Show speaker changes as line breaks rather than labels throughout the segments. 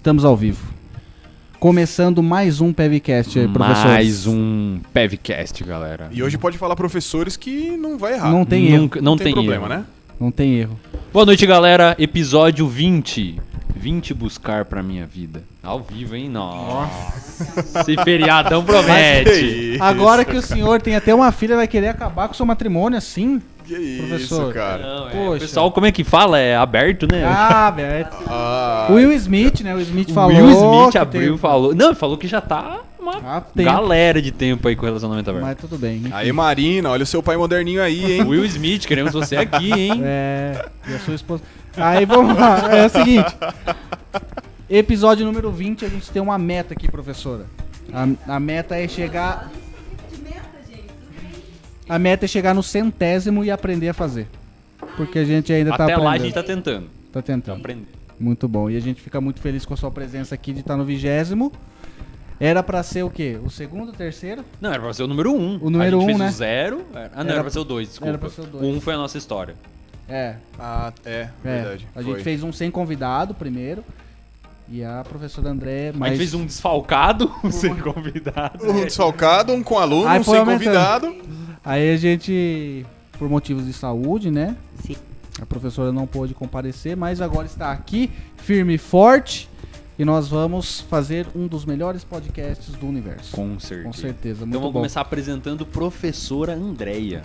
Estamos ao vivo. Começando mais um PevCast, aí, professor.
Mais um Pevcast, galera.
E hoje pode falar professores que não vai errar.
Não tem erro.
Nunca- não, tem,
problema,
erro.
né?
Não tem erro.
Boa noite, galera. Episódio 20. 20 buscar pra minha vida. Ao vivo, hein? Nossa. Esse feriadão promete.
Agora que o senhor tem até uma filha, vai querer acabar com o seu matrimônio assim?
Que isso,
Professor.
cara.
Não, é,
Poxa.
o pessoal, como é que fala? É aberto, né?
Ah, Beto.
Ah,
O Will Smith, né? O Smith
O
falou.
Will Smith abriu e falou. Não, ele falou que já tá uma
Ah,
galera de tempo aí com relacionamento aberto.
Mas tudo bem.
Aí, Marina, olha o seu pai moderninho aí, hein?
Will Smith, queremos você aqui, hein?
É. E a sua esposa. Aí vamos lá. É o seguinte. Episódio número 20, a gente tem uma meta aqui, professora. A, a meta é chegar. A meta é chegar no centésimo e aprender a fazer. Porque a gente ainda tá
Até
aprendendo.
lá a gente tá tentando.
Tá tentando.
Aprender.
Muito bom. E a gente fica muito feliz com a sua presença aqui de estar no vigésimo. Era pra ser o quê? O segundo, o terceiro?
Não, era pra ser o número 1. Um.
O número
a gente
um,
fez
né?
o zero. Ah, não, era,
Era-
pra ser o 2, desculpa.
era pra ser o dois.
O 1 um foi a nossa história.
É.
Ah, é,
é.
verdade.
A
foi.
gente fez um sem convidado primeiro. E a professora André
A
mais.
gente fez um desfalcado, sem convidado.
Um desfalcado, um com aluno,
Aí
um sem
aumentando.
convidado.
Aí a gente, por motivos de saúde, né?
Sim.
A professora não pôde comparecer, mas agora está aqui, firme e forte. E nós vamos fazer um dos melhores podcasts do universo.
Com certeza.
Com certeza, muito
Então vamos
bom.
começar apresentando professora Andréia.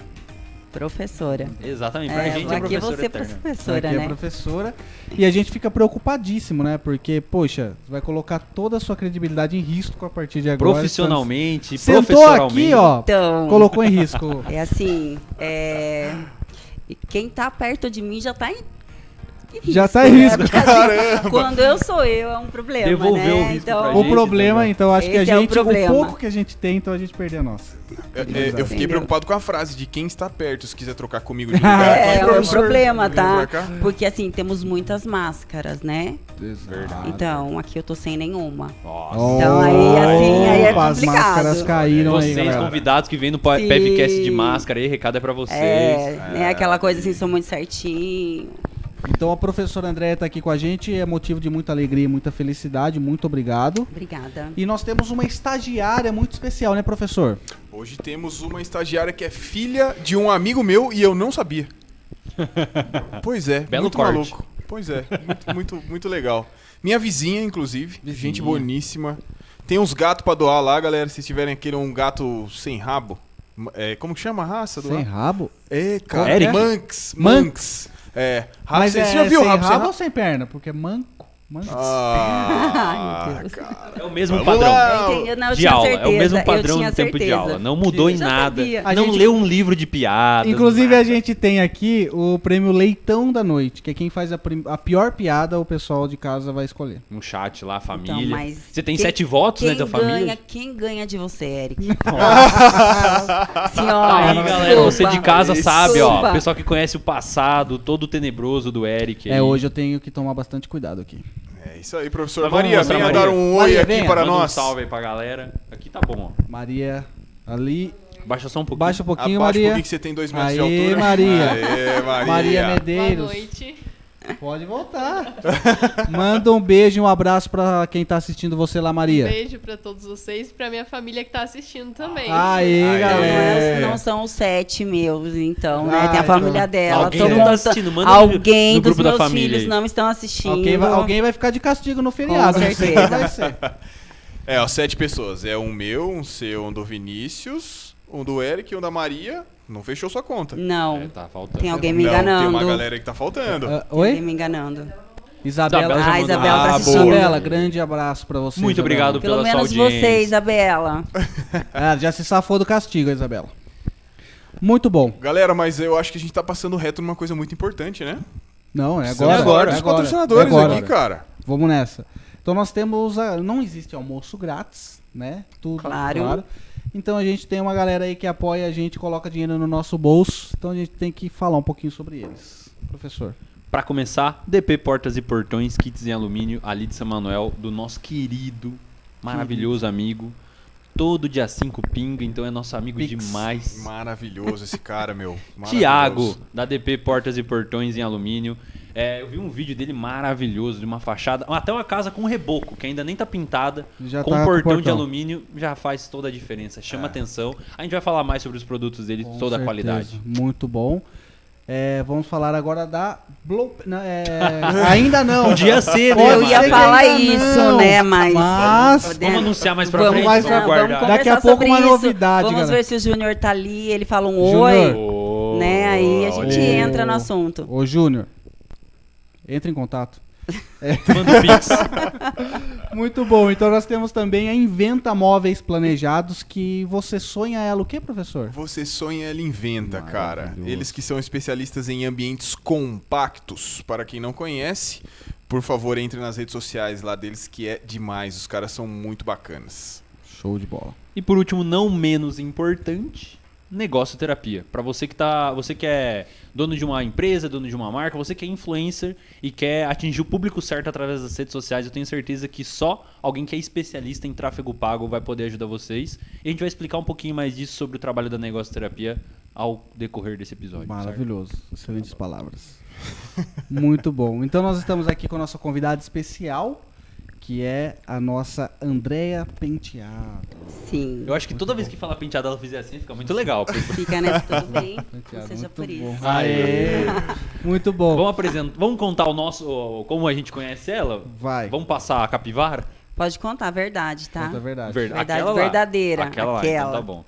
Professora.
Exatamente, pra
É,
gente é
aqui
professora
você é professora,
Aqui é
né?
professora. E a gente fica preocupadíssimo, né? Porque, poxa, você vai colocar toda a sua credibilidade em risco a partir de agora.
Profissionalmente,
Sentou
professoralmente.
aqui, ó.
Então,
Colocou em risco.
é assim, é... quem tá perto de mim já tá em risco.
Já tá em
né?
risco.
Porque, assim, quando eu sou eu, é um problema,
Devolveu
né?
o risco
então,
pra
O
gente
problema,
também.
então, acho que a
Esse é o
gente. O,
problema.
pouco que a gente tem, então a gente perdeu a nossa.
É, é, eu fiquei
Entendeu?
preocupado com a frase de quem está perto, se quiser trocar comigo de lugar.
É, é um problema, tá? Porque assim, temos muitas máscaras, né?
Verdade.
Então, aqui eu tô sem nenhuma.
Nossa.
Então, aí, assim, aí é
Opa, As
complicado.
máscaras caíram aí,
Vocês,
galera.
convidados que vêm no
Sim.
Pevcast de máscara aí, recado é pra vocês.
É, né? Aquela coisa assim, sou muito certinho.
Então a professora Andréia tá aqui com a gente, é motivo de muita alegria e muita felicidade. Muito obrigado.
Obrigada.
E nós temos uma estagiária muito especial, né, professor?
Hoje temos uma estagiária que é filha de um amigo meu e eu não sabia. Pois é,
Belo
muito
corte.
maluco. Pois é, muito, muito, muito legal. Minha vizinha, inclusive,
Vizinha.
gente boníssima. Tem uns gatos pra doar lá, galera. Se tiverem aquele um gato sem rabo. É, como que chama a raça do
Sem rabo?
É, cara.
Eric?
Manx.
Manx.
Manx. É. Rabo,
Mas
você
é
já viu
sem
rabo,
rabo,
sem
ou
rabo?
sem perna? Porque é manco.
Ah,
Ai, meu Deus.
cara.
É o mesmo
Vamos
padrão.
lá.
Eu entendi, não, eu
De aula,
certeza.
é o mesmo padrão do tempo de aula. Não mudou em nada. Não
gente-
leu um livro de piadas.
Inclusive a gente tem aqui o prêmio Leitão da Noite, que é quem faz a, prim- a pior piada, o pessoal de casa vai escolher.
Um chat lá, família.
Então, mas
Você tem
quem-
sete votos,
Quem
né, da família?
ganha, quem ganha de você, Eric?
Aí,
Senhora,
galera, você de casa sabe, ó. Pessoal que conhece o passado, todo tenebroso do Eric.
É,
aí.
hoje eu tenho que tomar bastante cuidado aqui.
Isso aí, professora
Mas vamos
Maria. Venha
Maria.
dar um oi
Maria,
aqui
venha.
para
Manda um
nós.
salve aí pra galera. Aqui tá bom, ó.
Maria, ali.
Baixa só um pouquinho.
Baixa um pouquinho,
Abaixa um
Maria.
pouquinho que você tem dois metros de
Aê,
altura.
Maria.
Aê, Maria.
Maria
Boa
Medeiros.
noite.
Pode voltar. Manda um beijo e um abraço pra quem tá assistindo você lá,
Um
Maria.
beijo pra todos vocês e pra minha família que tá assistindo também.
Aê,
Aê.
Não,
galera.
não são os sete meus, então, né?
Ah,
Tem a família
então.
dela.
Alguém
todo
não
mundo
tá assistindo, manda
alguém
no
dos
grupo da
meus
família
filhos
aí.
não estão assistindo.
Alguém vai, alguém vai ficar de castigo no feriado.
Com
não sei
certeza.
vai ser.
É, ó, sete pessoas. É um meu, um seu, um do Vinícius, um do Eric, um da Maria. Não fechou sua conta.
Não,
É, tá faltando.
tem alguém me
Não,
enganando.
tem uma galera que tá faltando.
Tem alguém
oi?
me enganando.
Isabela.
Ah. Isabela tá
Ah,
assistindo.
Isabela, grande abraço pra você.
Muito
Isabela.
obrigado
Pelo
pela sua
menos
audiência.
você, Isabela.
Ah, já se safou do castigo, Isabela. Muito bom.
Galera, mas eu acho que a gente tá passando reto numa coisa muito importante, né?
Não, é agora. é
dos
agora,
patrocinadores
é agora.
aqui, cara.
Vamos nessa. Então nós temos. a- não existe almoço grátis, né? Tudo
Claro.
Então a gente tem uma galera aí que apoia a gente, coloca dinheiro no nosso bolso. Então a gente tem que falar um pouquinho sobre eles. Professor.
Pra começar, DP Portas e Portões, kits em alumínio, ali de São Manuel, do nosso querido, maravilhoso amigo. Todo dia 5 pinga, então é nosso amigo
Pix.
demais.
Maravilhoso esse cara, meu.
Tiago, da DP Portas e Portões em alumínio. É, eu vi um vídeo dele maravilhoso, de uma fachada, até uma casa com reboco, que ainda nem tá pintada,
Já
com
tá
um
com
portão, de
portão.
alumínio, já faz toda a diferença, chama atenção. A gente vai falar mais sobre os produtos dele,
Com
toda a
certeza.
qualidade.
Muito bom. É, vamos falar agora da Blow... não, é, ainda não.
Podia ser, né,
Eu ia falar isso,
não,
né? Mas.
Mas-
Vamos anunciar mais pra
Vamos,
frente,
mais
vamos
pra-
guardar.
vamos
Daqui a pouco uma
isso.
novidade,
Vamos
galera.
ver se o Júnior tá ali, ele fala um
Júnior.
oi,
Ô,
né? Aí a gente
aí.
entra no assunto.
Ô, Júnior, entre em contato.
Manda o Pix.
Muito bom. Então nós temos também a Inventa Móveis Planejados, que você sonha ela o quê, professor?
Você sonha, ela inventa, cara. Eles que são especialistas em ambientes compactos. Para quem não conhece, por favor, entre nas redes sociais lá deles, que é demais. Os caras são muito bacanas.
Show de bola.
E por último, não menos importante, negócio terapia. Para você que tá, você que é dono de uma empresa, dono de uma marca, você que é influencer e quer atingir o público certo através das redes sociais, eu tenho certeza que só alguém que é especialista em tráfego pago vai poder ajudar vocês. E a gente vai explicar um pouquinho mais disso sobre o trabalho da negócio terapia ao decorrer desse episódio. certo?
Maravilhoso. Excelentes palavras. Muito bom. Então nós estamos aqui com a nossa convidada especial, que é a nossa Andrea Penteado.
Sim.
Eu acho que toda vez que falar penteado ela fizer assim, fica muito legal.
Fica, né? Tudo bem.
Penteado,
seja
muito
por
bom.
isso.
Aê! Muito bom.
Vamos apresentar, vamos contar o nosso, como a gente conhece ela?
Vai.
Vamos passar a capivara?
Pode contar a verdade, tá?
Conta a verdade.
Ver-
Verdade
aquela lá.
verdadeira,
Aquela, lá,
aquela.
então tá bom.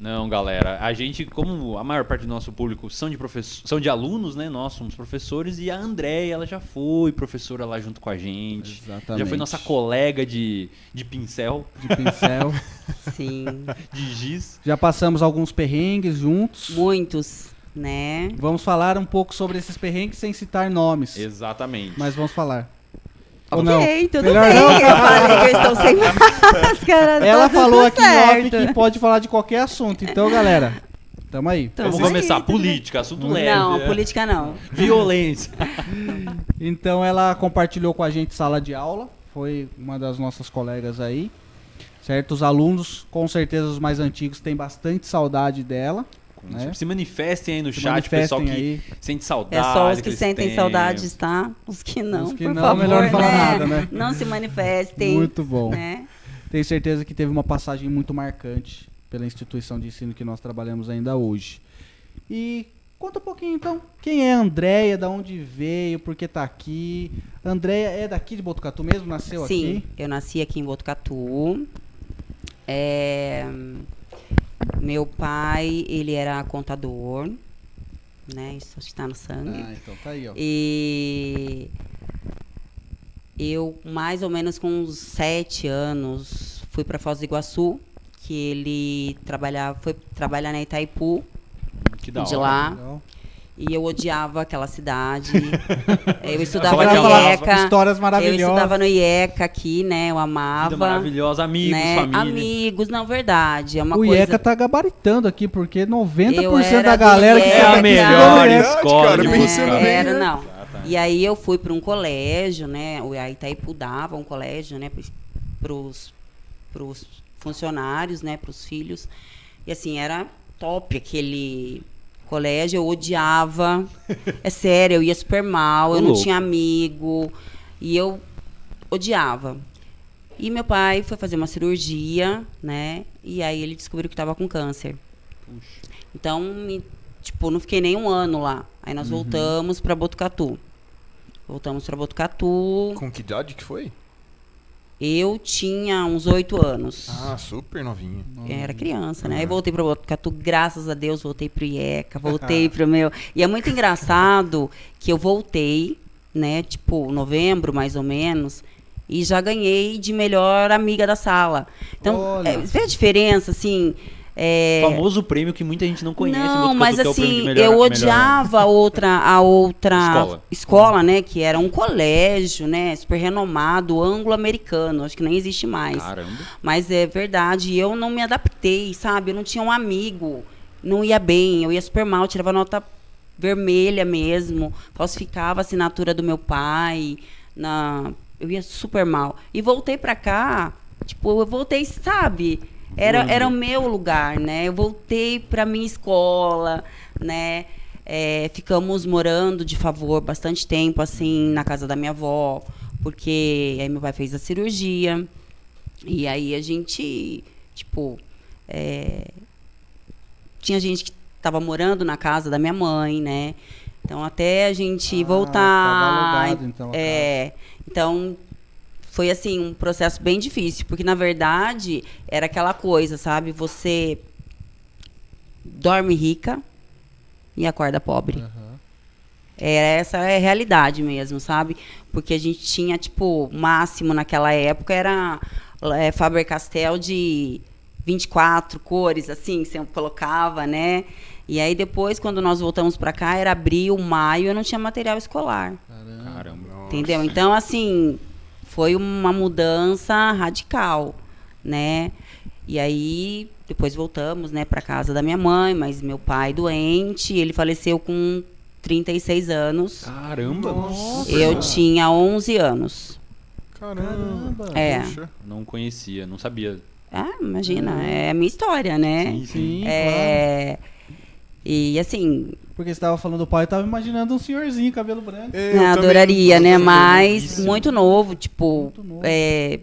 Não, galera, a gente, como a maior parte do nosso público são de, professor, são de alunos, né? Nós somos professores e a Andréia, ela já foi professora lá junto com a gente.
Exatamente.
Já foi nossa colega de, de pincel,
De pincel.
Sim.
de giz.
Já passamos alguns perrengues juntos.
Muitos, né?
Vamos falar um pouco sobre esses perrengues sem citar nomes.
Exatamente.
Mas vamos falar. Ou
Ok,
não?
tudo
Melhor
bem.
não?
Eu falei que eu estou sem máscara.
Ela
tá
falou aqui em off
certo.
que pode falar de qualquer assunto. Então, galera, tamo aí.
Então,
Vamos
aí,
começar.
tudo bem.
Política, assunto leve.
Não,
né?
política não.
Violência.
Então ela compartilhou com a gente sala de aula, foi uma das nossas colegas aí. Certo? Os alunos, com certeza os mais antigos, têm bastante saudade dela. Né?
Se manifestem aí no
Se
chat, pessoal que
aí.
sente
É
saudade.
só os que
desse
sentem
tempo.
saudades, tá? Os que não,
Os que
por
não,
favor,
melhor não falar
né?
nada, né?
Não se manifestem.
Muito bom.
Né?
Tenho certeza que teve uma passagem muito marcante pela instituição de ensino que nós trabalhamos ainda hoje. E conta um pouquinho então, quem é a Andréia, da onde veio, por que tá aqui? Andréia é daqui de Botucatu mesmo, nasceu
Sim,
aqui?
eu nasci aqui em Botucatu. É, Meu pai, ele era contador, né? Isso está no sangue.
Ah, então tá aí, ó.
E eu, mais ou menos com uns sete anos, fui para Foz do Iguaçu, que ele trabalhava, foi trabalhar na Itaipu,
Que da
de
hora.
lá.
Legal.
E eu odiava aquela cidade. eu estudava no IECA.
Histórias
Eu
maravilhosas.
estudava no IECA aqui, né? Eu
Vida
amava.
maravilhosa, amigos,
né?
família.
Amigos, não, verdade. É uma
o
coisa.
IECA tá gabaritando aqui, porque 90%
Eu era
da galera que.
É a melhor
IECA.
escola
cara, pensando bem,
Era, não.
Exatamente.
E aí eu fui para um colégio, né? O Itaipu dava um colégio, né? Para os funcionários, né? Para os filhos. E assim, era top aquele colégio. Eu odiava. É sério, eu ia super mal. Eu não tinha amigo. E eu odiava. E meu pai foi fazer uma cirurgia, né? E aí ele descobriu que estava com câncer. Então, me, tipo, não fiquei nem um ano lá. Aí nós voltamos para Botucatu. Voltamos para Botucatu.
Com que idade que foi?
Eu tinha uns oito anos.
Ah, super novinho.
Era criança, né? Aí voltei para Botucatu, graças a Deus, voltei pro IECA, voltei pro meu. E é muito engraçado que eu voltei, né? Tipo, novembro, mais ou menos, e já ganhei de melhor amiga da sala. Então,
Olha.
é, vê a diferença, assim. É,
Famoso prêmio que muita gente não conhece.
não, mas
é
assim,
melhor-
eu odiava a outra, a outra
Escola.
escola, né? Que era um colégio, né? Super renomado, anglo-americano. Acho que nem existe mais.
Caramba.
Mas é verdade, eu não me adaptei, sabe? Eu não tinha um amigo, não ia bem, eu ia super mal, tirava nota vermelha mesmo, falsificava a assinatura do meu pai, na eu ia super mal. E voltei pra cá, tipo, eu voltei, sabe? Era, era o meu lugar, né? Eu voltei pra minha escola, né? É, ficamos morando de favor bastante tempo, assim, na casa da minha avó, porque aí meu pai fez a cirurgia. E aí a gente, tipo, é, tinha gente que estava morando na casa da minha mãe, né? Então até a gente
Ah,
voltar.
tava alugado, então,
é, então foi assim um processo bem difícil, porque na verdade era aquela coisa, sabe? Você dorme rica e acorda pobre.
Aham.
É, essa é a realidade mesmo, sabe? Porque a gente tinha, tipo, o máximo naquela época era é, Faber-Castell de 24 cores, assim, que você colocava, né? E aí depois, quando nós voltamos para cá, era abril, maio, eu não tinha material escolar.
Caramba.
Caramba.
Entendeu? Então, assim, foi uma mudança radical, né? E aí, depois voltamos, né, para casa da minha mãe, mas meu pai doente, ele faleceu com 36 anos.
Caramba.
Eu tinha 11 anos.
Caramba.
É.
Puxa.
Não conhecia, não sabia.
Ah, imagina, é a minha história, né?
Sim, sim.
Sim, claro.
E assim,
Porque você tava falando do pai, eu tava imaginando um senhorzinho, cabelo branco.
Eu
adoraria, né? Mas
Isso.
muito novo, tipo,
Muito novo.
é,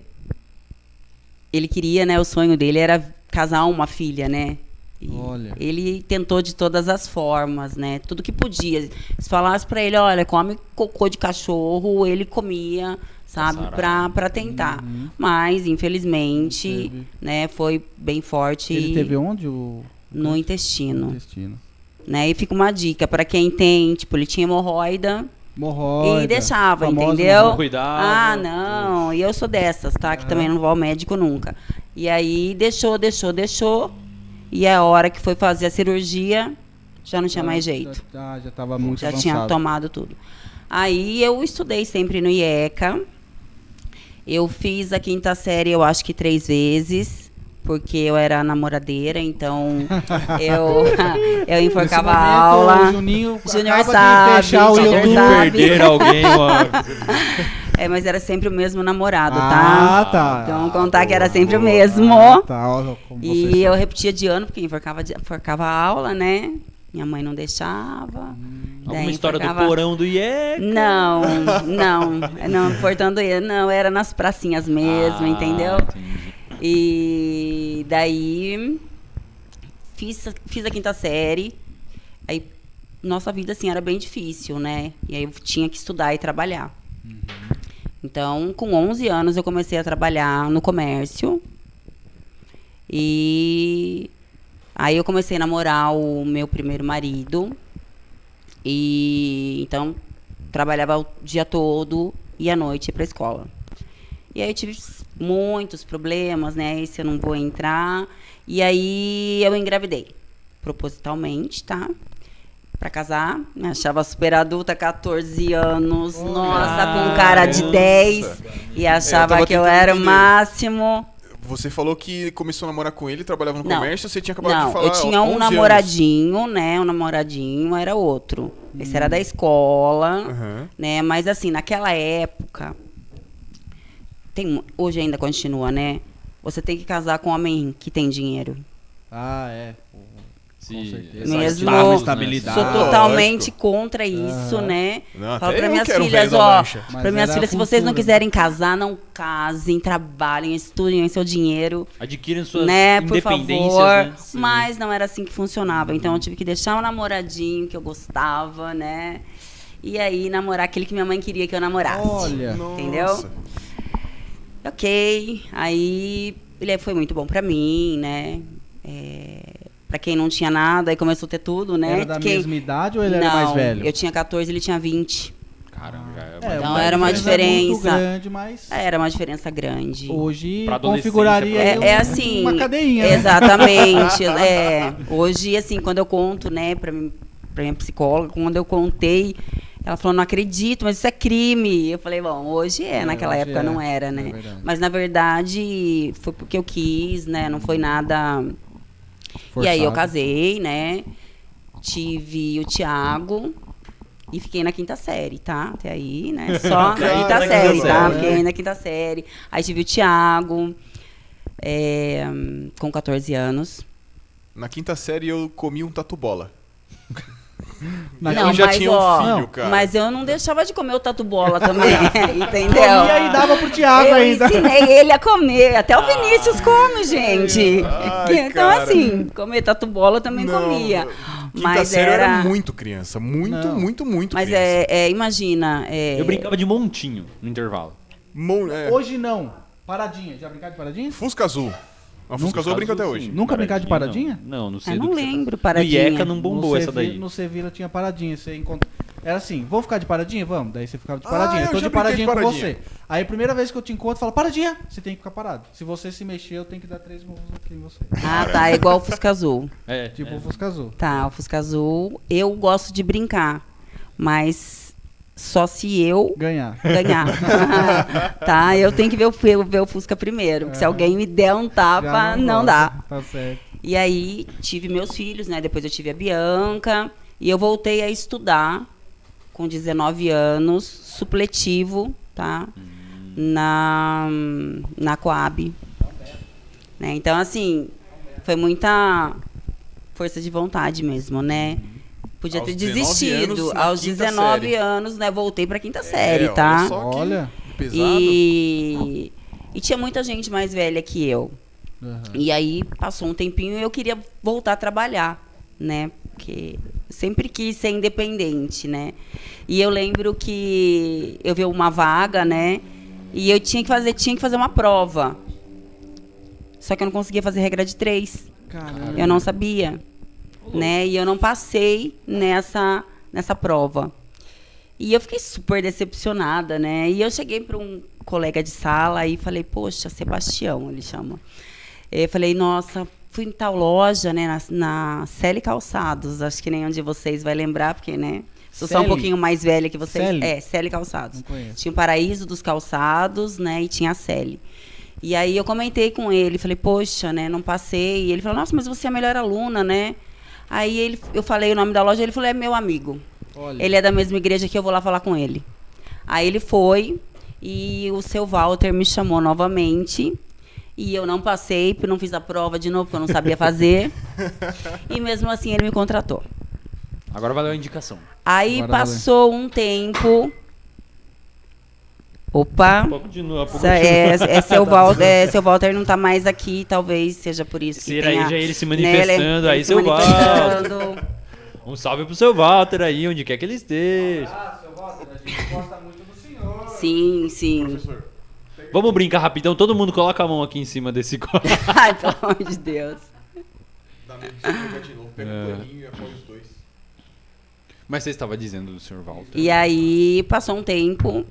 ele queria, né? O sonho dele era casar uma filha, né? E
Olha.
Ele tentou de todas as formas, né? Tudo que podia. Se falasse pra ele, olha, come cocô de cachorro, ele comia, sabe? Pra tentar. Mas, infelizmente,
Uhum.
Né? Foi bem forte
Ele teve onde o
no intestino,
intestino?
Né? E fica uma dica pra quem tem, tipo, ele tinha hemorroida,
Hemorroida.
e deixava,
famosa
entendeu?
Cuidado.
Ah, não. E eu sou dessas, tá? Que também não vou ao médico nunca. E aí deixou, deixou, deixou. E a hora que foi fazer a cirurgia, já não tinha mais jeito.
Já, ah, já tava muito
Já
avançado.
tinha tomado tudo. Aí eu estudei sempre no IECA. Eu fiz a quinta série, eu acho que três vezes. Porque eu era namoradeira, então eu, eu enforcava
Nesse
a
momento,
aula.
O Juninho acaba
sabe,
de fechar o YouTube.
sabe.
Perder alguém, mano.
É, mas era sempre o mesmo namorado, tá?
Ah, tá.
Então contar que era sempre o
boa.
mesmo.
Ah, tá, ó, como você
E
sabe.
eu repetia de ano, porque enforcava, de- enforcava a aula, né? Minha mãe não deixava. Daí
Alguma história do
enforcava-
porão do IEC?
Não, não. Não, portando ele, não, era nas pracinhas mesmo,
Ah,
entendeu?
entendi.
E daí fiz, a- fiz a quinta série. Aí nossa vida assim era bem difícil, né? E aí eu tinha que estudar e trabalhar. Então, com 11 anos eu comecei a trabalhar no comércio. E aí eu comecei a namorar o meu primeiro marido. E então trabalhava o dia todo e à noite ia pra escola. E aí eu tive muitos problemas, né? Esse eu não vou entrar. E aí eu engravidei. Propositalmente, tá? Pra casar. Me achava super adulta, 14 anos. nossa, com cara de
Nossa.
10. E achava
tava
que eu era o máximo.
Você falou que começou a namorar com ele, trabalhava no
Não.
comércio, você tinha acabado
Não,
de falar.
eu tinha
11
um
anos.
namoradinho, né? Um namoradinho era outro. Esse era da escola.
Aham.
né? Mas assim, naquela época, tem, hoje ainda continua, né? Você tem que casar com um homem que tem dinheiro.
Ah, é.
Sim,
certeza.
Mesmo-
né?
Estabilidade.
Sou totalmente
lógico.
contra isso,
Aham.
né?
Não,
Falo para minhas
um
filhas, ó, para minhas filhas, se vocês não quiserem casar, não casem, trabalhem, estudem seu dinheiro,
Adquirem suas
né, por
independências,
favor.
né?
Mas não era assim que funcionava. Então eu tive que deixar o namoradinho que eu gostava, né? E aí namorar aquele que minha mãe queria que eu namorasse.
Olha.
Entendeu?
Nossa.
Ok, aí ele foi muito bom pra mim, né? É, para quem não tinha nada, aí começou a ter tudo, né?
Era da
quem...
mesma idade ou ele
não,
era mais velho?
eu tinha 14, ele tinha 20.
Caramba, já é
É,
Então
uma
era uma
muito
diferença.
grande, mas
É, Era uma diferença grande.
hoje configuraria
É, é assim.
uma cadeinha. né?
Exatamente. é, hoje, assim, quando eu conto, né, pra, mim, pra minha psicóloga, quando eu contei, ela falou, não acredito, mas isso é crime. Eu falei, bom, hoje é,
É,
naquela
hoje
época
é,
não era,
é
né?
verdade.
mas na verdade foi porque eu quis, né? Não foi nada. E aí eu
Forçado.
casei, né? Tive o Tiago. E fiquei na quinta série, tá? Até aí, né? Só na quinta
na
série,
quinta
tá?
série.
Fiquei na quinta série. Aí tive o Tiago, é, com 14 anos.
Na quinta série eu comi um tatu bola. Ela já tinha um
ó,
filho, cara.
Mas eu não deixava de comer o tatu bola também, entendeu?
Comia e dava pro Thiago
eu
ainda.
ensinei ele a comer. Até o Vinícius come, gente.
Ai,
então,
cara.
assim, comer tatu bola também
Não,
comia.
Quinta
Mas
série era
era.
muito criança. Muito,
Não.
muito, muito
Mas
criança.
é, é, imagina. é-
Eu brincava de montinho no intervalo.
Mon- é,
Hoje não. Paradinha. Já brincar de paradinha?
Fusca Azul. A Fusca Azul eu brinco até hoje.
Nunca brincar de paradinha?
Não, não, não sei
Eu não
que você tá-
lembro,
No
paradinha.
IECA não bombou
no
essa daí.
No Sevilla tinha paradinha. Você encontra... Era assim, vamos ficar de paradinha? Vamos. Daí você ficava de
Ah,
paradinha.
eu
eu tô
já
de paradinha,
de
com
paradinha.
você. Aí a primeira vez que eu te encontro, fala, paradinha! Você tem que ficar parado. Se você se mexer, eu tenho que dar três murros aqui em você.
Ah, tá. É igual o Fusca Azul.
É,
Tipo
é.
o Fusca Azul.
Tá, o Fusca Azul. Eu gosto de brincar. Mas só se eu
Ganhar.
ganhar. tá? Eu tenho que ver o, ver o Fusca primeiro. porque se alguém me der um tapa,
Já
não,
gosta.
dá.
Tá certo.
E aí tive meus filhos, né? Depois eu tive a Bianca. E eu voltei a estudar com 19 anos, supletivo, tá? Na, na Coab. Né? Então, assim, foi muita força de vontade mesmo, né? Podia
Aos
ter
19
desistido. Aos
quinta
19
série.
anos, né? Voltei pra quinta
É,
série,
olha
tá?
só que
Olha.
Pesado.
E, e tinha muita gente mais velha que eu.
Aham.
E aí passou um tempinho e eu queria voltar a trabalhar, né? Porque eu sempre quis ser independente, né? E eu lembro que eu vi uma vaga, né? E eu tinha que fazer, tinha que fazer uma prova. Só que eu não conseguia fazer regra de três.
Caramba.
Eu não sabia, né? E eu não passei nessa nessa prova. E eu fiquei super decepcionada, né? E eu cheguei para um colega de sala e falei, poxa, Sebastião, ele chama. Eu falei, nossa, fui em tal loja, né, na, na Celi Calçados, acho que nenhum de vocês vai lembrar, porque, né, sou só um pouquinho mais velha que vocês.
Celi?
É, Celi Calçados. Tinha o Paraíso dos Calçados, né, e tinha a Celi. E aí eu comentei com ele, falei, poxa, né, não passei. E ele falou, nossa, mas você é a melhor aluna, né? Aí ele, eu falei o nome da loja, ele falou, é meu amigo.
Olha.
Ele é da mesma igreja que eu vou lá falar com ele. Aí ele foi e o seu Walter me chamou novamente. E eu não passei, porque não fiz a prova de novo, porque eu não sabia fazer. e mesmo assim ele me contratou.
Agora valeu a indicação.
Aí
Agora
passou um tempo. Opa!
Continua, pode
Essa- É, é seu, Walter, é, seu Walter não tá mais aqui, talvez seja por isso que
Será
tenha,
aí já ele se
né,
manifestando, aí
se
seu Walter.
manifestando.
Um salve pro seu Walter aí, onde quer que ele esteja.
Ah, seu Walter, a gente gosta muito do senhor.
Sim, sim.
Professor,
Vamos brincar rapidão, todo mundo coloca a mão aqui em cima desse copo.
Ai, pelo amor de Deus.
dá medo de de novo. Pega
É.
um paninho e apoia os dois.
Mas você estava dizendo do senhor Walter.
E aí, passou um tempo,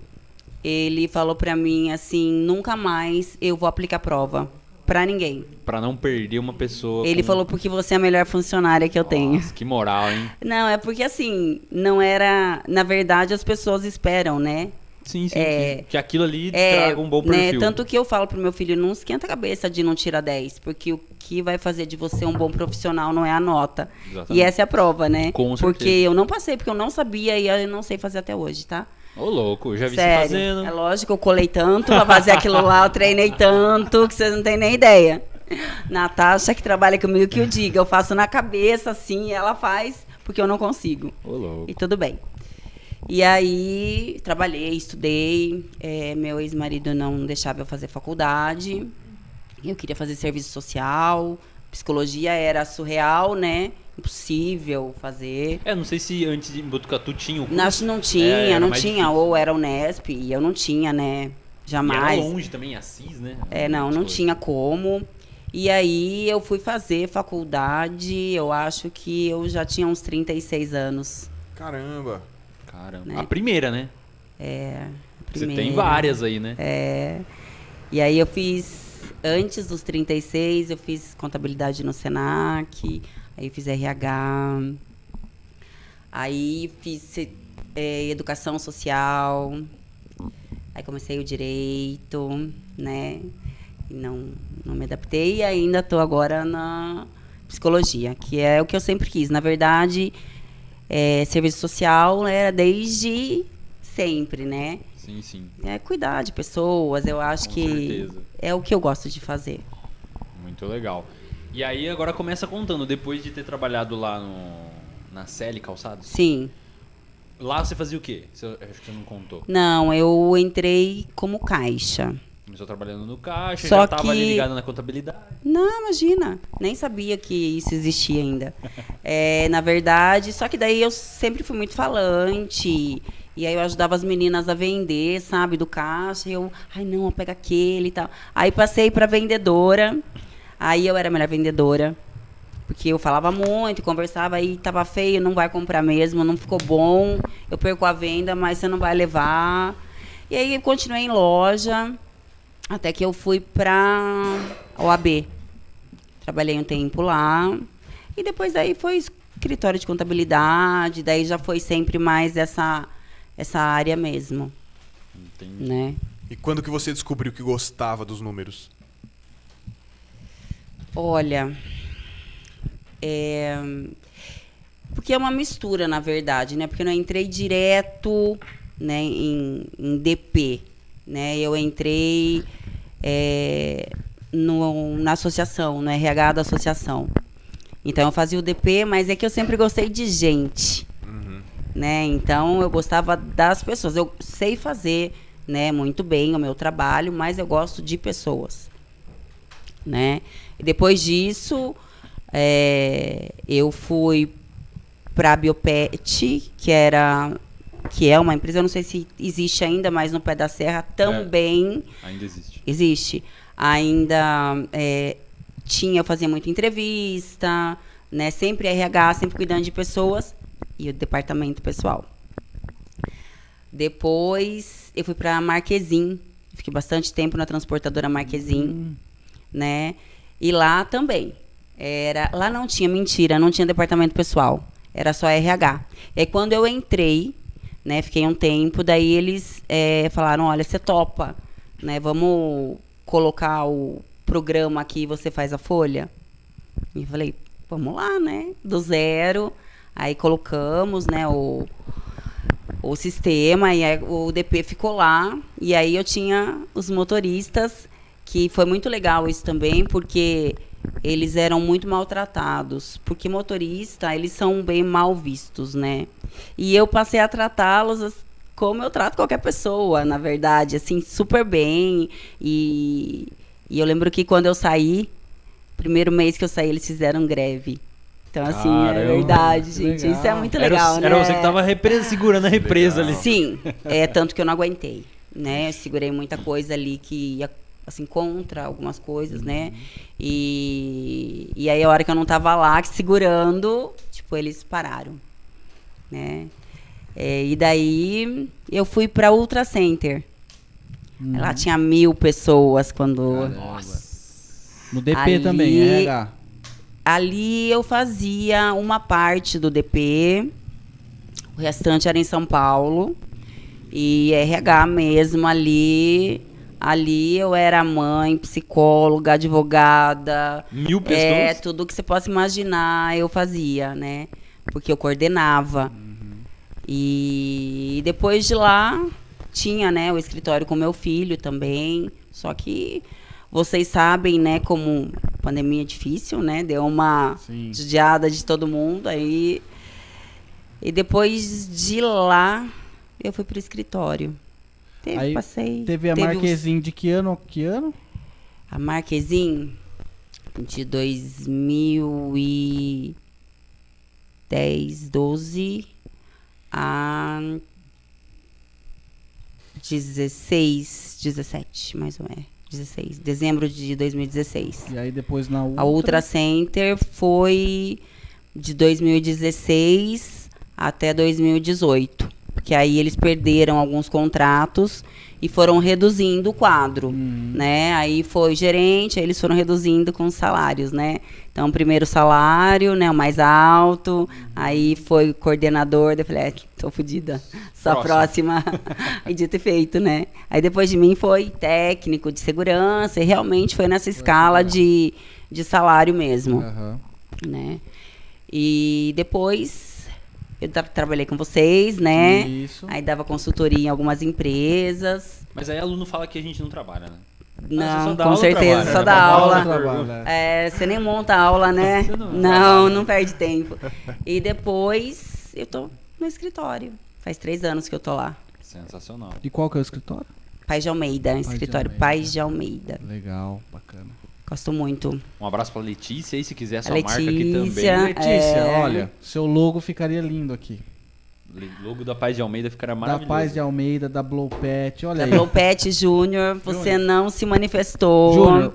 ele falou pra mim assim, nunca mais eu vou aplicar prova pra ninguém.
Pra não perder uma pessoa.
Ele
com-
falou porque você é a melhor funcionária que eu tenho.
Nossa, que moral, hein?
Não, é porque assim, não era, na verdade as pessoas esperam, né?
Sim, sim.
É.
que, aquilo ali
É,
traga um bom
né,
perfil.
Tanto que eu falo pro meu filho, não esquenta a cabeça de não tirar 10, porque o que vai fazer de você um bom profissional não é a nota.
Exatamente.
E essa é a prova, né?
Com
porque
certeza.
eu não passei, porque eu não sabia e eu não sei fazer até hoje, tá?
Ô, louco, eu já vi você
Sério.
fazendo.
É lógico, eu colei tanto pra fazer aquilo lá, eu treinei tanto que vocês não têm nem ideia. Natasha, que trabalha comigo, que eu diga, eu faço na cabeça assim, ela faz, porque eu não consigo.
Ô, louco.
E tudo bem. E aí, trabalhei, estudei. é, meu ex-marido não deixava eu fazer faculdade. Eu queria fazer serviço social. Psicologia era surreal, né? Impossível fazer.
É, não sei se antes de Botucatu tinha o curso.
Não, não tinha,
É, era
não tinha.
difícil.
Ou era Unesp, e eu não tinha, né?
E
Jamais.
era longe também, Assis, né?
É, não, não tinha como. E aí eu fui fazer faculdade, eu acho que eu já tinha uns 36 anos.
Caramba.
Caramba.
Né?
A primeira, né?
É.
Você tem
primeira.
várias aí, né?
É. E aí eu fiz, antes dos 36, eu fiz contabilidade no Senac, aí fiz RH, aí fiz é, educação social, aí comecei o direito, né? E não, não me adaptei e ainda estou agora na psicologia, que é o que eu sempre quis. Na verdade, é, serviço social era desde sempre, né?
Sim, sim.
É cuidar de pessoas, eu acho
Com
que
certeza.
é o que eu gosto de fazer.
Muito legal. E aí agora começa contando, depois de ter trabalhado lá no, Na Celi Calçados?
Sim.
Lá você fazia o quê? Você, acho que você não contou.
Não, eu entrei como caixa.
Começou trabalhando no caixa,
Só
já tava ali
que-
ligado na contabilidade.
Não, imagina. Nem sabia que isso existia ainda. É, na verdade, só que daí eu sempre fui muito falante. E aí eu ajudava as meninas a vender, sabe, do caixa. E eu, ai não, pega aquele e tal. Aí passei para vendedora. Aí eu era a melhor vendedora. Porque eu falava muito, conversava, aí tava feio, não vai comprar mesmo, não ficou bom. Eu perco a venda, mas você não vai levar. E aí eu continuei em loja. Até que eu fui pra OAB. Trabalhei um tempo lá. E depois daí foi escritório de contabilidade, daí já foi sempre mais essa, essa área mesmo,
Entendi.
né?
E quando que você descobriu que gostava dos números?
Olha, é, porque é uma mistura, na verdade, né? Porque eu não entrei direto né, em, em DP, né? Eu entrei é, no, na associação, no RH da associação. Então eu fazia o DP, mas é que eu sempre gostei de gente, né? Então eu gostava das pessoas. Eu sei fazer, né, muito bem o meu trabalho, mas eu gosto de pessoas, né? E depois disso, é, eu fui para a Biopet, que era que é uma empresa, eu não sei se existe ainda, mas no pé da serra também
Ainda existe.
existe. Ainda é, tinha, eu fazia muita entrevista, né? Sempre RH, sempre cuidando de pessoas e o departamento pessoal. Depois eu fui para Marquezim, fiquei bastante tempo na transportadora Marquezim, né? E lá também era, lá não tinha mentira, não tinha departamento pessoal, era só RH. E aí, quando eu entrei, né? Fiquei um tempo, daí eles é, falaram, olha, você topa, né? Vamos colocar o programa aqui, você faz a folha. E eu falei, vamos lá, né? Do zero. Aí colocamos, né, o, o sistema e o DP ficou lá. E aí eu tinha os motoristas, que foi muito legal isso também, porque eles eram muito maltratados. Porque motorista, eles são bem mal vistos, né? E eu passei a tratá-los como eu trato qualquer pessoa, na verdade, assim, super bem. E, e eu lembro que quando eu saí, primeiro mês que eu saí, eles fizeram greve. Então, assim,
Caramba,
é verdade, gente.
legal.
Isso é muito
Era,
legal,
o-
né?
era você que tava repre- segurando a represa ali.
Sim, é tanto que eu não aguentei, né? Eu segurei muita coisa ali que ia assim contra algumas coisas, né? E e aí a hora que eu não tava lá segurando, tipo, eles pararam, né? É, e daí eu fui para Ultra Center. Lá tinha mil pessoas quando
No DP
Ali-
também, RH.
Ali eu fazia uma parte do DP, o restante era em São Paulo. E RH mesmo ali. Ali eu era mãe, psicóloga, advogada.
Mil
É,
pessoas?
tudo que você possa imaginar eu fazia, né? Porque eu coordenava. E depois de lá, tinha, né, o escritório com meu filho também. Só que vocês sabem, né, como pandemia é difícil, né? Deu uma
Sim.
judiada de todo mundo. Aí. E depois de lá, eu fui pro escritório. Teve,
Aí
passei.
Teve a
os-
Marquezine de que ano? Que ano?
a Marquezine de 2010, 12 a 16, 17, mais ou menos. 16, dezembro de 2016.
E aí depois na Ultra.
A Ultra Center foi de 2016 até 2018. Porque aí eles perderam alguns contratos e foram reduzindo o quadro,
Uhum.
né? Aí foi gerente, aí eles foram reduzindo com os salários, né? Então, primeiro salário, né, o mais alto, aí foi coordenador, daí eu falei, é, tô fodida, só próxima. aí dito e feito, né? Aí depois de mim foi técnico de segurança, e realmente foi nessa escala de, de salário mesmo,
Aham.
né? E depois eu tra- trabalhei com vocês, né?
Isso.
Aí dava consultoria em algumas empresas.
Mas aí aluno fala que a gente não trabalha, né?
Não, com certeza,
trabalha,
só
né?
dá aula.
aula.
É, você nem monta a aula, né?
Você não-
Não, não perde tempo. E depois eu tô no escritório. Faz três anos que eu tô lá.
Sensacional.
E qual que é o escritório?
Paz de Almeida,
de
escritório
Almeida.
Paz de Almeida.
Legal, bacana.
Gosto muito.
Um abraço pra Letícia aí, se quiser
A
sua marca aqui também.
Letícia.
Letícia,
É.
olha, seu logo ficaria lindo aqui.
Logo da Paz de Almeida ficará
Da
maravilhoso.
Paz de Almeida, da Blow Pet, olha
Da
aí.
Blowpet Júnior, você
Júnior.
não se manifestou.
Júnior,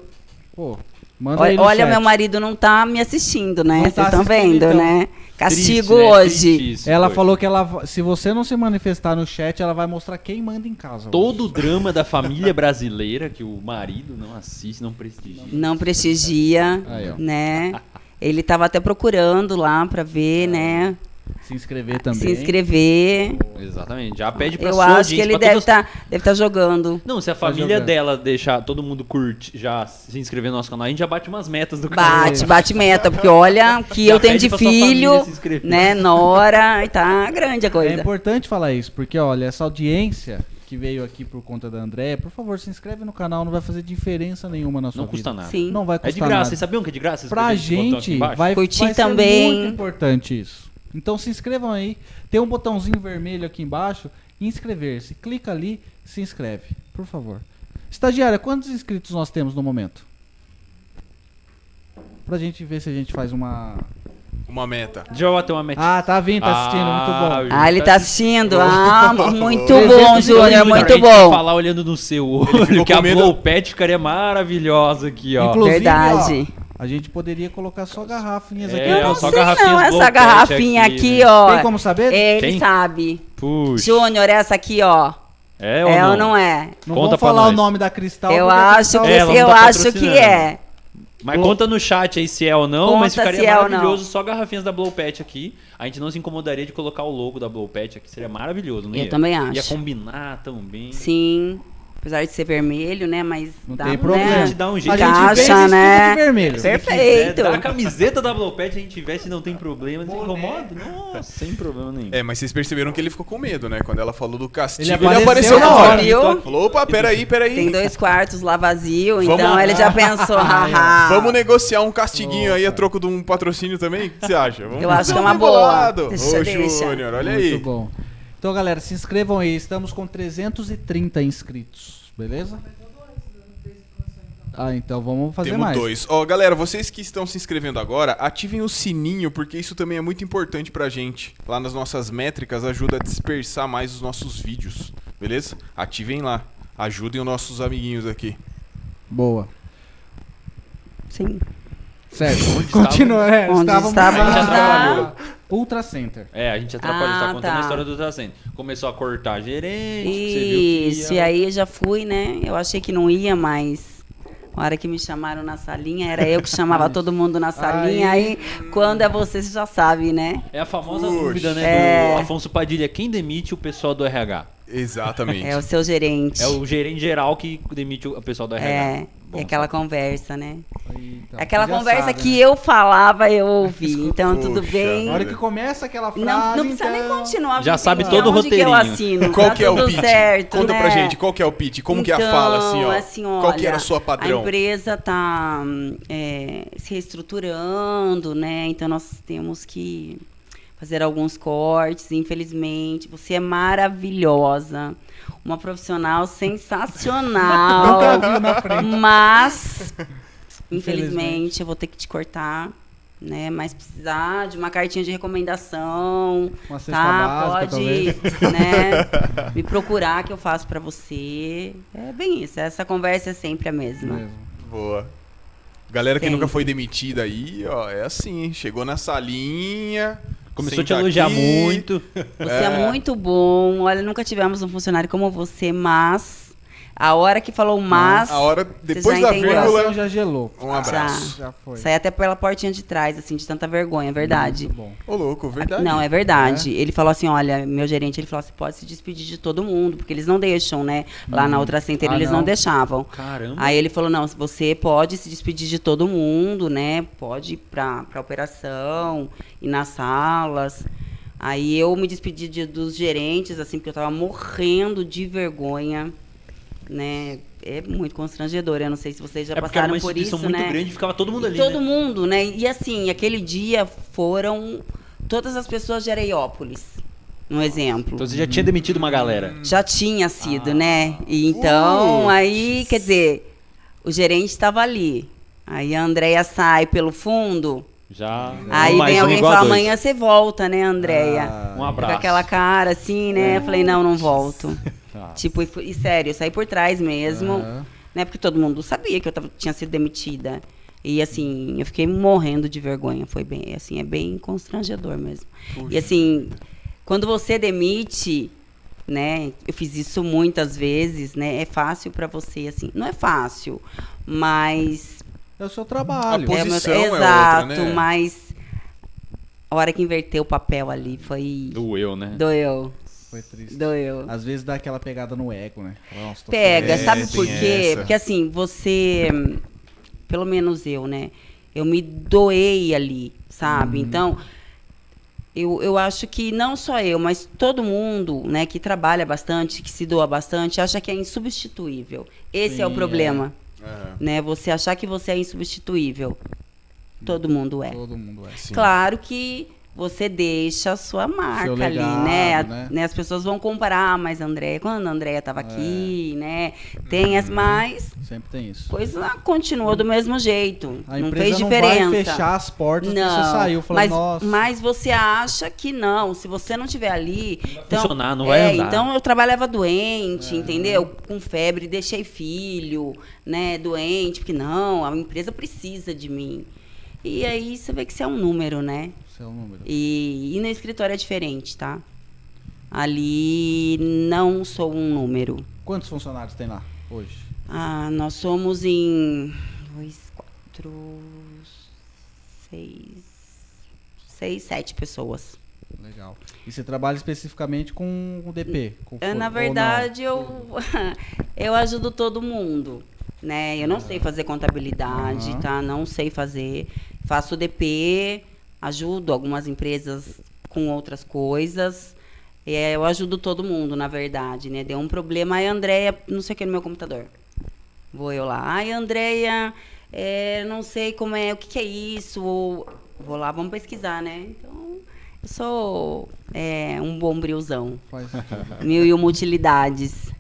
pô, manda aí
Olha,
no
olha,
chat.
meu marido não tá me assistindo, né?
Não
Vocês
tá
estão vendo,
então.
né? Castigo
Triste, né?
hoje.
Tristíssimo,
Ela
foi.
falou que ela, se você não se manifestar no chat, ela vai mostrar quem manda em casa. hoje.
Todo o drama da família brasileira que o marido não assiste, não prestigia.
Não prestigia,
Aí, ó.
né? Ele tava até procurando lá pra ver, né?
Se inscrever também.
Se inscrever.
Exatamente. Já pede pra
Eu
sua
acho que ele deve
todas-
estar deve tá jogando.
Não, se a
Tá
família
jogando.
dela deixar todo mundo curte, já se inscrever no nosso canal, a gente já bate umas metas do canal.
Bate, bate meta, porque olha o que
Já
eu tenho de filho, né? Nora, e tá grande a
É
coisa.
importante falar isso, porque olha, essa audiência que veio aqui por conta da Andréia, por favor, se inscreve no canal, não vai fazer diferença nenhuma na sua
Não custa
vida.
nada.
Sim.
Não vai
É
custar
de graça,
nada.
vocês sabiam que é de graça?
Pra gente vai,
Curtir
vai ser
também.
muito importante isso. Então se inscrevam aí. Tem um botãozinho vermelho aqui embaixo, inscrever-se. Clica ali, se inscreve, por favor. Estagiária, quantos inscritos nós temos no momento? Pra gente ver se a gente faz uma.
Uma meta.
Deixa eu bater uma metinha.
Ah, tá vindo, tá assistindo,
Ah,
muito bom.
Júnior
Ah, ele tá assistindo. Ah, muito bom, Júnior, muito bom.
falar olhando no seu olho, que a
medo.
Blow Pet ficaria maravilhosa aqui, ó.
Inclusive,
Verdade.
ó, a gente poderia colocar só garrafinhas aqui.
É,
Eu não
só
sei
garrafinhas
não, essa garrafinha
aqui,
aqui,
né?
ó.
Tem como saber?
Ele
Tem?
sabe.
Puxa.
Júnior, essa aqui, ó.
É ou
é
não?
ou não é?
Não
Conta pra
falar o
nós.
nome da Cristal.
eu
a
acho que,
É,
eu
tá
acho que é.
Mas
Blow-
conta no chat aí se é ou não, mas
Conta
ficaria
se é ou não.
maravilhoso só garrafinhas da Blow Pet aqui. A gente não se incomodaria de colocar o logo da Blow Pet aqui, seria maravilhoso, não
Eu
ia?
também acho.
Ia combinar também.
Sim. Apesar de ser vermelho, né? Mas
Não
dá,
tem
né?
problema.
A gente dá um jeito.
A gente
Caixa,
vestido
né?
de vermelho.
Perfeito.
quiser a camiseta da Blow Pet, a gente veste e não tem problema, não se incomoda. Nossa, sem problema nenhum.
É, mas vocês perceberam que ele ficou com medo, né? Quando ela falou do castigo,
Ele
ele
apareceu
apareceu,
na hora.
Viu?
Falou, opa, peraí, peraí.
Tem dois quartos lá vazio,
Vamos-
então ele já pensou, haha.
Vamos negociar um castiguinho aí a troco de um patrocínio também? O que você acha? Vamos
Eu acho que é uma boa. Deixa,
Ô,
deixa.
Júnior, olha
Muito
aí.
bom. Então, galera, se inscrevam aí. Estamos com 330 inscritos. Beleza? Ah, então vamos fazer
Temos
mais.
dois. Ó, galera, vocês que estão se inscrevendo agora, ativem o sininho, porque isso também é muito importante pra gente. Lá nas nossas métricas, ajuda a dispersar mais os nossos vídeos. Beleza? Ativem lá. Ajudem os nossos amiguinhos aqui.
Boa.
Sim.
Certo.
Onde
Continua. É,
Onde
estávamos
estava-
A gente atrapalhou.
Ultra Center.
É, a gente atrapalhou,
Ah,
tá contando
tá.
a história do Ultracento. Começou a cortar gerente, você viu que
Isso,
ia-
e aí eu já fui, né? Eu achei que não ia, mas na hora que me chamaram na salinha, era eu que chamava todo mundo na salinha. Aí, quando é você, você já sabe, né?
É a famosa
Puxa.
dúvida, né,
É.
do Afonso Padilha. Quem demite o pessoal do RH?
Exatamente.
É o seu gerente.
É o gerente geral que demite o pessoal do RH.
É,
Bom
é aquela conversa, né?
Aí, então,
aquela
já
conversa
sabe,
que
né?
eu falava, eu ouvi. Então, tudo bem.
Na hora que começa aquela frase.
Não, não precisa nem
então-
continuar.
Já sabe todo o
onde que eu
roteirinho.
assino.
Qual
tá
que é o pitch?
certo,
Conta
né?
pra gente, qual que é o pitch? Como que é a fala, assim, ó?
assim,
qual que era a
olha,
sua padrão?
A empresa está se reestruturando, né? Então nós temos que fazer alguns cortes, infelizmente. Você é maravilhosa, uma profissional sensacional.
Nunca viu na frente.
Mas,
Infelizmente.
infelizmente, eu vou ter que te cortar. Né, mas precisar de uma cartinha de recomendação,
Uma cesta
tá?
básica,
Pode,
talvez.
né, me procurar que eu faço pra você. É bem isso, essa conversa é sempre a mesma.
Mesmo.
Boa. Galera que
Sim.
nunca foi demitida aí, ó, é assim, chegou na salinha.
Começou a te elogiar
aqui.
muito.
Você é.
É.
muito bom. Olha, nunca tivemos um funcionário como você, mas a hora que falou mas,
A hora, depois
já
da
entendeu.
O
vírgula,
já gelou.
um abraço.
Já foi.
sai até pela portinha de trás, assim, de tanta vergonha, é verdade.
Muito bom.
Ô, louco, verdade.
Não, é verdade. Ele falou assim, olha, meu gerente, ele falou assim, pode se despedir de todo mundo, porque eles não deixam, né? Lá na outra center
Ah,
eles não.
não.
deixavam.
Caramba.
Aí ele falou, não, você pode se despedir de todo mundo, né? Pode ir pra, pra operação, ir nas salas. Aí eu me despedi de- dos gerentes, assim, porque eu tava morrendo de vergonha. Né? É muito constrangedor. Eu não sei se vocês já
É porque era
passaram
uma
por isso,
muito
né?
grande, ficava todo mundo
E
ali,
todo
né?
mundo, né? E assim, aquele dia foram todas as pessoas de Areiópolis, um exemplo.
Então você já tinha demitido uma galera.
Já tinha sido,
Ah.
né? E então,
Putz.
aí, quer dizer, o gerente estava ali. Aí a Andréia sai pelo fundo.
Já.
Aí vem alguém e fala,
dois.
amanhã você volta, né, Andréia?
Ah,
Um
Com
abraço.
aquela cara assim, né? Eu falei, não, não volto.
Ah.
Tipo, e, e sério, eu saí por trás mesmo,
Aham.
né? Porque todo mundo sabia que eu tava, tinha sido demitida. E assim, eu fiquei morrendo de vergonha. Foi bem, assim, é bem constrangedor mesmo. E assim, quando você demite, né? Eu fiz isso muitas vezes, né? É fácil pra você, assim. Não é fácil, mas
É o seu trabalho.
A posi- Posição é outra,
exato,
né?
mas a hora que inverteu o papel ali foi
Doeu, né?
doeu,
Foi triste.
doeu.
Às vezes dá aquela pegada no ego, né? Nossa, tô
Pega,
É,
sabe por quê?
essa.
Porque assim, você, pelo menos eu, né? Eu me doei ali, sabe?
Uhum.
Então, eu, eu acho que não só eu, mas todo mundo, né, que trabalha bastante, que se doa bastante, acha que é insubstituível. Esse é o
Sim,
problema,
Aham.
né? Você achar que você é insubstituível. Todo mundo é.
Todo mundo é.
Sim.
Claro que você deixa a sua marca ali,
legado,
né?
né?
né? As pessoas vão comparar, "Ah, mas Andréia, quando a Andréia estava
É.
aqui, né? Tem
Uhum.
as mais,
Sempre tem isso.
coisa continuou do mesmo jeito.
A
não
empresa
fez
não
diferença.
vai fechar as portas
Não,
você saiu. Falando,
mas,
nossa.
mas você acha que não. Se você não estiver ali. Então,
funcionar, não vai
é,
andar.
Então eu trabalhava doente, entendeu? Com febre, deixei filho, né? Doente, porque não, a empresa precisa de mim. E aí você vê que você é um número, né?
Seu número.
E, e no escritório é diferente, tá? Ali não sou um número.
Quantos funcionários tem lá hoje?
Ah, nós somos em dois, quatro, seis, seis, sete pessoas.
Legal. E você trabalha especificamente com o DP? Com
É,
fo-
Na verdade, eu, eu ajudo todo mundo, né? Eu não sei fazer contabilidade, tá? Não sei fazer. Faço DP, ajudo algumas empresas com outras coisas. É, eu ajudo todo mundo, na verdade, né? Deu um problema, aí a Andréia, não sei o que no meu computador. Vou eu lá, ai, Andréia, é, não sei como é, o que, que é isso. Ou, vou lá, vamos pesquisar, né? Então, eu sou é, um?
Faz tudo.
Mil e uma utilidades.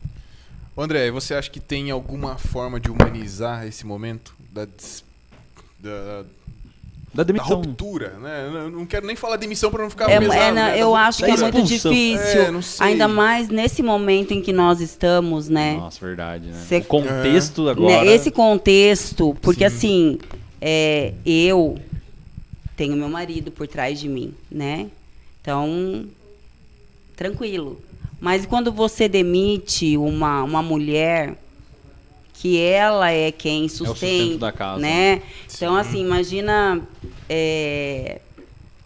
André, você acha que tem alguma forma de humanizar esse momento da, des- da,
Da
da
demissão.
ruptura, né? Eu não quero nem falar demissão para não ficar
É,
pesado.
é,
né? Da
eu acho que é muito difícil.
É, não sei.
ainda mais nesse momento em que nós estamos, né?
Nossa, verdade, né?
Cê-
O contexto
É.
agora.
Né, Esse contexto, porque assim, é, eu tenho meu marido por trás de mim, né? Então, tranquilo. Mas quando você demite uma, uma mulher que ela é quem
sustento
sustenta,
da casa.
né? Então, assim, imagina, é,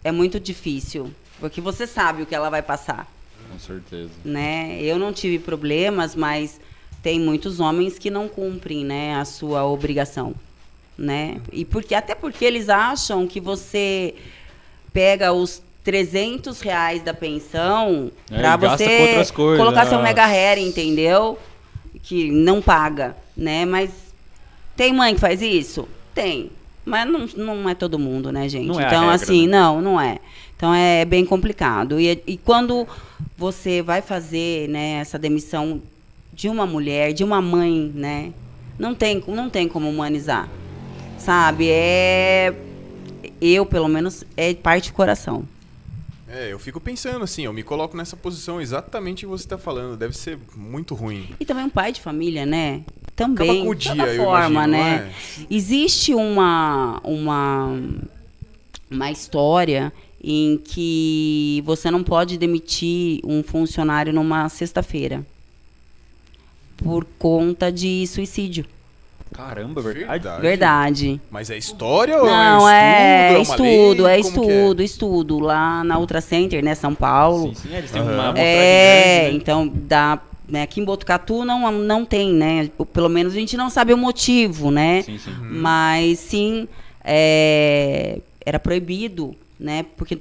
é muito difícil, porque você sabe o que ela vai passar
Com certeza.
né? Eu não tive problemas, mas tem muitos homens que não cumprem, né, a sua obrigação, né? E porque até porque eles acham que você pega os 300 reais da pensão
É,
para você
coisas.
colocar seu
Ah.
mega hair, entendeu? Que não paga, né? Mas tem mãe que faz isso? Tem. Mas não, não é todo mundo, né, gente?
Não é
então,
regra,
assim,
né?
não, não é. Então é bem complicado. E, e quando você vai fazer né, essa demissão de uma mulher, de uma mãe, né? Não tem, não tem como humanizar. Sabe? É. Eu, pelo menos, é parte do coração.
É, eu fico pensando assim, eu me coloco nessa posição exatamente o que você está falando. Deve ser muito ruim.
E também um pai de família, né?
Acaba
Também.
com o
de
dia,
toda
eu
forma,
imagino,
né?
é?
Existe uma, uma, uma história em que você não pode demitir um funcionário numa sexta-feira por conta de suicídio.
Caramba, verdade.
Verdade.
Verdade.
Mas é história ou
Não,
é
é
estudo?
estudo,
uma
é
lei? Como que
estudo, estudo. Lá na Ultra Center, né, São Paulo.
Sim, sim, eles têm
Aham.
uma
É,
grande, né?
então dá. Né, aqui em Botucatu não, não tem, né? Pelo menos a gente não sabe o motivo, né?
Sim, sim.
Mas sim, é, era proibido, né? Porque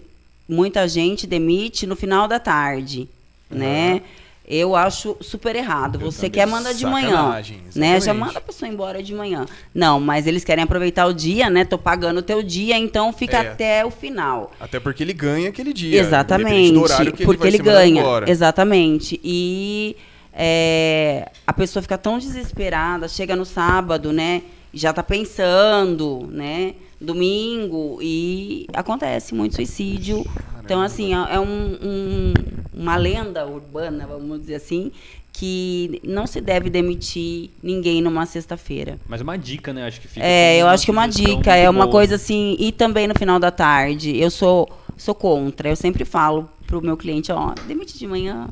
muita gente demite no final da tarde, né? Eu acho super errado.
Eu
Você quer mandar de manhã, né? Já manda a pessoa embora de manhã. Não, mas eles querem aproveitar o dia, né? Tô pagando o teu dia, então fica
É.
até o final.
Até porque ele ganha aquele dia.
Exatamente, porque ele
mandado
ganha.
embora.
Exatamente. E é, a pessoa fica tão desesperada, chega no sábado, né? Já tá pensando, né? Domingo e acontece muito suicídio. Então, assim, é é um- um- uma lenda urbana, vamos dizer assim, que não se deve demitir ninguém numa sexta-feira.
Mas uma dica, né? Acho que fica.
É, eu acho que uma
sugestão
dica, é uma
boa.
coisa assim, e também no final da tarde, eu sou sou contra. Eu sempre falo pro meu cliente, ó, demite de manhã.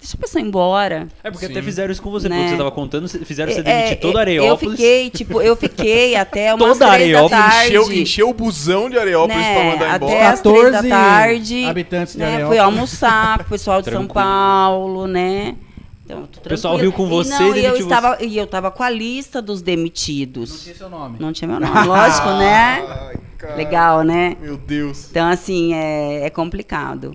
Deixa a pessoa ir embora.
É porque
Sim.
até fizeram isso com você,
Né?
você tava contando, fizeram você
É,
demitir
é,
toda a
Eu
Areópolis.
fiquei, tipo, eu fiquei até umas
Toda
três da
Areópolis
tarde.
Encheu, encheu o busão de Areópolis
né,
pra mandar
até
embora.
as três da
14
tarde.
habitantes de
né,
Areópolis.
Fui almoçar com o pessoal de São. Paulo, né? Então,
O pessoal riu com você
e, não,
e
eu estava E eu estava com a lista dos
Não
demitidos.
tinha seu nome.
Não tinha meu nome, lógico, né?
Ai, cara.
Legal, né?
Meu Deus.
Então, assim, é, é complicado.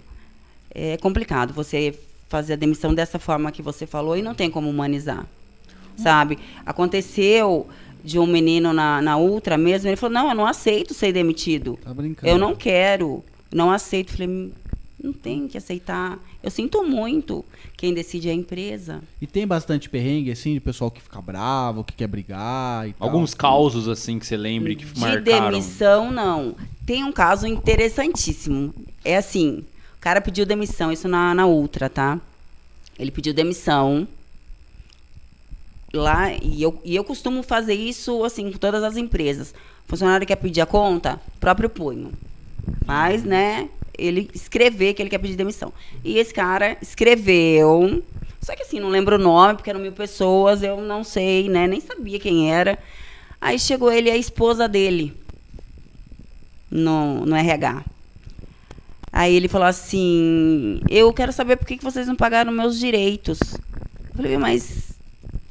É complicado você fazer a demissão dessa forma que você falou e não tem como humanizar. Sabe? Aconteceu de um menino na, na Ultra mesmo, ele falou, não, eu não aceito ser demitido.
Tá brincando.
Eu não quero, não aceito. Falei, "Hum, não tem que aceitar. Eu sinto muito. Quem decide é a empresa.
E tem bastante perrengue, assim, de pessoal que fica bravo, que quer brigar e tal.
Alguns causos, assim, que você lembre que
De
marcaram.
demissão, não. Tem um caso interessantíssimo. É assim, cara pediu demissão, isso na, na Ultra, tá? Ele pediu demissão. Lá, e eu, e eu costumo fazer isso, assim, com todas as empresas. O funcionário quer pedir a conta, próprio punho. Mas, né, ele escrever que ele quer pedir demissão. E esse cara escreveu, só que assim, não lembro o nome, porque eram mil pessoas, eu não sei, né, nem sabia quem era. Aí chegou ele e a esposa dele no, no RH. Aí ele falou assim: Eu quero saber por que vocês não pagaram meus direitos. Eu falei, mas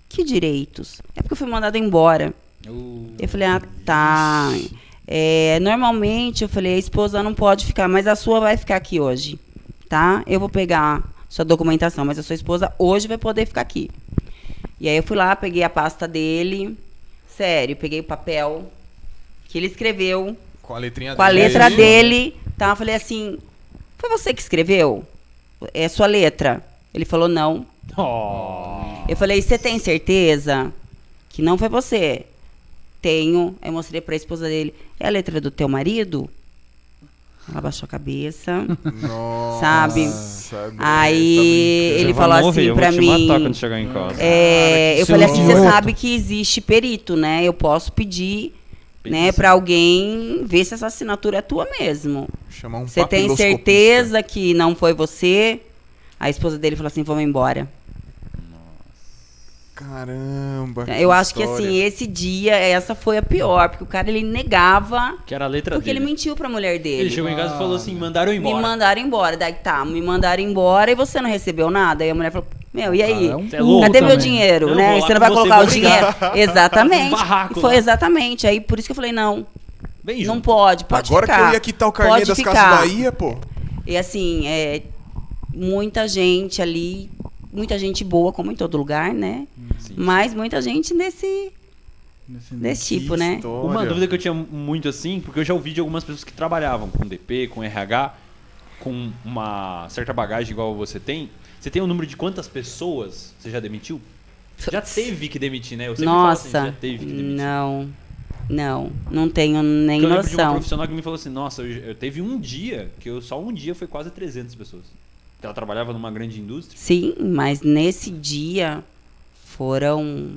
que direitos? É porque eu fui mandado embora.
Uh,
Eu falei, ah, tá. É, normalmente, eu falei, a esposa não pode ficar, mas a sua vai ficar aqui hoje, tá? Eu vou pegar sua documentação, mas a sua esposa hoje vai poder ficar aqui. E aí eu fui lá, peguei a pasta dele, sério, peguei o papel que ele escreveu,
Com a letrinha
com a
dele.
letra dele, tá? Eu falei assim, foi você que escreveu? É sua letra? Ele falou, não.
oh.
Eu falei, você tem certeza que não foi você? Tenho. Aí eu mostrei pra esposa dele. É a letra do teu marido? Ela baixou a cabeça.
Nossa,
Sabe?
André,
Aí
tá
ele falou
morrer,
assim pra
te
mim.
matar quando chegar em casa.
é,
Cara,
eu falei assim, você sabe que existe perito, né? Eu posso pedir, né,
Perícia.
para alguém ver se essa assinatura é tua mesmo.
Chamar um
Você tem certeza que não foi você? A esposa dele falou assim, vamos embora.
Caramba.
Eu acho que assim,
história.
esse dia, essa foi a pior, porque o cara ele negava,
Que era a letra
porque
dele.
ele mentiu pra mulher dele.
Ele chegou em casa e falou assim: mandaram embora.
Me mandaram embora. Daí tá, me mandaram embora e você não recebeu nada. Aí a mulher falou: Meu, e aí?
Cara, é um
é
Cadê meu
também.
dinheiro,
Eu
né? Você não vai
você,
colocar o dinheiro? Exatamente.
Um
E foi exatamente. Aí por isso que eu falei: Não,
Vem
não
junto.
pode, pode
Agora
ficar.
que eu ia quitar o carnê
Pode
das
ficar.
Casas Bahia, pô.
E assim, é, muita gente ali, muita gente boa, como em todo lugar, né?
Sim.
Mas muita gente nesse,
Nesse-
desse tipo, né?
Uma dúvida que eu tinha muito assim, porque eu já ouvi de algumas pessoas que trabalhavam com DP, com RH, com uma certa bagagem igual você tem. Você tem um número de quantas pessoas você já demitiu? Já teve que demitir, né? Eu sempre falo assim,
Nossa,
já teve que demitir.
não, não, não tenho nem
Porque eu lembro de uma
noção.
profissional que me falou assim, nossa, eu, eu teve um dia, que eu só um dia foi quase 300 pessoas. Ela trabalhava numa grande indústria.
Sim, mas nesse dia foram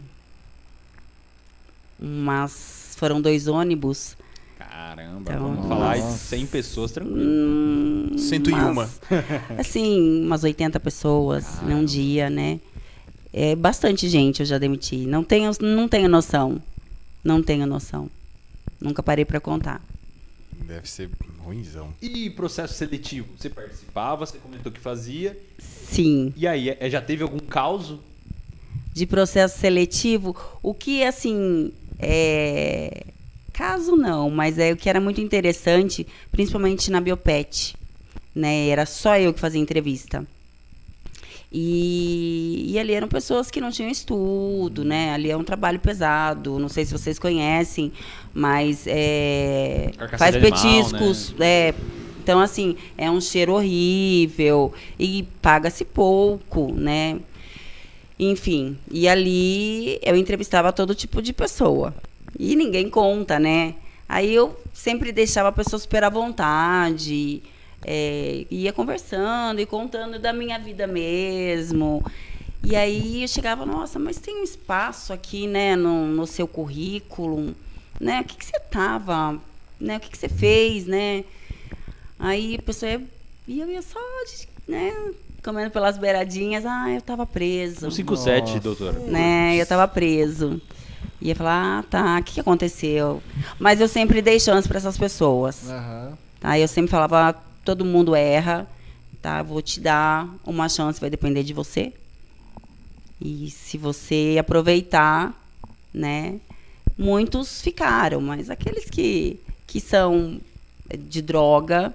umas, foram dois ônibus.
Caramba,
Então,
vamos falar de
nossa.
100 pessoas tranquilo.
Hum,
101.
umas- assim, umas 80 pessoas num dia, né? É bastante gente eu já demiti. Não tenho, não tenho noção. Não tenho noção. Nunca parei pra contar.
Deve ser ruimzão.
E processo seletivo? Você participava, você comentou que fazia.
Sim.
E aí, é- já teve algum caso?
de processo seletivo, o que assim é caso não, mas é o que era muito interessante, principalmente na Biopet, né? Era só eu que fazia entrevista. E, e ali eram pessoas que não tinham estudo, né? Ali é um trabalho pesado. Não sei se vocês conhecem, mas é, faz
animal,
petiscos. é, então, assim, é um cheiro horrível e paga-se pouco, né? Enfim, e ali eu entrevistava todo tipo de pessoa. E ninguém conta, né? Aí eu sempre deixava a pessoa super à vontade, é, ia conversando e contando da minha vida mesmo. E aí eu chegava, nossa, mas tem um espaço aqui, né, no, no seu currículo, né? O que, que você tava, né? O que, que você fez, né? Aí a pessoa ia, eu ia só, né, comendo pelas beiradinhas, ah, eu tava preso
Um 57,
Nossa.
doutora.
né? Eu tava preso. Ia falar, ah, tá, o que, que aconteceu? Mas eu sempre dei chance para essas pessoas, tá? Eu sempre falava, todo mundo erra, tá? Vou te dar uma chance, vai depender de você. E se você aproveitar, né? Muitos ficaram, mas aqueles que, que são de droga,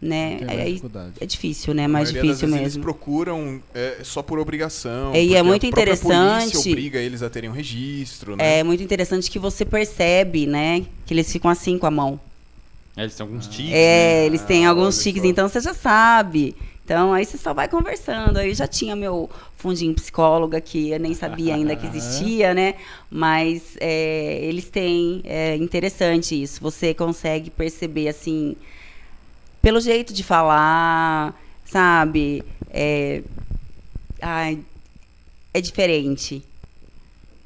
né? Aí
dificuldade.
é difícil, né?
A
Mais difícil
vezes
mesmo.
Eles procuram é, só por obrigação.
É, e é muito interessante-
polícia obriga eles a terem um registro, né?
É muito interessante que você percebe, né? Que eles ficam assim com a mão.
É, eles têm alguns tiques.
É,
né?
eles têm
Ah,
alguns tiques, então você já sabe. Então aí você só vai conversando. Aí eu já tinha meu fundinho psicóloga que eu nem sabia ainda que existia, né? Mas é, eles têm, é interessante isso. Você consegue perceber assim, pelo jeito de falar, sabe? É, ai, é diferente.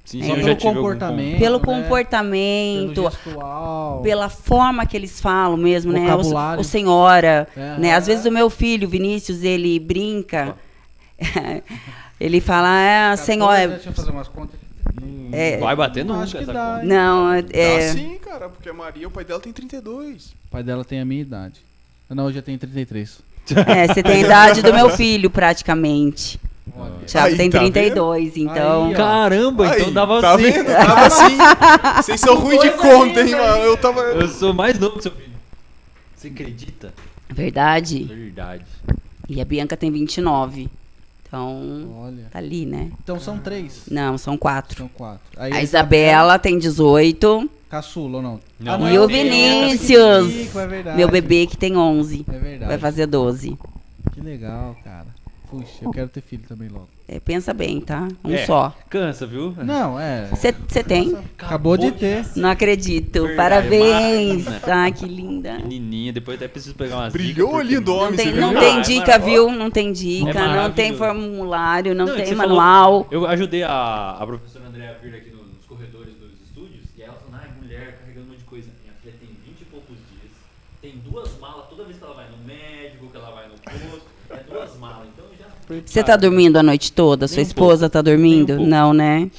Sim,
É,
sim, eu
pelo
já tive algum
comportamento.
Pelo
né?
comportamento,
Pelo gestual.
pela forma que eles falam mesmo, né? O, o senhora,
É.
né? Às vezes o meu filho, Vinícius, ele brinca, ele fala, é,
Deixa
senhora,
eu fazer umas contas.
Não
É.
vai bater nunca
Acho que
essa
dá,
conta.
não, é,
Ah, sim, cara, porque a Maria, o pai dela tem 32.
O pai dela tem a minha idade. Não, hoje eu tenho 33.
é, você tem a idade do meu filho, praticamente. O Thiago
Aí,
tem
tá
32, então...
Aí.
Caramba, então
Aí,
dava
tá
assim.
vendo? Tava assim. Vocês são ruins de conta, hein, mano? Eu tava.
Eu sou mais novo que seu filho. Você acredita?
Verdade.
Verdade.
E a Bianca tem 29. Então,
Olha.
tá ali, né?
Então são três.
Não, são quatro.
São quatro. Aí
A Isabela tem 18.
Caçula ou não?
Não,
Ah,
mas
E o Vinícius,
Chico, é verdade.
meu bebê que tem 11.
É verdade.
Vai fazer 12.
Que legal, cara. Puxa, eu quero ter filho também logo.
É, pensa bem, tá? Um
É.
só.
Cansa, viu?
Não, é.
Você tem?
Acabou de ter.
Não acredito.
Verdade,
Parabéns. Ai, que linda.
Menininha, depois até preciso pegar umas
Brilhou
dicas,
do homem,
Não tem,
viu?
não
Ah,
tem
é
dica, viu? Não tem dica,
É
não tem formulário, não,
Não, é
tem manual.
falou- eu ajudei a, a professora Andréa a vir aqui no- nos corredores dos estúdios e ela falou, ai, mulher carregando um monte de coisa. Minha filha tem 20 e poucos dias, tem duas malas toda vez que ela vai no médico, que ela vai no posto, é duas malas. Então já.
Você tá dormindo a noite toda? Sua
um
esposa tá dormindo?
Um pouco.
Não, né?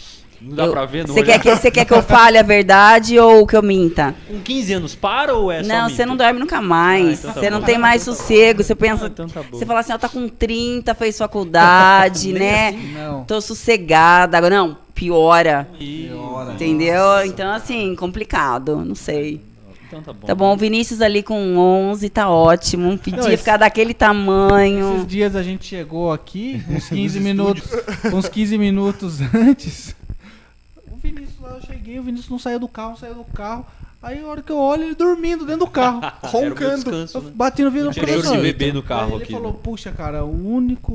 Não dá
Eu-
pra ver, não
Você quer, que, você quer que eu fale a verdade ou que eu minta?
Com 15 anos para ou é só
não, você não dorme nunca mais.
Ah, então tá
você não
bom.
tem mais sossego. Você pensa.
Ah, então tá.
Você fala assim, ó, tá com 30, fez faculdade, né?
assim.
Não.
Tô sossegada. Agora, não, piora.
Piora.
Entendeu? Então, assim, complicado. Não sei.
Então tá bom.
Tá bom, o Vinícius ali com 11 tá ótimo. Podia
Não, esse-
ficar daquele tamanho.
Esses dias a gente chegou aqui, uns 15 minutos, uns 15 minutos antes. O Vinícius lá, eu cheguei, o Vinícius não saiu do carro, não saiu do carro. Aí a hora que eu olho, ele dormindo dentro do carro.
Roncando.
descanso,
Eu
né?
bati no vidro professor.
bebê no carro
Aí ele
aqui,
falou,
né?
puxa, cara, o único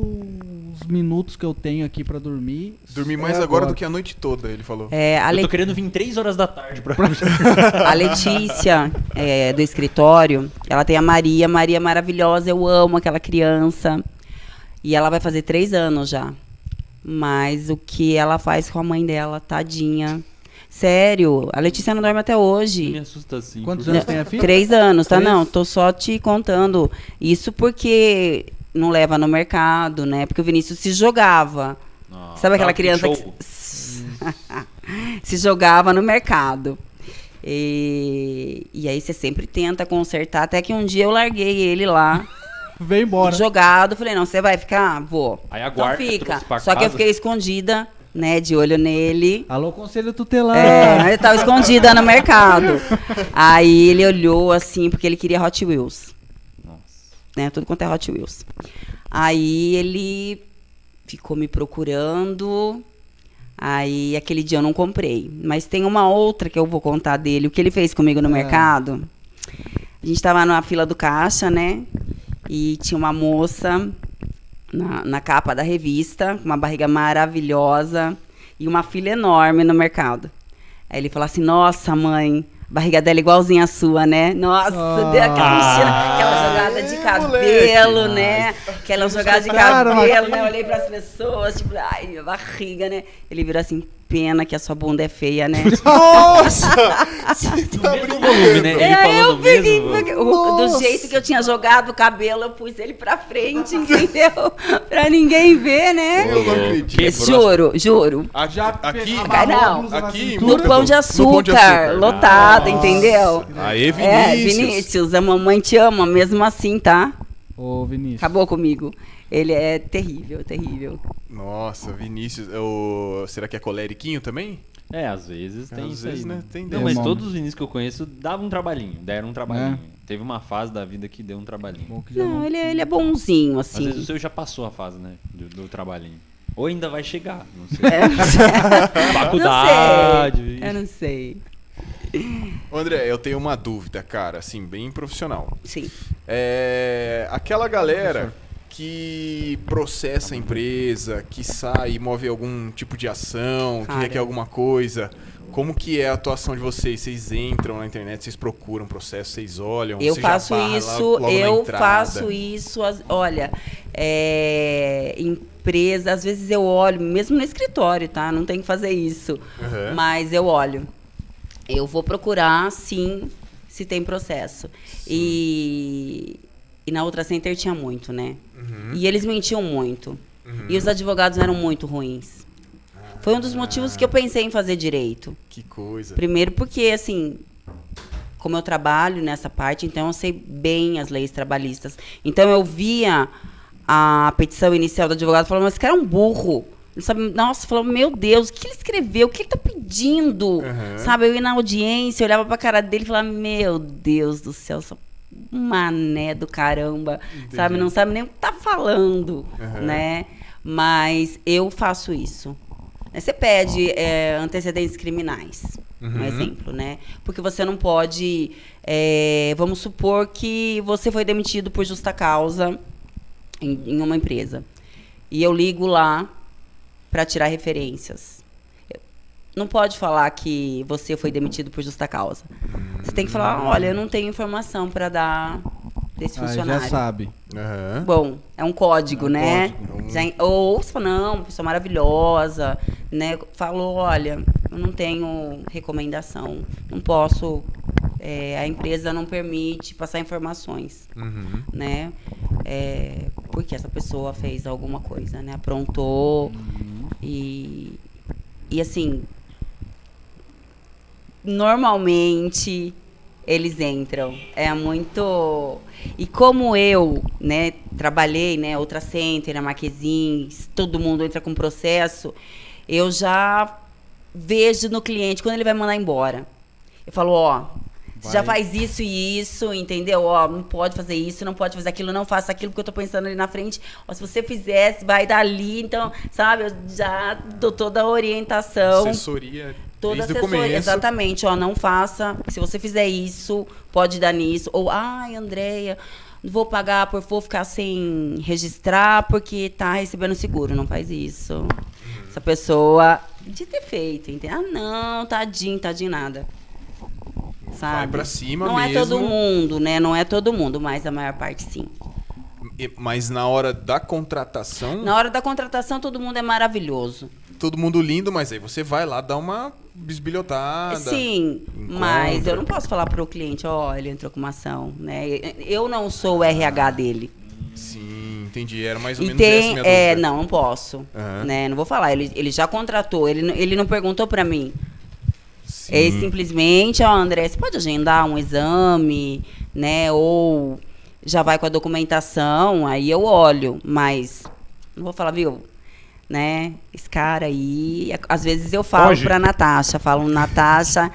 os minutos que eu tenho aqui pra dormir.
Dormi
é
mais agora do que a noite toda, ele falou.
É, a,
Eu
Le-
tô querendo vir 3 horas da tarde pra...
a Letícia, é, do escritório, ela tem a Maria. Maria é maravilhosa, eu amo aquela criança. E ela vai fazer três anos já. Mas o que ela faz com a mãe dela, tadinha. Sério, a Letícia não dorme até hoje.
Me assusta assim.
Quantos anos tem a filha?
Três anos, tá?
Três?
Não, tô só te contando. Isso porque não leva no mercado, né? Porque o Vinícius se jogava.
Ah,
Sabe aquela criança que se jogava no mercado. E, e aí você sempre tenta consertar. Até que um dia eu larguei ele lá,
Vem embora.
jogado. Falei, não, você vai ficar? Vou.
Aí a
Então fica. Só que eu
casa.
fiquei escondida, né, de olho nele.
Alô, conselho tutelar.
É, eu tava escondida no mercado. Aí ele olhou assim, porque ele queria Hot Wheels.
Nossa.
Né? Tudo quanto é Hot Wheels. Aí ele ficou me procurando. Aí aquele dia eu não comprei. Mas tem uma outra que eu vou contar dele, o que ele fez comigo no
Ah.
mercado. A gente tava na fila do caixa, né? E tinha uma moça na, na capa da revista, com uma barriga maravilhosa e uma fila enorme no mercado. Aí ele falou assim: Nossa, mãe, a barriga dela é igualzinha à sua, né? Nossa,
Ah.
deu aquela, aquela jogada de
É,
cabelo,
moleque.
né? Aquela jogada de cabelo, né? Eu olhei pras pessoas, tipo, ai, minha barriga, né? Ele virou assim: Pena que a sua bunda é feia, né?
Nossa! Você tá
mesmo
brincando.
volume, né? Ele
É, eu peguei, peguei- do jeito que eu tinha jogado o cabelo, eu pus ele pra frente, entendeu? pra ninguém ver, né?
Eu não acredito.
Juro, juro.
Aqui,
Já
aqui,
não.
a
Aqui,
cintura.
No pão de açúcar,
No Pão de Açúcar.
lotado,
Nossa.
entendeu?
Aê,
É,
Vinícius.
Vinícius, a mamãe te ama mesmo assim, tá?
Ô, Vinícius.
Acabou comigo. Ele é terrível, terrível.
Nossa, Vinícius. O... Será que é coleriquinho também?
É, às vezes tem
Às
isso
vezes,
aí,
né?
né?
Tem
Não, mas todos os Vinícius que eu conheço davam um trabalhinho, deram um trabalhinho.
É.
Teve uma fase da vida que deu um trabalhinho.
Bom que já
Não,
não-
ele é, ele é bonzinho,
Às vezes o
assim.
seu já passou a fase, né? Do, do trabalhinho. Ou ainda vai chegar, não sei.
É, não
Faculdade.
sei. Eu não sei.
André, eu tenho uma dúvida, cara, assim, bem profissional.
Sim.
É. Aquela galera que processa a empresa, que sai e move algum tipo de ação, que
Cara.
requer alguma coisa. Como que é a atuação de vocês? Vocês entram na internet, vocês procuram processo, vocês olham?
Eu faço
lá
isso, eu faço isso. olha, é, empresa, às vezes eu olho, mesmo no escritório, tá? Não tem que fazer isso.
Aham.
Mas eu olho. Eu vou procurar, sim, se tem processo. E, e na outra center tinha muito, né?
Uhum.
E eles mentiam muito. E os advogados eram muito ruins. Foi um dos motivos que eu pensei em fazer direito.
Que coisa.
Primeiro porque, assim, como eu trabalho nessa parte, então eu sei bem as leis trabalhistas. Então eu via a petição inicial do advogado falando, mas esse cara é um burro. Sabe, nossa, falou, meu Deus, o que ele escreveu? O que ele tá pedindo?
Aham.
Sabe, eu ia na audiência, olhava pra cara dele e falava, meu Deus do céu, um mané do caramba. Sabe, não sabe nem o que tá falando,
Aham.
né? Mas eu faço isso. Você pede é, antecedentes criminais, um
Uhum.
exemplo, né? Porque você não pode. é, vamos supor que você foi demitido por justa causa em, em uma empresa. E eu ligo lá para tirar referências. Não pode falar que você foi demitido por justa causa. Você tem que falar: olha, eu não tenho informação para dar desse
Aí
funcionário.
já sabe.
Aham.
Bom, é um código,
É um
né?
código.
Já, ou você fala, não, uma pessoa maravilhosa, né? Falou, olha, eu não tenho recomendação, não posso, é, a empresa não permite passar informações,
Uhum.
né? É, porque essa pessoa fez alguma coisa, né? Aprontou e, e assim, normalmente eles entram. É muito. E como eu, né, trabalhei, né, outra center, na Marquezins, todo mundo entra com processo, eu já vejo no cliente quando ele vai mandar embora. Eu falo, ó, você já
Vai.
faz isso e isso, entendeu? Ó, não pode fazer isso, não pode fazer aquilo, não faça aquilo que eu tô pensando ali na frente. Ó, se você fizesse, vai dali, então, sabe, eu já dou toda a orientação.
Assessoria
Toda
desde
assessoria,
começo.
exatamente, ó, não faça. Se você fizer isso, pode dar nisso. Ou, ai, Andréia, vou pagar, por vou ficar sem registrar porque tá recebendo seguro. Não faz isso.
Uhum.
Essa pessoa de ter feito, entende? Ah, não, tadinho, tadinho nada. Sabe?
Vai pra cima
Não é
mesmo.
todo mundo, né? Não é todo mundo, mas a maior parte sim.
E- Mas na hora da contratação,
Na hora da contratação, todo mundo é maravilhoso.
todo mundo lindo, mas aí você vai lá dar uma bisbilhotada.
Sim, mas
encontra.
eu não posso falar pro cliente, ó, ele entrou com uma ação, né? Eu não sou o RH dele.
Sim, entendi. Era mais ou
E
menos essa
tem,
minha
é,
dúvida.
não, não posso,
Aham.
né? Não vou falar, ele, ele já contratou, ele, não- ele não perguntou pra mim.
Sim.
Ele simplesmente, ó, André, você pode agendar um exame, né? Ou já vai com a documentação, aí eu olho, mas não vou falar, viu? Né? Esse cara aí, às vezes eu falo
Foge.
pra Natasha, falo, Natasha,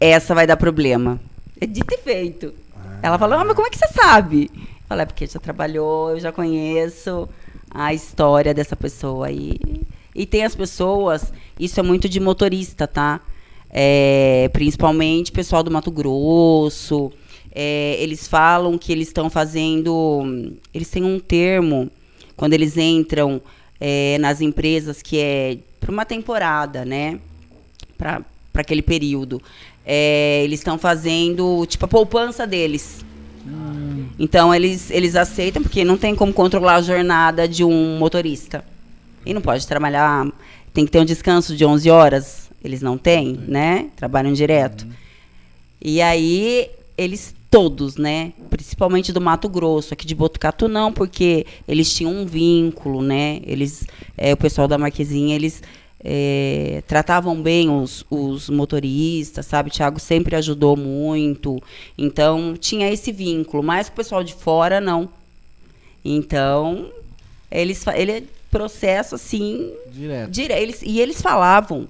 essa vai dar problema. É dito e feito. Ela falou, ah, mas como é que você sabe? Eu falei, é porque já trabalhou, eu já conheço, a história dessa pessoa. E, e tem as pessoas, isso é muito de motorista, tá? É, principalmente pessoal do Mato Grosso. É, eles falam que eles estão fazendo. Eles têm um termo quando eles entram é, nas empresas que é para uma temporada, né? Para aquele período. É, eles estão fazendo tipo a poupança deles. Então eles, eles aceitam, porque não tem como controlar a jornada de um motorista. E não pode trabalhar, tem que ter um descanso de 11 horas. Eles não têm, né? Trabalham direto. E aí eles todos, né? Principalmente do Mato Grosso, aqui de Botucatu não, porque eles tinham um vínculo, né? Eles, é, o pessoal da Marquezinha, eles é, tratavam bem os, os motoristas, sabe? O Thiago sempre ajudou muito. Então, tinha esse vínculo. Mas o pessoal de fora, não. Então, eles, ele é processo assim.
Direto.
Dire, eles, e eles falavam.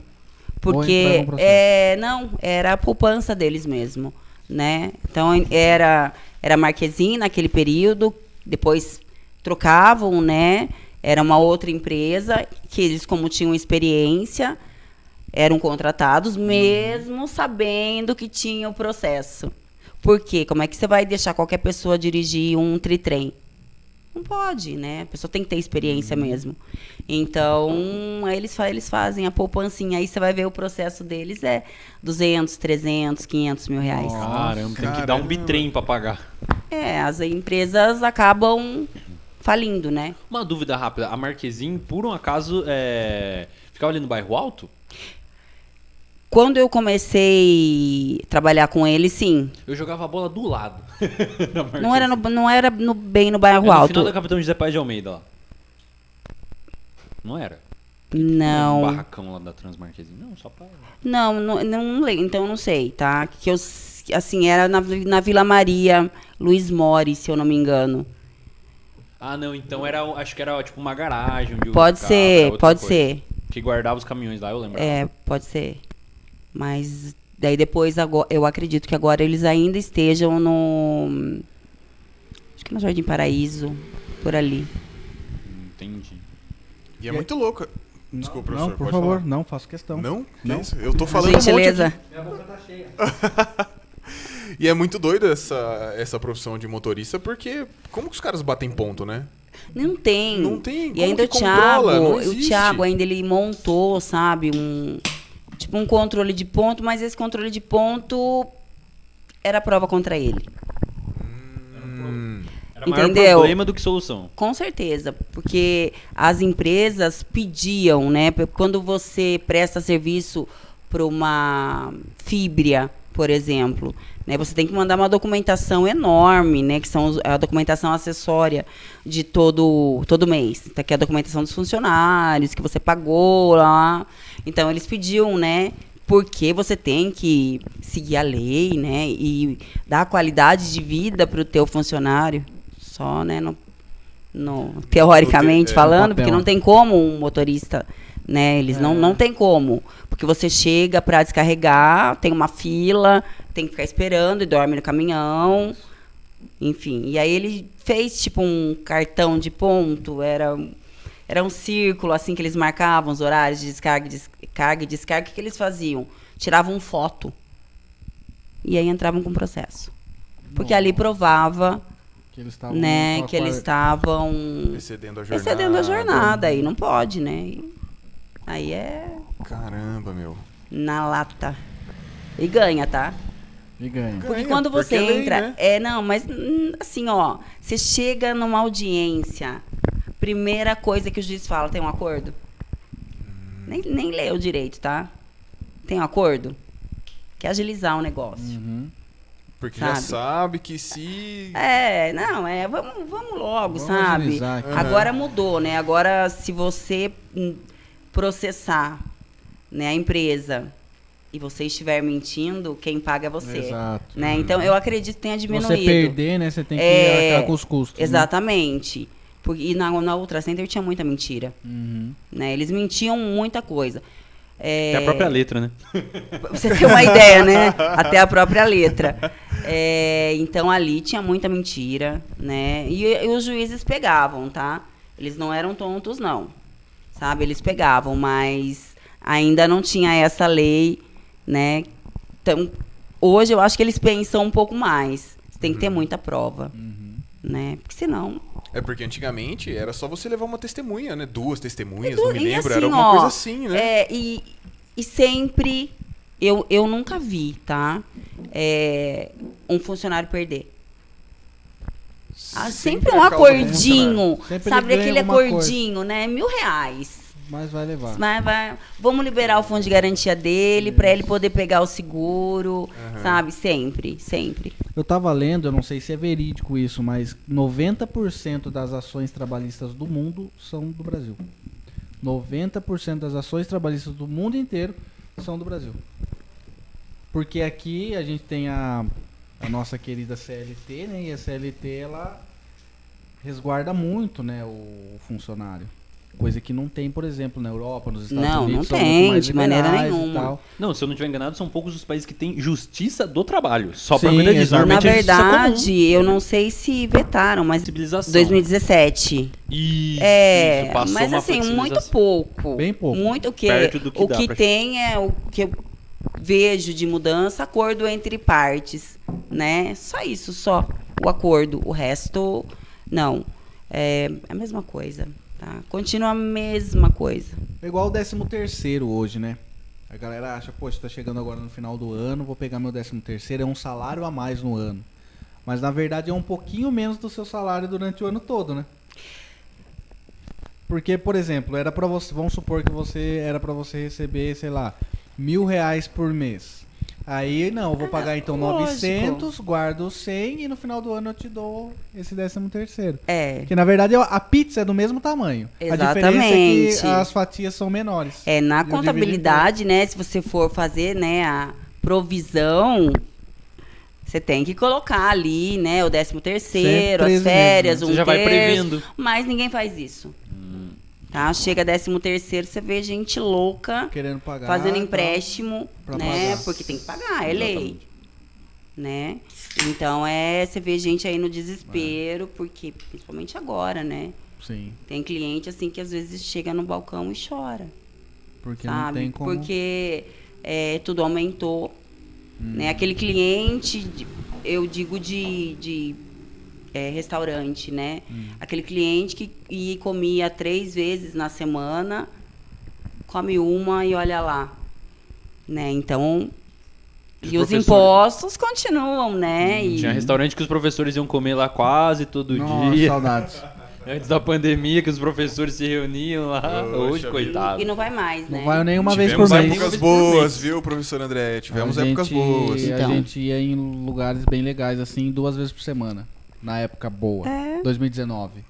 Porque. É, não, era a poupança deles mesmo. Né? Então, era, era Marquezinho naquele período. Depois trocavam, né? Era uma outra empresa que eles, como tinham experiência, eram contratados, mesmo sabendo que tinha o processo. Por quê? Como é que você vai deixar qualquer pessoa dirigir um tritrem? Não pode, né? A pessoa tem que ter experiência mesmo. Então, aí eles, eles fazem a poupancinha. Aí você vai ver o processo deles é 200, 300, 500 mil reais.
Caramba, tem que dar um bitrem pra pagar.
É, as empresas acabam falindo, né?
Uma dúvida rápida. A Marquezine, por um acaso, é... ficava ali no bairro Alto?
Quando eu comecei a trabalhar com ele, sim.
Eu jogava a bola do lado.
Não era, no, não era no- bem no bairro
no
alto.
final da Capitão José Paz de Almeida lá. Não era? Um
Não.
barracão lá da Transmarquezine. Não, só pra...
Não, não, não lembro, então eu não sei, tá? Que eu, assim, era na, na Vila Maria, Luiz Mori, se eu não me engano.
Ah, não, então era, acho que era tipo uma garagem.
Pode
era
ser, pode
coisa.
ser.
Que guardava os caminhões lá, eu lembro.
É, pode ser. Mas daí depois, agora, eu acredito que agora eles ainda estejam no. Acho que no Jardim Paraíso, por ali.
Entendi.
E é muito louco. Desculpa,
não,
professor.
não, por
pode
favor,
falar.
não, faço questão.
Não? Que
Não.
isso? Eu tô falando um monte
Gentileza.
aqui. E é muito doido essa, essa profissão de motorista, porque como que os caras batem ponto, né?
Não tem.
Não tem,
E
como
ainda
que
o Thiago, o. Thiago ainda ele montou, sabe, um tipo um controle de ponto, mas esse controle de ponto era prova contra ele.
Hum,
Era maior
Entendeu?
problema do que solução.
Com certeza, porque as empresas pediam, né? Quando você presta serviço para uma fíbria, por exemplo, né? Você tem que mandar uma documentação enorme, né? Que são a documentação acessória de todo todo mês. Tá aqui a documentação dos funcionários que você pagou lá. Então eles pediam, né? Porque você tem que seguir a lei, né? E dar qualidade de vida para o teu funcionário. Só, né? No, no- teoricamente
é,
falando, porque não tem como um motorista, né? Eles não, não tem como. Porque você chega para descarregar, tem uma fila, tem que ficar esperando e dorme no caminhão. Enfim, e aí ele fez tipo um cartão de ponto, era, era um círculo assim que eles marcavam os horários de descarga, e descarga e descarga. O que, que eles faziam? Tiravam foto. E aí entravam com processo. Porque ali provava,
Que eles estavam
né, que eles estavam
excedendo a jornada.
excedendo a jornada, aí não pode, né? Aí é
Caramba, meu.
na lata. E ganha, tá?
E ganha.
Porque
Ganha,
quando
porque
você
lei,
entra.
né?
É, não, mas hum, assim, ó. Você chega numa audiência. Primeira coisa que o juiz fala: tem um acordo? Nem, nem leu direito, tá? Tem um acordo? Quer agilizar o negócio.
Uhum.
Porque já
Sabe?
sabe que se.
É, não, é, vamos, vamos logo,
Vamos
sabe? Agora mudou, né? Agora, se você hum, processar né, a empresa e você estiver mentindo, quem paga é você.
Exato.
Né? Então, eu acredito que tenha diminuído.
Você perder, né? Você tem que
É,
arcar com os custos. né?
Porque, e na, na Ultra Center tinha muita mentira.
Uhum.
Né? Eles mentiam muita coisa. É,
Tem a própria letra, né?
Pra você ter uma ideia, né? Até a própria letra. É, então ali tinha muita mentira, né? E, e os juízes pegavam, tá? Eles não eram tontos, não. Sabe? Eles pegavam, mas ainda não tinha essa lei, né? Então, hoje eu acho que eles pensam um pouco mais. Você tem que ter muita prova, né? Porque senão...
É porque antigamente era só você levar uma testemunha, né? Duas testemunhas,
E
não me lembro.
assim,
era alguma
ó,
coisa assim, né?
É, e, e sempre... Eu, eu nunca vi, tá? É, um funcionário perder. Ah, sempre, um
causa do
acordinho,
Sempre
sabe? Aquele
alguma coisa.
acordinho, né? Mil reais.
Mas vai levar.
Mas vai, vamos liberar o fundo de garantia dele para ele poder pegar o seguro, sabe? Sempre, sempre.
Eu tava lendo, eu não sei se é verídico isso, mas 90% das ações trabalhistas do mundo são do Brasil. 90% das ações trabalhistas do mundo inteiro são do Brasil. Porque aqui a gente tem a, a nossa querida CLT, né? E a CLT ela resguarda muito, né, o funcionário. Coisa que não tem, por exemplo, na Europa, nos Estados
Não,
Unidos.
não
são muito
tem, de maneira nenhuma.
Não, se eu não estiver enganado, são poucos os países que têm justiça do trabalho. Só pra
Sim,
cuidar disso.
Na
é
verdade,
comum.
eu não sei se vetaram, mas
Flexibilização.
2017.
Isso,
É,
isso, passou
mas assim, muito pouco.
Bem pouco.
Muito o que
Perto do que
o
dá
que tem é o que eu vejo de mudança, acordo entre partes, né? Só isso, só o acordo, o resto não. É a mesma coisa, tá? Continua a mesma coisa.
É igual o 13 terceiro hoje, né? A galera acha, poxa, tá chegando agora no final do ano, vou pegar meu 13 terceiro, é um salário a mais no ano. Mas na verdade é um pouquinho menos do seu salário durante o ano todo, né? Porque, por exemplo, era para você, vamos supor que você era para você receber, sei lá, mil reais por mês. Aí, não, eu vou pagar então
lógico.
900, guardo os 100 e no final do ano eu te dou esse 13 terceiro.
É.
Que na verdade a pizza é do mesmo tamanho. A diferença é que
Exatamente.
as fatias são menores.
É, na
Eu
contabilidade, né, se você for fazer, né, a provisão, você tem que colocar ali, né, o décimo terceiro, as
meses,
férias,
né?
um
Você já vai
terço,
prevendo.
Mas ninguém faz isso. Tá? Chega décimo terceiro, você vê gente louca
Querendo pagar.
fazendo empréstimo,
pra
né?
pagar.
Porque tem que pagar, é lei. Né? Então é, você vê gente aí no desespero, porque principalmente agora, né?
Sim,
Tem cliente assim que às vezes chega no balcão e chora
porque não
sabe?
tem como.
Porque é, tudo aumentou.
Hum.
Né? Aquele cliente, eu digo de, de é, restaurante, né?
Hum.
Aquele cliente que ia e comia três vezes na semana, come uma e olha lá. Né? Então.
E os
E os impostos continuam, né? E-
Tinha restaurante que os professores iam comer lá quase todo
Nossa,
dia.
saudades.
Antes da pandemia, que os professores se reuniam lá. Hoje, coitado.
e não vai mais, né?
Não vai nenhuma vez por
Tivemos
mês.
épocas
Uma vez por
boas, viu, professor André? Tivemos
a
épocas
gente,
boas.
A
Então.
gente ia em lugares bem legais, assim, duas vezes por semana. Na época boa.
É.
2019.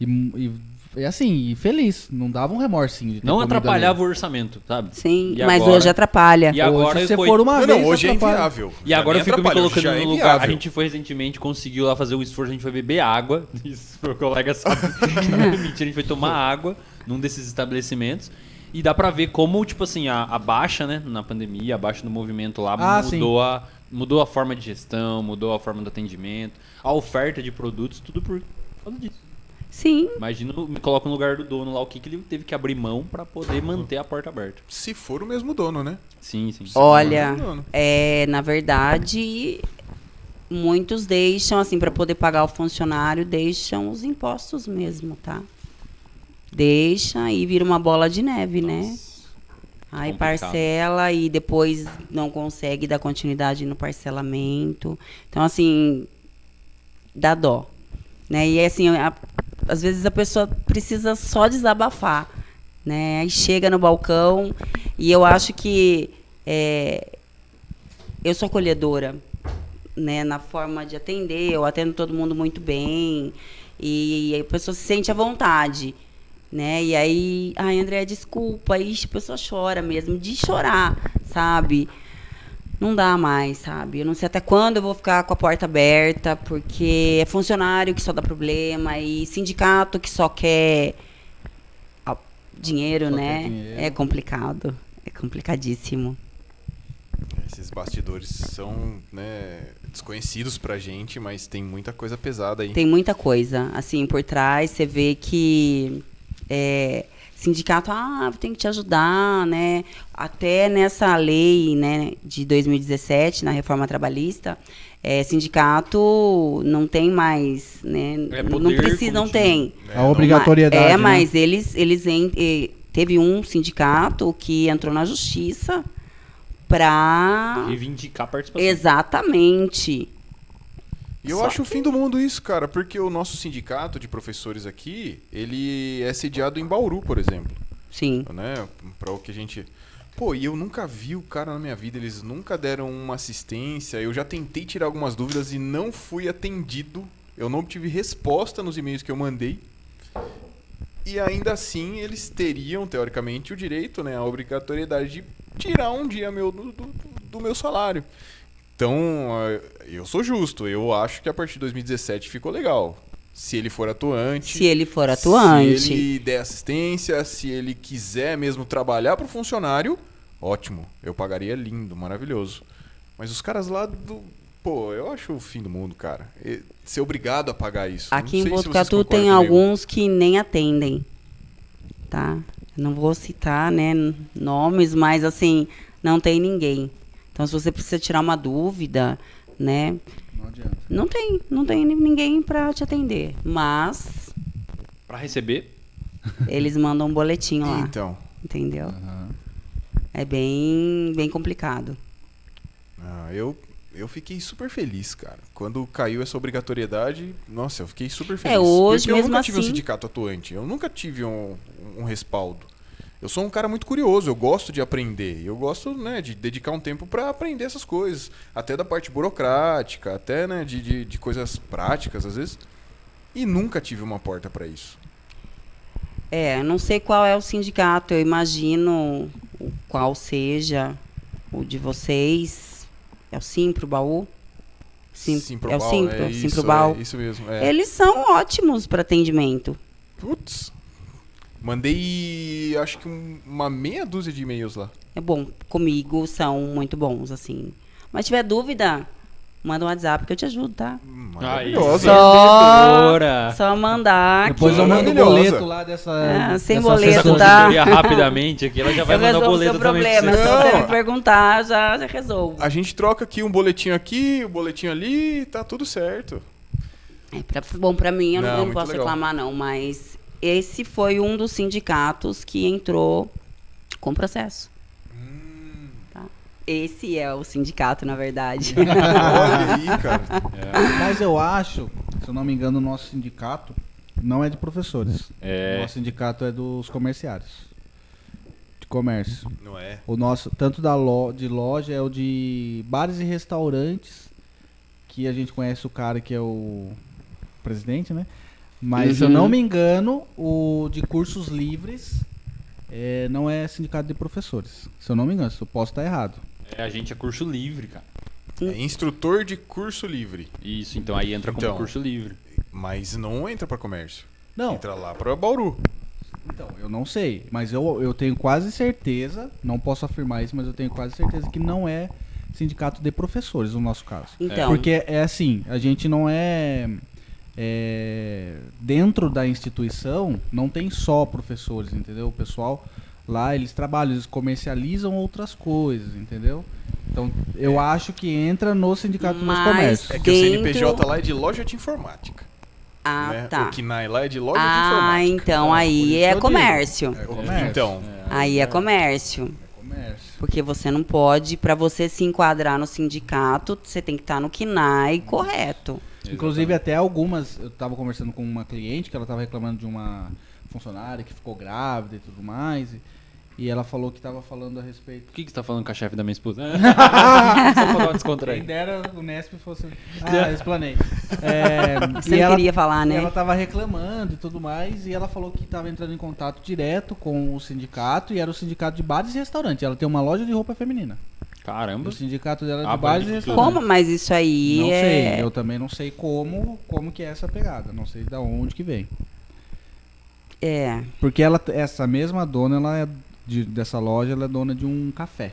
E, e, e assim, e feliz. Não dava um remorsinho de ter
Não atrapalhava
ali.
o orçamento, sabe?
Sim,
E
mas
agora-
hoje atrapalha.
E agora
Hoje, se
coi-
for uma
Não,
vez,
não, hoje é
atrapalha.
inviável.
E
Já
agora eu fico me colocando
é
no lugar. A gente foi recentemente, conseguiu lá fazer o esforço, a gente foi beber água. Isso, meu colega sabe. Mentira, a gente foi tomar água num desses estabelecimentos. E dá pra ver como, tipo assim, a, a baixa, né, na pandemia, a baixa no movimento lá
Ah,
mudou, a, mudou a forma de gestão, mudou a forma do atendimento, a oferta de produtos, tudo por causa disso.
Sim,
Imagina, me coloca no lugar do dono lá, o que, que ele teve que abrir mão pra poder manter a porta aberta.
Se for o mesmo dono, né?
Sim, sim.
Olha,
não, não.
é, na verdade, muitos deixam, assim, para poder pagar o funcionário, deixam os impostos mesmo, tá? Deixa e vira uma bola de neve, né? Aí
complicado.
parcela e depois não consegue dar continuidade no parcelamento. Então, assim, dá dó. Né? E assim, a- às vezes a pessoa precisa só desabafar. Né? Aí chega no balcão e eu acho que é, eu sou acolhedora né, na forma de atender, eu atendo todo mundo muito bem e a pessoa se sente à vontade. Né? E aí, ai, André, desculpa, aí a pessoa chora mesmo, de chorar, sabe? Não dá mais, sabe? Eu não sei até quando eu vou ficar com a porta aberta, porque é funcionário que só dá problema e sindicato que só quer dinheiro,
Só quer
né?
dinheiro.
É complicado. É complicadíssimo.
Esses bastidores são né, desconhecidos pra gente, mas tem muita coisa pesada aí.
Tem muita coisa, assim, por trás. Você vê que é, sindicato, ah, tem que te ajudar, né? Até nessa lei, né, de 2017, na reforma trabalhista, é, sindicato não tem mais, né?
É
não precisa, não tem.
É,
A obrigatoriedade.
É,
né?
mas eles, eles en- eh, teve um sindicato que entrou na justiça para
Reivindicar a participação.
exatamente.
E eu
Só
acho o fim do mundo isso, cara, porque o nosso sindicato de professores aqui, ele é sediado em Bauru, por exemplo,
Sim.
né? Para o que a gente Pô, e eu nunca vi o cara na minha vida, eles nunca deram uma assistência. Eu já tentei tirar algumas dúvidas e não fui atendido. Eu não obtive resposta nos e-mails que eu mandei. E ainda assim, eles teriam, teoricamente, o direito, né, a obrigatoriedade de tirar um dia meu do, do, do meu salário. Então, eu sou justo. Eu acho que a partir de 2017 ficou legal. Se ele for atuante.
Se ele for atuante.
Se ele der assistência, se ele quiser mesmo trabalhar pro funcionário, ótimo. Eu pagaria lindo, maravilhoso. Mas os caras lá do. Pô, eu acho o fim do mundo, cara. Ser obrigado a pagar isso.
Aqui em Botucatu tem
comigo.
alguns que nem atendem, tá? Não vou citar, né, nomes, mas assim, não tem ninguém. Então, se você precisa tirar uma dúvida, né,
Não adianta.
não tem, não tem ni- ninguém para te atender. Mas
Pra receber,
eles mandam um boletim lá,
Então.
entendeu?
Aham.
É bem, bem complicado.
ah, eu, eu fiquei super feliz, cara. Quando caiu essa obrigatoriedade, nossa, eu fiquei super feliz.
É, hoje
Porque eu
mesmo
nunca tive um
assim-
sindicato atuante. Eu nunca tive um, um respaldo. Eu sou um cara muito curioso, eu gosto de aprender. Eu gosto, né, de dedicar um tempo pra aprender essas coisas. Até da parte burocrática, até, né, de, de, de coisas práticas, às vezes. E nunca tive uma porta pra isso.
É, não sei qual é o sindicato, eu imagino o qual seja o de vocês. É o Simpro, Baú? Sim,
Simprobal,
é o Simpro,
é isso,
Simprobal.
é isso mesmo. É.
Eles são ótimos para atendimento.
Putz. Mandei, acho que um- uma meia dúzia de e-mails lá.
É bom, comigo são muito bons, assim. Mas se tiver dúvida, manda um WhatsApp que eu te ajudo, tá?
Maravilhosa.
Só-
vendedora.
Só mandar
Depois eu mando o boleto lá dessa.
Ah, sem
dessa
boleto, tá?
Rapidamente aqui, ela já vai
eu
mandar o boleto
seu
também você.
Se você
Não.
me perguntar, já, já resolvo.
A gente troca aqui um boletinho aqui, um boletinho ali, tá tudo certo.
É, pra- bom, pra mim, eu não,
Não,
não posso
legal.
reclamar, não, mas esse foi um dos sindicatos que entrou com processo.
Hum.
Tá? Esse é o sindicato, na verdade.
Olha aí, cara.
Mas eu acho, se eu não me engano, o nosso sindicato não é de professores. O
É.
nosso sindicato é dos comerciários. De comércio.
Não é?
O nosso, tanto da lo, de loja, é o de bares e restaurantes, que a gente conhece o cara que é o presidente, né? Mas se eu
Uhum.
não me engano, o de cursos livres é, não é sindicato de professores. Se eu não me engano, se eu posso estar errado.
É, a gente é curso livre, cara.
É instrutor de curso livre.
Isso, então aí entra como
Então.
curso livre.
Mas não entra pra comércio.
Não,
Entra lá pra Bauru.
então, eu não sei, mas eu, eu tenho quase certeza, não posso afirmar isso, mas eu tenho quase certeza que não é sindicato de professores no nosso caso.
Então,
Porque é assim, a gente não é, é, Dentro da instituição, não tem só professores, entendeu? O pessoal lá, eles trabalham, eles comercializam outras coisas, entendeu? Então, eu acho que entra no sindicato dos
Mas-
comércios.
É que o
Dentro-
CNPJ lá é de loja de informática.
ah,
né?
tá.
O KNAI lá é de loja de
Ah,
informática.
então
É, por
aí
que
é comércio.
É comércio.
Então,
Aí é comércio.
É comércio.
Porque você não pode, pra você se enquadrar no sindicato, você tem que estar no KNAI correto.
Inclusive, até algumas. Eu tava conversando com uma cliente que ela tava reclamando de uma funcionária que ficou grávida e tudo mais. E, e ela falou que tava falando a respeito.
Por que, que você tá falando com a chefe da minha esposa? Só pra uma
Quem dera o Nesp fosse. Ah, explanei. É,
Você
e
não
ela,
queria falar, né?
ela tava reclamando e tudo mais. E ela falou que tava entrando em contato direto com o sindicato. E era o sindicato de bares e restaurantes. Ela tem uma loja de roupa feminina.
Caramba.
O sindicato dela é de
Ah,
e restaurantes.
Como? Mas isso aí
Não
é.
sei, eu também não sei como, como que é essa pegada, não sei da onde que vem.
É.
Porque ela, essa mesma dona, ela é de- dessa loja, ela é dona de um café.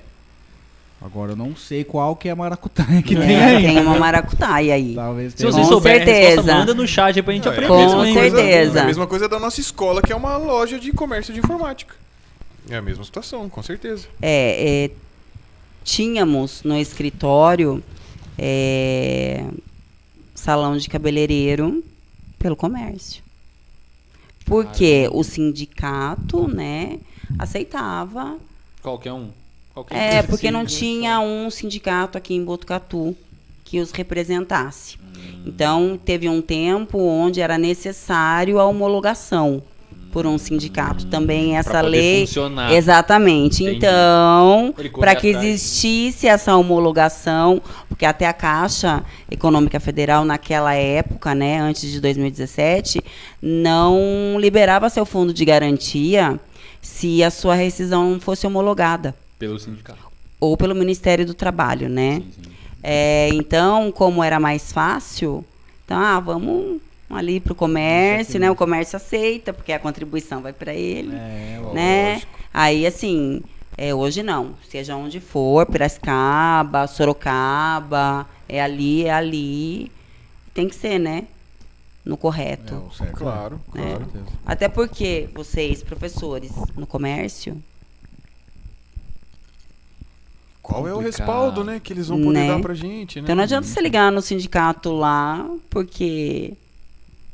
Agora eu não sei qual que é a maracutaia que
É,
tem aí.
tem uma maracutaia aí.
Talvez
Se
tenha
você
Com
souber resposta,
certeza.
manda no chat aí pra gente
Não, é
aprender.
Com
mesma
também.
coisa-
certeza.
é a mesma coisa da nossa escola, que é uma loja de comércio de informática. É a mesma situação, com certeza.
É, é, tínhamos no escritório é, salão de cabeleireiro pelo comércio. Porque o sindicato, né, aceitava.
Qualquer um. Qualquer
É, porque não tinha um sindicato aqui em Botucatu que os representasse. Então, teve um tempo onde era necessário a homologação por um sindicato. Também essa
Pra
lei
funcionar.
Exatamente.
Entendi.
Então, para que
atrás.
existisse essa homologação, porque até a Caixa Econômica Federal naquela época, né, antes de 2017, não liberava seu fundo de garantia se a sua rescisão fosse homologada
Pelo sindicato.
ou pelo Ministério do Trabalho, né?
Sim, sim.
É, então, como era mais fácil, então, ah, vamos ali para o comércio, né? O comércio aceita, porque a contribuição vai para ele
É, ó.
né? Aí, assim, é, hoje não. Seja onde for, Piracicaba, Sorocaba, é ali, é ali. Tem que ser, né? No correto.
É, certo.
Claro,
Com
claro.
certeza.
Até porque vocês, professores, no comércio,
Qual é o respaldo, né, que eles vão poder
Né?
dar pra gente, né?
então não adianta você ligar no sindicato lá, porque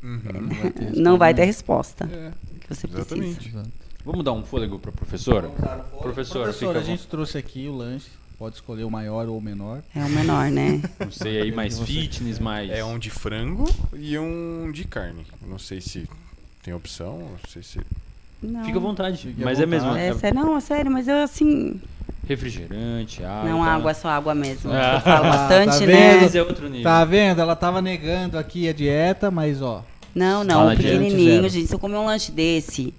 Uhum.
Não vai ter
não vai ter
resposta.
É,
que você precisa.
exatamente.
Exato.
Vamos dar um fôlego pra professora? Professora,
Professor,
fica
a gente trouxe aqui o lanche. Pode escolher o maior ou o menor.
É o menor, né?
Não sei aí, mais fitness, mais.
É um de frango e um de carne. Não sei se tem opção, não sei se...
Não.
Fica à vontade.
Fique à
mas é
vontade.
mesmo.
É,
é
não, é sério, mas eu assim.
Refrigerante, água.
não, água, é só água mesmo.
Ah,
eu falo bastante,
tá
né?
É outro nível.
Tá vendo? Ela tava negando aqui a dieta, mas ó.
Não, não, um pequenininho, gente. Se eu comer um lanche desse,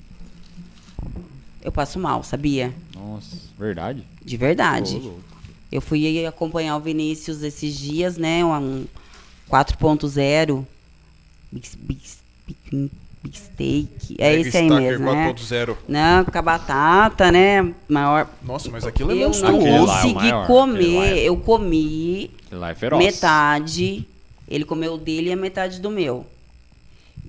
eu passo mal, sabia?
Nossa, verdade?
De verdade.
louco.
Eu fui acompanhar o Vinícius esses dias, né? Um 4.0. Steak. É
Egg
esse aí mesmo, né?
4.0.
Não, com a batata, né? Maior.
Nossa, mas aquilo é
eu
monstruoso.
lá é
consegui
lá
comer.
é-
Eu comi
é feroz.
metade. Ele comeu o dele e a metade do meu.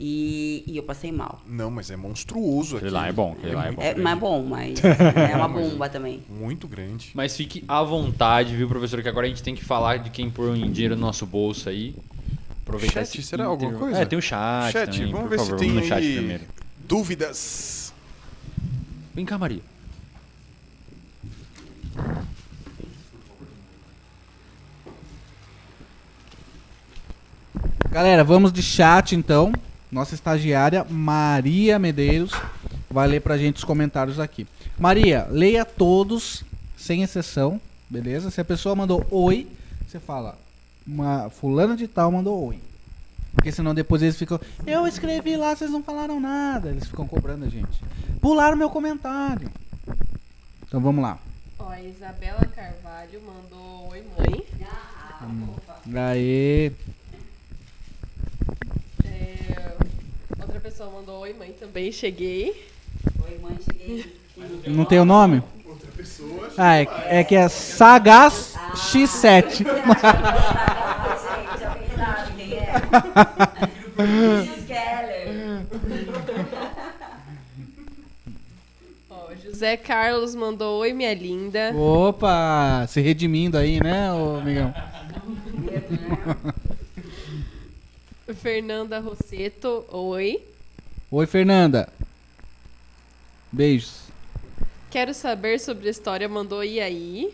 E, e eu passei mal.
Não, mas é monstruoso aquilo.
lá é bom, aquele lá é bom.
É, mas bom, mas é uma bomba também.
Muito grande.
Mas fique à vontade, viu, professor? Que agora a gente tem que falar de quem pôr um dinheiro no nosso bolso aí. Aproveitar
Chat,
esse
será alguma
intervalo.
coisa?
É, tem o chat,
Chat,
também,
vamos
por
ver
favor.
se tem
vamos no chat
aí
primeiro.
dúvidas.
Vem cá, Maria.
Galera, vamos de chat então. Nossa estagiária Maria Medeiros vai ler pra gente os comentários aqui. Maria, leia todos, sem exceção, beleza? Se a pessoa mandou oi, você fala, uma fulana de tal mandou oi. Porque senão depois eles ficam, eu escrevi lá, vocês não falaram nada. Eles ficam cobrando a gente. Pularam meu comentário. Então vamos lá.
Ó, a Isabela Carvalho mandou oi, mãe.
Aê.
É, outra pessoa mandou oi, mãe também. Cheguei.
Oi, mãe, cheguei.
Não tem o nome? Ah, é, é que é Sagaz X7.
Já pensaram quem é? Mrs. Keller.
Ó, José Carlos mandou oi, minha linda.
Opa, se redimindo aí, né, ô amigão?
Fernanda Rosseto, oi.
Oi, Fernanda. Beijos.
Quero saber sobre a história, mandou e aí.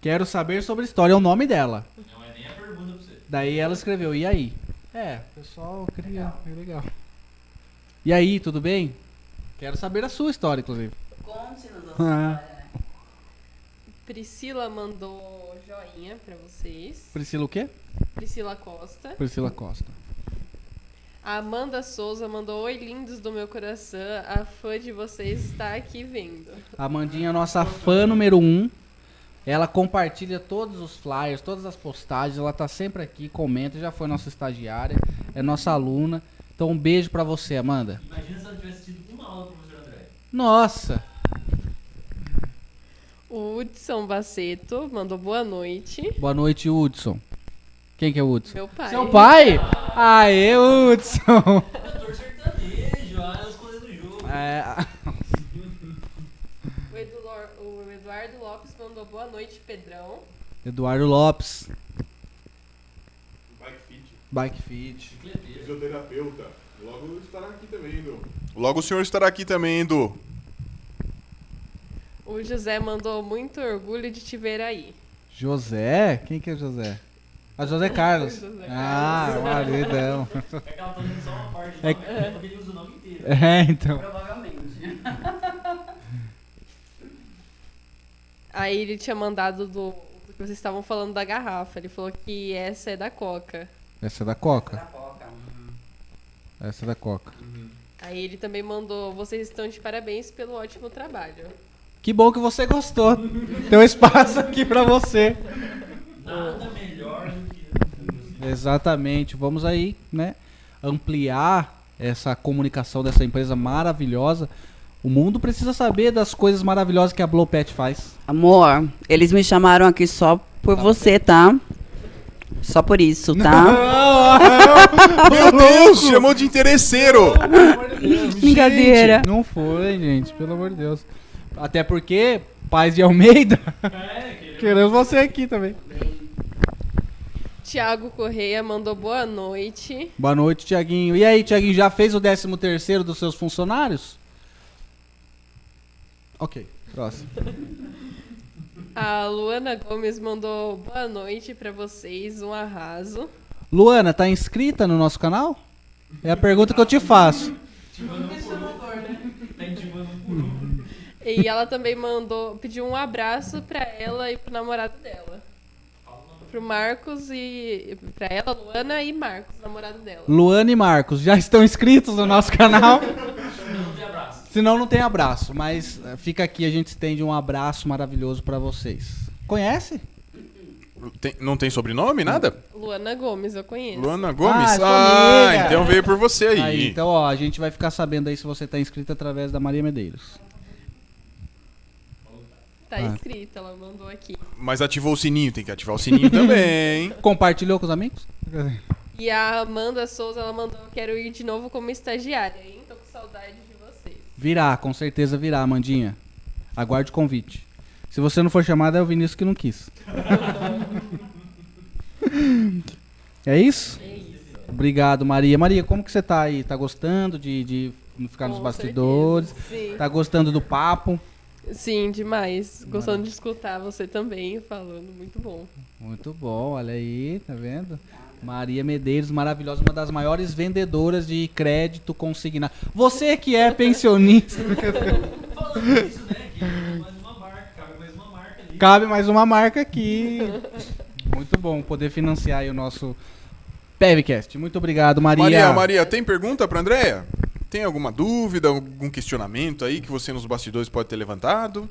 Quero saber sobre a história, é o nome dela. Não é nem a pergunta pra você. Daí ela escreveu, e aí? É, o pessoal queria, é legal. E aí, tudo bem? Quero saber a sua história, inclusive.
Conte-nos a
Ah.
Priscila mandou joinha pra vocês.
Priscila o quê?
Priscila Costa.
Priscila Costa.
A Amanda Souza mandou oi, lindos do meu coração. A fã de vocês está aqui vendo.
A Amandinha é nossa fã número um. Ela compartilha todos os flyers, todas as postagens. Ela tá sempre aqui, comenta. Já foi nossa estagiária, é nossa aluna. Então um beijo pra você, Amanda.
Imagina se ela tivesse tido uma aula do professor André.
Nossa!
O Hudson Baceto mandou boa noite.
Boa noite, Hudson. Quem que é o Hudson?
Meu pai.
Seu pai? Aê, Hudson.
Cantor sertanejo, ah, as coisas do jogo.
É,
O, Edu Lor- o Eduardo Lopes mandou boa noite, Pedrão.
Eduardo Lopes,
Bike Fit.
Bike Fit.
Fisioterapeuta. Logo estará aqui também, Edu. Logo o senhor estará aqui também, Edu.
O José mandou muito orgulho de te ver aí.
José? Quem que é o José? Ah, José Carlos.
José
Ah, maridão.
É que ela tá dando só uma parte,
É
é... porque ele usa o nome inteiro.
É, então.
Provavelmente.
Aí ele tinha mandado do, do que vocês estavam falando da garrafa. Ele falou que essa é da Coca.
Essa é da Coca.
Coca.
Essa é da Coca.
Aí ele também mandou, vocês estão de parabéns pelo ótimo trabalho.
Que bom que você gostou. Tem um espaço aqui pra você.
Nada melhor do que.
Exatamente. Vamos aí, né, ampliar essa comunicação dessa empresa maravilhosa. O mundo precisa saber das coisas maravilhosas que a Blowpet faz.
Amor, eles me chamaram aqui só por você, tá? Só por isso, tá?
Meu Deus, chamou de interesseiro.
Brincadeira.
Não foi, gente, pelo amor de Deus. Até porque, pais de Almeida,
É,
queremos você aqui também.
Tiago Correia mandou boa noite.
Boa noite, Tiaguinho. E aí, Tiaguinho, já fez o 13 terceiro dos seus funcionários? Ok, próximo.
A Luana Gomes mandou boa noite pra vocês, um arraso.
Luana, tá inscrita no nosso canal? É a pergunta que eu te faço.
tá intimando um por um.
E ela também mandou, pediu um abraço pra ela e pro namorado dela. Pro Marcos e. Pra ela, Luana e Marcos, namorado dela.
Luana e Marcos, já estão inscritos no nosso canal?
Não tem abraço.
Senão não tem abraço, mas eh, fica aqui, a gente estende um abraço maravilhoso pra vocês. Conhece?
Tem- não tem sobrenome, nada?
Luana Gomes, eu conheço.
Luana Gomes?
Ah,
Ah, então veio por você aí.
Aí, então, ó, a gente vai ficar sabendo aí se você tá inscrito através da Maria Medeiros.
Tá
Ah.
escrita, ela mandou aqui.
Mas ativou o sininho, tem que ativar o sininho também.
Compartilhou com os amigos?
E a Amanda Souza, ela mandou, quero ir de novo como estagiária, hein? Tô com saudade de vocês.
Virá, com certeza virá, Amandinha. Aguarde o convite. Se você não for chamada, é o Vinícius que não quis. é isso?
É isso.
Obrigado, Maria. Maria, como que você tá aí? Tá gostando de, de ficar nos
Com
bastidores?
certeza. Sim.
Tá gostando do papo?
Sim, demais. Gostando de escutar você também falando, muito bom.
Muito bom, olha aí, tá vendo? Maria Medeiros, maravilhosa, uma das maiores vendedoras de crédito consignado. Você que é pensionista,
Falando isso, né? Que mais uma marca, cabe mais uma marca ali.
cabe mais uma marca aqui. Muito bom poder financiar aí o nosso Pevcast. Muito obrigado, Maria.
Maria, Maria, tem pergunta pra Andréia? Tem alguma dúvida, algum questionamento aí que você nos bastidores pode ter levantado?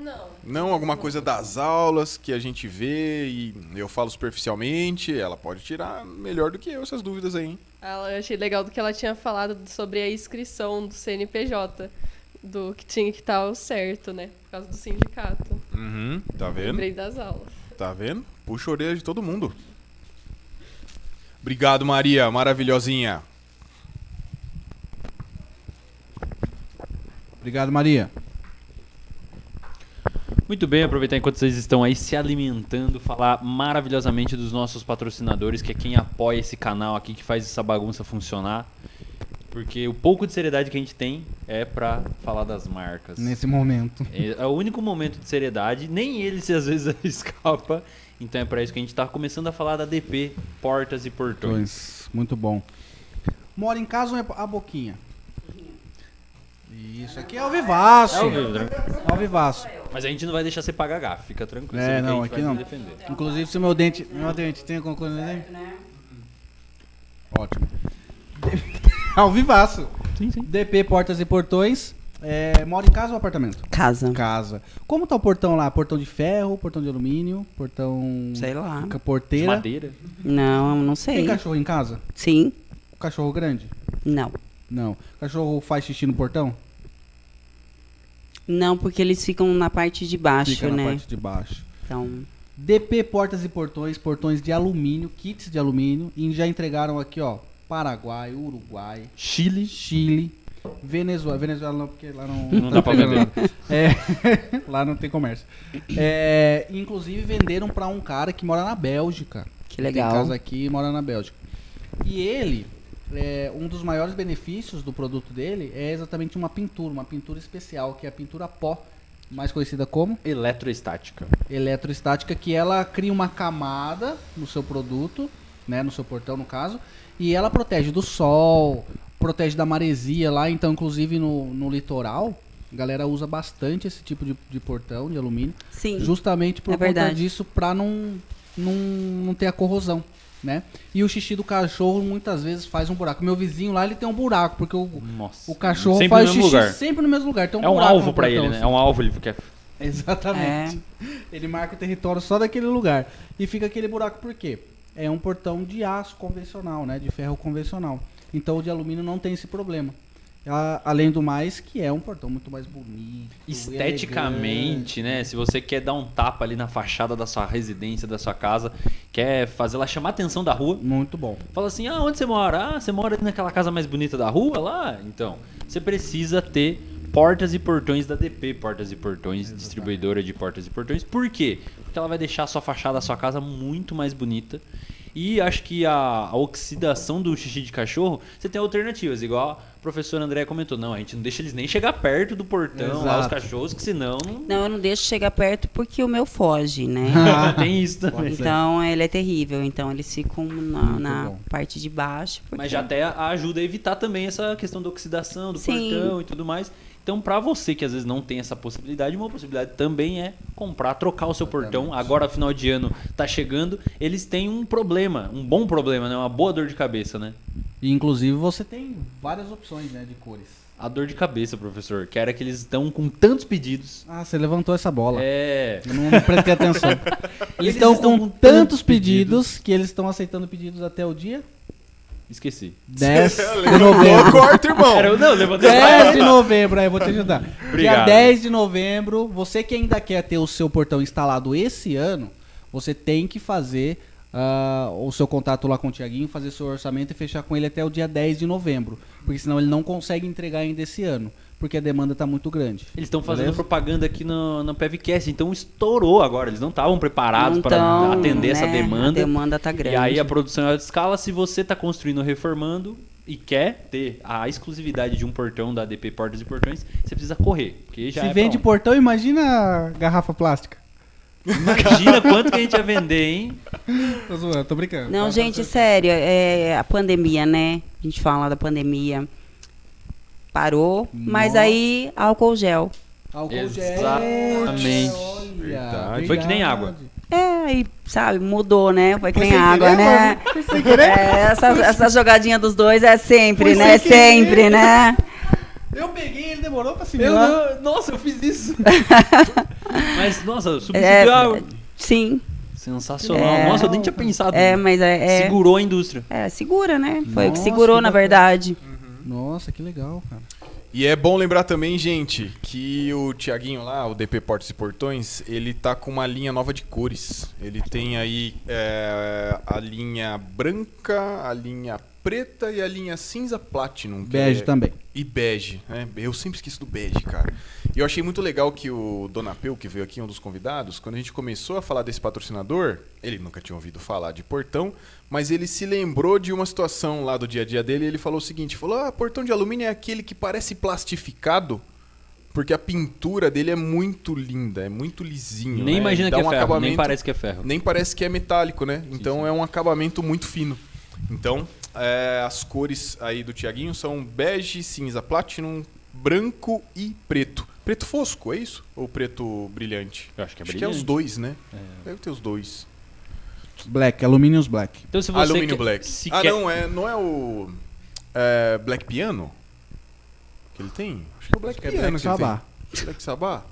Não.
Não, alguma coisa das aulas que a gente vê e eu falo superficialmente, ela pode tirar melhor do que eu essas dúvidas aí, hein?
Ela, eu achei legal do que ela tinha falado sobre a inscrição do CNPJ. Do que tinha que estar certo, né? Por causa do sindicato.
Uhum, tá vendo?
Lembrei das aulas.
Tá vendo? Puxa a orelha de todo mundo. Obrigado, Maria, maravilhosinha.
Obrigado, Maria.
Muito bem, aproveitar enquanto vocês estão aí se alimentando, falar maravilhosamente dos nossos patrocinadores, que é quem apoia esse canal aqui, que faz essa bagunça funcionar. Porque o pouco de seriedade que a gente tem é pra falar das marcas.
Nesse momento.
É é o único momento de seriedade, nem ele se às vezes escapa. Então é pra isso que a gente tá começando a falar da DP, portas e portões.
Muito bom. Mora em casa ou é a boquinha? Isso aqui é ao vivaço.
É ao vivo, tranquilo.
Ao vivaço.
Mas a gente não vai deixar você pagar gafe, fica tranquilo.
É, não, aqui não.
defender.
Inclusive, se o meu dente. Meu dente tem alguma coisa nele? Ótimo. Ao vivaço.
Sim, sim.
DP Portas e Portões. É, mora em casa ou apartamento?
Casa.
Casa. Como tá o portão lá? Portão de ferro, portão de alumínio, portão.
Sei lá.
ca-
De
Porteira.
madeira.
Não, não
Tem
sei.
cachorro em casa?
Sim.
Cachorro grande?
Não.
Não. Cachorro faz xixi no portão?
Não, porque eles ficam na parte de baixo,
Fica na
né?
parte de baixo.
Então,
DP Portas e Portões, portões de alumínio, kits de alumínio. E já entregaram aqui, ó, Paraguai, Uruguai,
Chile.
Chile, Venezuela. Venezuela não, porque lá não,
Não dá pra vender.
É, lá não tem comércio. É, inclusive venderam pra um cara que mora na Bélgica.
que
Tem
legal.
casa aqui e mora na Bélgica. E ele, é, um dos maiores benefícios do produto dele é exatamente uma pintura, uma pintura especial, que é a pintura pó, mais conhecida como
Eletroestática.
eletroestática, que ela cria uma camada no seu produto, né, no seu portão no caso, e ela protege do sol, protege da maresia lá, então inclusive no, no litoral, a galera usa bastante esse tipo de, de portão de alumínio,
Sim.
justamente por
É
conta
verdade.
disso, pra não, não, não ter a corrosão. Né? E o xixi do cachorro muitas vezes faz um buraco. Meu vizinho lá ele tem um buraco, porque o,
Nossa.
o cachorro
Sempre
faz xixi
lugar.
sempre no mesmo lugar. Tem um
É um alvo
portão,
ele, né?
assim.
É um alvo, ele quer.
Exatamente. Ele marca o território só daquele lugar. E fica aquele buraco por quê? É um portão de aço convencional, né? De ferro convencional. Então o de alumínio não tem esse problema. A- além do mais, que é um portão muito mais bonito.
Esteticamente, né? Se você quer dar um tapa ali na fachada da sua residência, da sua casa, quer fazer ela chamar a atenção da rua,
elegante. Muito bom.
fala assim: ah, onde você mora? Ah, você mora ali naquela casa mais bonita da rua lá? Então, você precisa ter portas e portões da DP, portas e portões, distribuidora de portas e portões. Por quê? Porque ela vai deixar a sua fachada da sua casa muito mais bonita. E acho que a, a oxidação do xixi de cachorro, você tem alternativas, igual a professora André comentou. Não, a gente não deixa eles nem chegar perto do portão lá, os
Exato.
cachorros, que senão não,
Não, eu não deixo chegar perto porque o meu foge, né?
tem isso também.
então ele é terrível. Então eles ficam na, na parte de baixo. porque-
Mas já até ajuda a evitar também essa questão da oxidação do
Sim.
portão e tudo mais. Então, pra você que às vezes não tem essa possibilidade, uma possibilidade também é comprar, trocar o seu portão. Agora, final de ano tá chegando, eles têm um problema, um bom problema, né? Uma boa dor de cabeça, né?
E inclusive você tem várias opções, né, de cores.
A dor de cabeça, professor, que era que eles estão com tantos pedidos.
Ah, você levantou essa bola.
É.
Eu não, prestei atenção. Eles,
Eles
estão
estão
com
com
tantos
tantos
pedidos que eles estão aceitando pedidos até o dia
Esqueci.
10 de novembro.
o corte, irmão.
Era, não, levantei
10 de novembro, aí eu vou te ajudar. Dia
Obrigado.
10 de novembro, você que ainda quer ter o seu portão instalado esse ano, você tem que fazer ah, o seu contato lá com o Tiaguinho, fazer seu orçamento e fechar com ele até o dia 10 de novembro. Porque senão ele não consegue entregar ainda esse ano, porque a demanda tá muito grande.
Eles estão fazendo
Beleza?
propaganda aqui no, no PevCast, então estourou agora. Eles não estavam preparados
Não
para atender essa
né?
demanda.
A demanda tá grande.
E aí a produção é alta escala, se você está construindo ou reformando e quer ter a exclusividade de um portão da ADP Portas e Portões, você precisa correr. Porque já
Se
é
vende portão, imagina garrafa plástica.
Imagina quanto que a gente ia vender, hein?
Tô zoando, tô brincando.
Não,
Tá
gente, sério, é a pandemia, né? A gente fala da pandemia. Parou, mas
Nossa.
aí álcool gel.
Álcool gel.
Exatamente.
Olha,
Verdade.
Foi que nem água.
É, aí, sabe, mudou, né? Foi que nem água,
querer,
né? É, essa, essa jogadinha dos dois é sempre, né?
querer.
Sempre, né?
Eu peguei, ele demorou pra se
Eu nossa, eu fiz isso. Mas, nossa, substituiu
É, sim.
Sensacional.
É.
Nossa, eu nem tinha pensado.
É, mas é. é-
Segurou a indústria.
É, segura, né? Foi o que segurou,
que
na verdade.
Nossa, que legal, cara.
E é bom lembrar também, gente, que o Tiaguinho lá, o DP Portas e Portões, ele tá com uma linha nova de cores. Ele tem aí é, a linha branca, a linha preta e a linha cinza platinum.
Bege
é-
também.
E bege, né? Eu sempre esqueço do bege, cara. E eu achei muito legal que o Donapeu, que veio aqui, um dos convidados, quando a gente começou a falar desse patrocinador, ele nunca tinha ouvido falar de portão, mas ele se lembrou de uma situação lá do dia a dia dele e ele falou o seguinte, falou, ah, portão de alumínio é aquele que parece plastificado, porque a pintura dele é muito linda, é muito lisinho.
Nem
né?
imagina
dá
que é
um
ferro, nem
acabamento-
parece que é ferro.
nem parece que é metálico, né? Então é um acabamento muito fino. Então, é, as cores aí do Tiaguinho são bege, cinza platinum, branco e preto. Preto fosco, é isso? Ou preto brilhante?
Eu acho que é
Acho que é
brilhante.
os dois, né? Deve ter os dois.
Black, Aluminiums Black.
Então se você
Alumínio
quer-
Black.
se
ah,
quer-
não, é, não é o é, Black Piano que ele tem? Acho que é o Black
é
Piano
Black
que tem. Black Sabbath?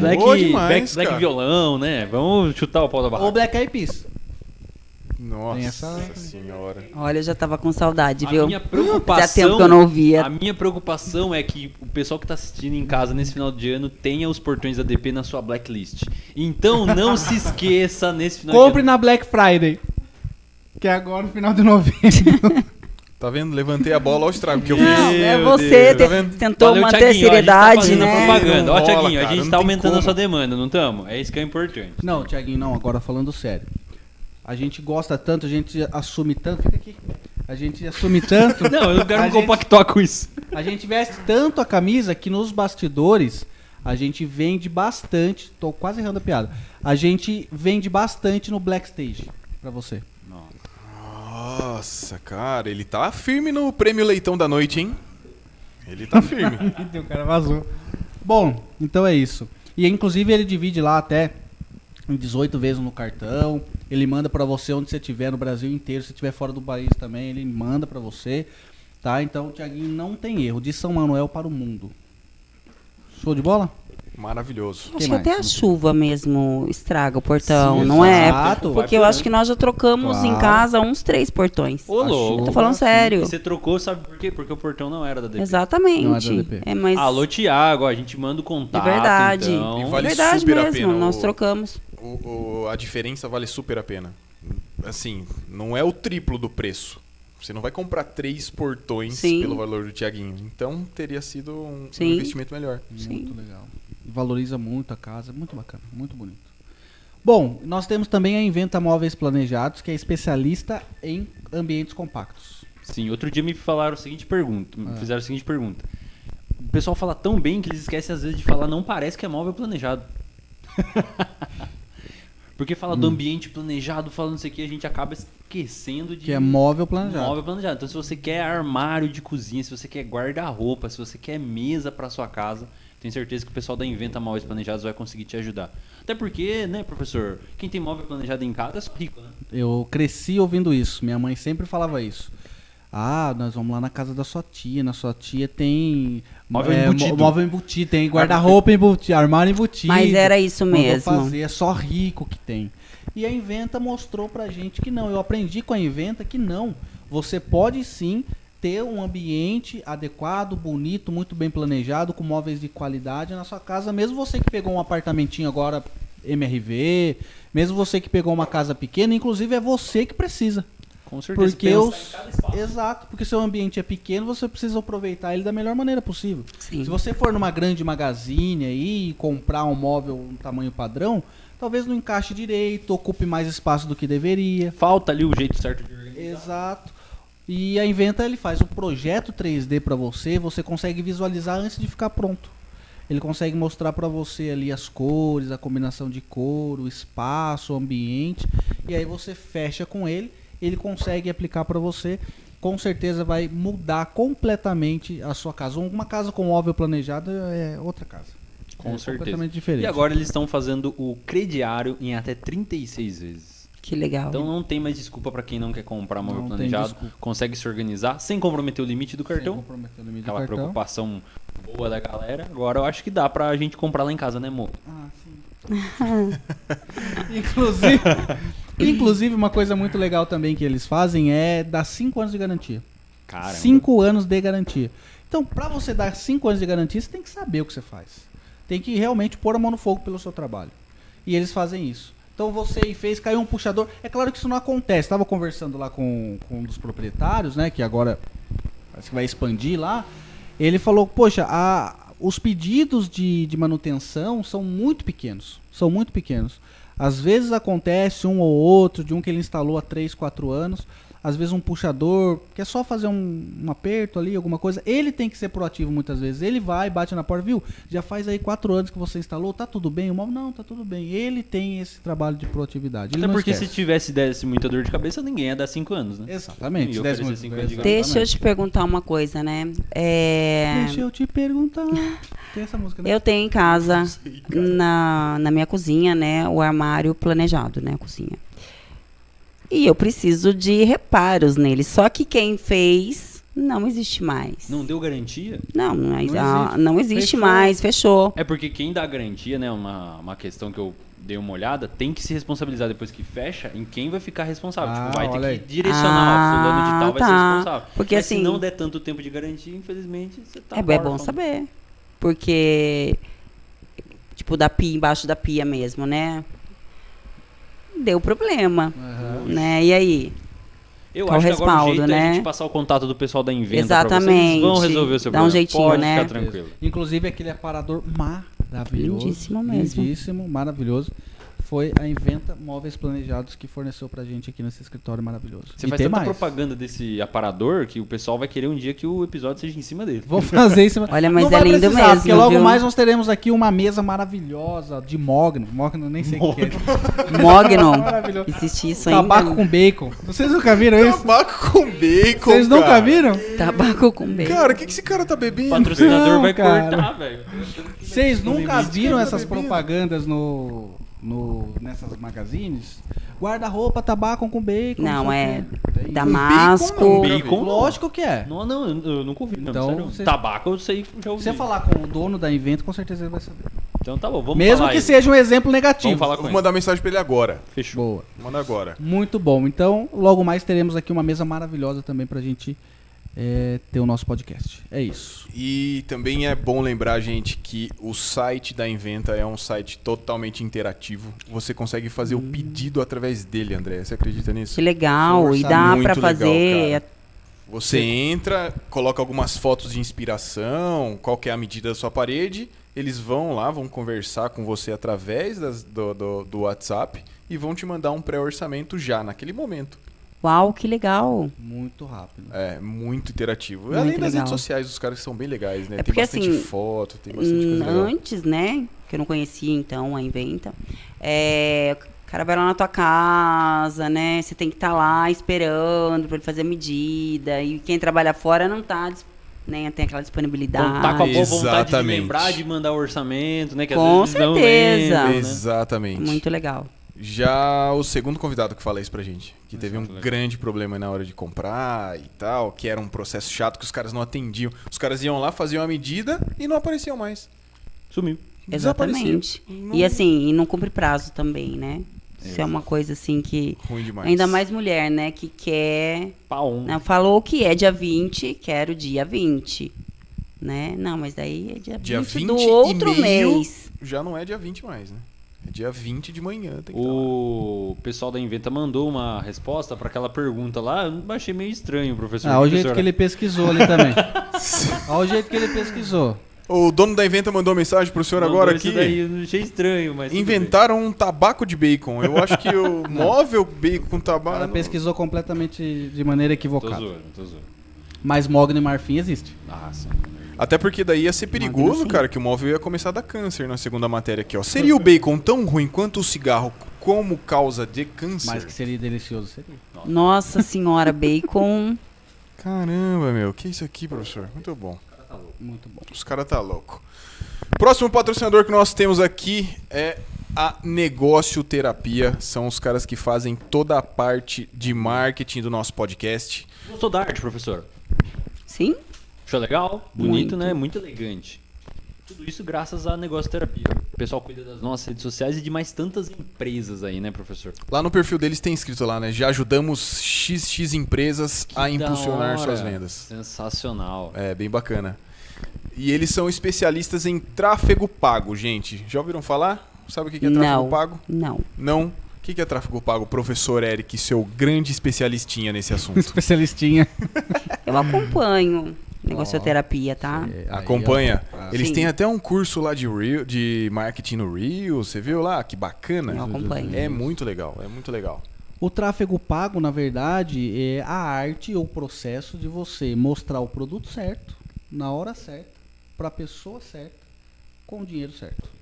Black,
Boa demais,
Black, Black violão, né? Vamos chutar o pau da
Ou
barraca.
Black Eyed Peas.
Nossa
Tem essa-
senhora.
Olha, eu já tava com saudade,
A
viu?
minha
Fazia
preocupação,
tempo que eu não ouvia.
a minha preocupação é que o pessoal que tá assistindo em casa nesse final de ano tenha os portões da DP na sua blacklist. Então não se esqueça nesse final
Compre
de
na Black Friday. Que é agora no final de novembro.
Tá vendo? Levantei a bola ao estrago que eu
Não,
fiz.
é
Meu
você te-
Tá vendo?
tentou
Valeu,
manter a seriedade,
a gente tá
né?
propaganda. Ó,
Não
Tiaguinho, a gente
não
tá
tem
aumentando a
como.
sua demanda, não estamos? É isso que é importante.
Não, Tiaguinho, não, agora falando sério. A gente gosta tanto, a gente assume tanto. Fica aqui. A gente assume tanto.
Não, eu não quero
gente-
compactuar com isso.
A gente veste tanto a camisa que nos bastidores a gente vende bastante. Tô quase errando a piada. A gente vende bastante no Black Stage pra você.
Nossa, cara, ele tá firme no prêmio leitão da noite, hein? Ele tá firme.
o cara vazou. Bom, então é isso. E inclusive ele divide lá até em 18 vezes no cartão. Ele manda pra você onde você estiver no Brasil inteiro. Se estiver fora do país também, ele manda pra você. Tá? Então o Tiaguinho não tem erro. De São Manuel para o mundo. Show de bola?
Maravilhoso.
Acho que
mais?
até a chuva mesmo estraga o portão,
Sim,
não é?
exato.
Porque eu acho que nós já trocamos em
Claro.
casa uns três portões.
Ô, louco.
Tô falando sério.
você trocou, sabe por quê? Porque o portão não era da DP.
Não é
Exatamente.
da DP.
É, mas
Alô, Tiago, a gente manda o
de
contato.
verdade.
Então...
E vale
de verdade
super a
mesmo,
pena
nós
o-
trocamos.
O- o- a diferença vale super a pena. Assim, não é o triplo do preço. Você não vai comprar três portões
Sim.
pelo valor do Tiaguinho. Então teria sido um, um
Sim.
investimento melhor.
Muito legal. E valoriza muito a casa, muito bacana, muito bonito. Bom, nós temos também a Inventa Móveis Planejados, que é especialista em ambientes compactos.
Sim, outro dia me falaram a seguinte pergunta. Me
Ah.
fizeram a seguinte pergunta. O pessoal fala tão bem que eles esquecem às vezes de falar não parece que é móvel planejado. Porque fala
Hum.
do ambiente planejado, falando isso aqui, a gente acaba esquecendo de
Que é móvel planejado.
móvel planejado. Então se você quer armário de cozinha, se você quer guarda-roupa, se você quer mesa para sua casa, tenho certeza que o pessoal da Inventa Móveis Planejados vai conseguir te ajudar. Até porque, né, professor, quem tem móvel planejado em casa é só rico, né?
Eu cresci ouvindo isso. Minha mãe sempre falava isso. Ah, nós vamos lá na casa da sua tia. Na sua tia tem.
Móvel
é,
embutido.
Móvel embutido, tem guarda-roupa embutido, armário embutido.
Mas era isso mesmo.
fazer, é só rico que tem. E a Inventa mostrou pra gente que não. Eu aprendi com a Inventa que não. Você pode sim ter um ambiente adequado, bonito, muito bem planejado, com móveis de qualidade na sua casa, mesmo você que pegou um apartamentinho agora MRV, mesmo você que pegou uma casa pequena, inclusive é você que precisa.
Com certeza.
Porque os
em cada espaço.
Exato, porque seu ambiente é pequeno, você precisa aproveitar ele da melhor maneira possível.
Sim.
Se você for numa grande magazine aí e comprar um móvel um tamanho padrão, talvez não encaixe direito, ocupe mais espaço do que deveria.
Falta ali o jeito certo de organizar.
Exato. E a Inventa ele faz o projeto 3D para você, você consegue visualizar antes de ficar pronto. Ele consegue mostrar para você ali as cores, a combinação de cor, o espaço, o ambiente, e aí você fecha com ele, ele consegue aplicar para você. Com certeza vai mudar completamente a sua casa. Uma casa com móvel planejado é outra casa.
Com
é
certeza.
completamente diferente.
E agora eles estão fazendo o crediário em até 36 vezes.
Que legal.
Então não tem mais desculpa para quem não quer comprar móvel
Não
planejado, consegue se organizar sem comprometer o limite do
Sem
cartão.
comprometer o limite do
Aquela
cartão.
preocupação boa da galera. Agora eu acho que dá pra gente comprar lá em casa, né, amor?
Ah, sim. inclusive, inclusive, uma coisa muito legal também que eles fazem é dar 5 anos de garantia.
Caramba.
5 anos de garantia. Então, pra você dar 5 anos de garantia, você tem que saber o que você faz. Tem que realmente pôr a mão no fogo pelo seu trabalho. E eles fazem isso. Então você fez, caiu um puxador. É claro que isso não acontece. Estava conversando lá com, com um dos proprietários, né? Que agora parece que vai expandir lá. Ele falou, poxa, a- os pedidos de, de manutenção são muito pequenos. São muito pequenos. Às vezes acontece um ou outro de um que ele instalou há 3, 4 anos. Às vezes um puxador, que é só fazer um, um aperto ali, alguma coisa. Ele tem que ser proativo muitas vezes. Ele vai, bate na porta, viu? Já faz aí 4 anos que você instalou, tá tudo bem? O móvel, não, tá tudo bem. Ele tem esse trabalho de proatividade. Ele
Até
não
porque
esquece.
se tivesse desse muita dor de cabeça, ninguém ia dar 5 anos, né?
Exatamente.
E
muito-
cinco anos de
exatamente.
Deixa eu te perguntar uma coisa, né? É,
Deixa eu te perguntar. Tem essa música, né?
Eu tenho em casa, na, na minha cozinha, né, o armário planejado, né, a cozinha. E eu preciso de reparos nele. Só que quem fez não existe mais.
Não deu garantia?
Não, não,
Não
ah,
existe.
não existe
Fechou.
mais, fechou.
É porque quem dá garantia, né? Uma, uma questão que eu dei uma olhada, tem que se responsabilizar depois que fecha em quem vai ficar responsável.
Ah,
tipo, vai ter
aí.
que direcionar,
Ah,
fulano de tal vai ser
tá.
responsável.
Porque,
Mas se
assim-
não der tanto tempo de garantia, infelizmente, você tá
é, é bom saber. Porque, tipo, da pia, embaixo da pia mesmo, né? Deu problema,
Aham.
né? E aí?
Eu
Qual
acho que agora o
respaldo,
jeito é a
né?
gente passar o contato do pessoal da Inventa
Exatamente.
pra vocês. Eles vão resolver o seu
Dá um
problema.
jeitinho,
Pode
né?
ficar tranquilo.
Inclusive aquele aparador maravilhoso.
Lindíssimo mesmo.
Lindíssimo, maravilhoso. Foi a Inventa Móveis Planejados que forneceu pra gente aqui nesse escritório maravilhoso.
Você
e
faz tanta
mais.
propaganda desse aparador que o pessoal vai querer um dia que o episódio seja em cima dele.
Vou fazer isso.
Olha, mas
Não
é lindo
precisar,
mesmo,
Porque logo
viu?
mais nós teremos aqui uma mesa maravilhosa de mogno. Mogno, eu nem sei o que é.
Mogno.
Maravilhoso.
Existe isso ainda?
Tabaco com bacon. Vocês nunca viram isso?
Tabaco com bacon,
Vocês nunca
cara.
viram?
Tabaco com bacon.
Cara, o que, que esse cara tá
O
bebendo?
patrocinador
Não,
vai
cara.
cortar, velho.
Vocês nunca viram
Cara,
essas
bebida.
propagandas no, no nessas magazines? Guarda-roupa, tabaco com bacon.
Não, é.
Tem.
Damasco.
Com
Bacon? não.
Lógico que é.
Não, não, eu, eu nunca ouvi. Não,
Então, você-
Tabaco eu sei, já
Se
ouvi.
você falar com o dono da Invento, com certeza ele vai saber.
Então tá bom, vamos
Mesmo
falar
que
aí.
seja um exemplo negativo.
Vamos falar com
Vou
ele.
mandar mensagem pra ele agora.
Fechou.
Boa.
Manda agora.
Muito bom. Então, logo mais teremos aqui uma mesa maravilhosa também pra gente é, ter o nosso podcast. É isso.
E também é bom lembrar, gente, que o site da Inventa é um site totalmente interativo. Você consegue fazer o pedido através dele, André. Você acredita nisso?
Que legal. E dá
legal,
fazer.
cara. Você entra, coloca algumas fotos de inspiração, qual que é a medida da sua parede, eles vão lá, vão conversar com você através das- do, do- do WhatsApp e vão te mandar um pré-orçamento já, naquele momento.
Uau, que legal.
Muito rápido.
É, muito interativo.
Muito
Além das
legal.
redes sociais, os caras são bem legais, né?
É
tem
porque,
bastante
assim,
foto, tem bastante coisa legal.
antes, né? Que eu não conhecia, então, a Inventa. É, o cara vai lá na tua casa, né? Você tem que estar lá esperando pra ele fazer a medida. E quem trabalha fora não tá, né? Tem aquela disponibilidade.
Então tá com a boa vontade de lembrar de mandar o orçamento, né? Que
Com
às vezes não
certeza.
lembram, né?
Exatamente.
Muito legal.
Já o segundo convidado que fala isso pra gente, que teve um
legal.
grande problema na hora de comprar e tal, que era um processo chato que os caras não atendiam. Os caras iam lá, faziam a medida e não apareciam mais.
Sumiu.
Exatamente.
Não-
E assim, e não cumpre prazo também, né? Isso é uma coisa assim que.
Ruim demais.
Ainda mais mulher, né? Que quer.
Pau.
né, falou que é dia 20, quero dia 20. Né? Não, mas daí é dia,
Dia
20,
20
do
e
outro
meio.
mês.
Já não é dia 20 mais, né? É dia 20 de manhã. Tem que
O pessoal da Inventa mandou uma resposta pra aquela pergunta lá. Eu achei meio estranho, professor.
Ah, o jeito que ele pesquisou ali também. Olha o jeito que ele pesquisou.
O dono da Inventa mandou mensagem pro senhor
mandou
agora aqui.
Daí, eu achei estranho, mas.
Inventaram um tabaco de bacon. Eu acho que o móvel bacon com tabaco.
cara pesquisou completamente de maneira
Tô
equivocada.
zoando, tô zoando.
Mas mogno e marfim existe.
Ah, sim.
Até porque daí ia ser perigoso, cara, que o móvel ia começar a dar câncer na segunda matéria aqui, ó. Seria o bacon tão ruim quanto o cigarro como causa de câncer?
Mas que seria delicioso, seria.
Nossa senhora, bacon.
Caramba, meu, que isso aqui, professor? Muito bom.
Muito bom.
Os caras tá louco. Próximo patrocinador que nós temos aqui é a Negócio Terapia. São os caras que fazem toda a parte de marketing do nosso podcast.
Gostou da arte, professor?
Sim?
Achou legal? Bonito,
Muito.
né? Muito elegante. Tudo isso graças à Negócio Terapia. O pessoal cuida das nossas redes sociais e de mais tantas empresas aí, né, professor?
Lá no perfil deles tem escrito lá, né? Já ajudamos XX empresas
Que
a impulsionar
hora.
suas vendas.
Sensacional.
É, bem bacana. E eles são especialistas em tráfego pago, gente. Já ouviram falar? Sabe o que é tráfego
Não.
pago?
Não.
Não. O que que é tráfego pago, professor Eric, seu grande especialistinha nesse assunto?
Especialistinha.
Eu acompanho negocioterapia, tá?
É,
Acompanha.
Ah,
Eles
Sim.
têm até um curso lá de, Reel, de marketing no Rio, você viu lá? Que bacana.
Eu acompanho.
É muito legal, é muito legal.
O tráfego pago, na verdade, é a arte ou processo de você mostrar o produto certo, na hora certa, para a pessoa certa, com o dinheiro certo.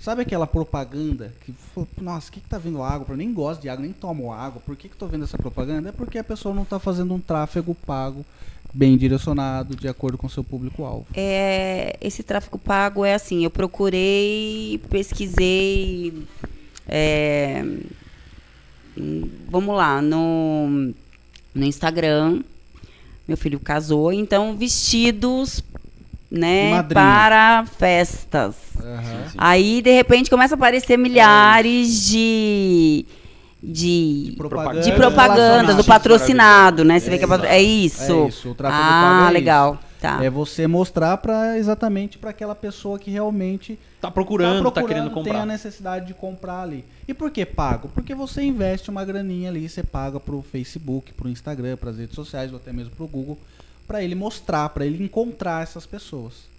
Sabe aquela propaganda que, nossa, o que, que tá vendo água? Eu nem gosto de água, nem tomo água. Por que, que tô vendo essa propaganda? É porque a pessoa não tá fazendo um tráfego pago bem direcionado, de acordo com o seu público-alvo.
É, esse tráfego pago é assim, eu procurei, pesquisei, é, hum, vamos lá, no, no Instagram, meu filho casou, então vestidos né,
madrinha.
para festas.
Aham.
Aí, de repente, começa a aparecer milhares de. De,
Propaganda.
de propagandas, do patrocinado, né? Você vê que é, patro- é
É
isso.
isso, o tráfego
ah,
pago é
legal. Tá.
É você mostrar para exatamente para aquela pessoa que realmente
Tá procurando, tá, querendo
tem a
comprar.
necessidade de comprar ali. E por que pago? Porque você investe uma graninha ali, você paga pro Facebook, pro Instagram, pras redes sociais ou até mesmo pro Google, para ele mostrar, para ele encontrar essas pessoas.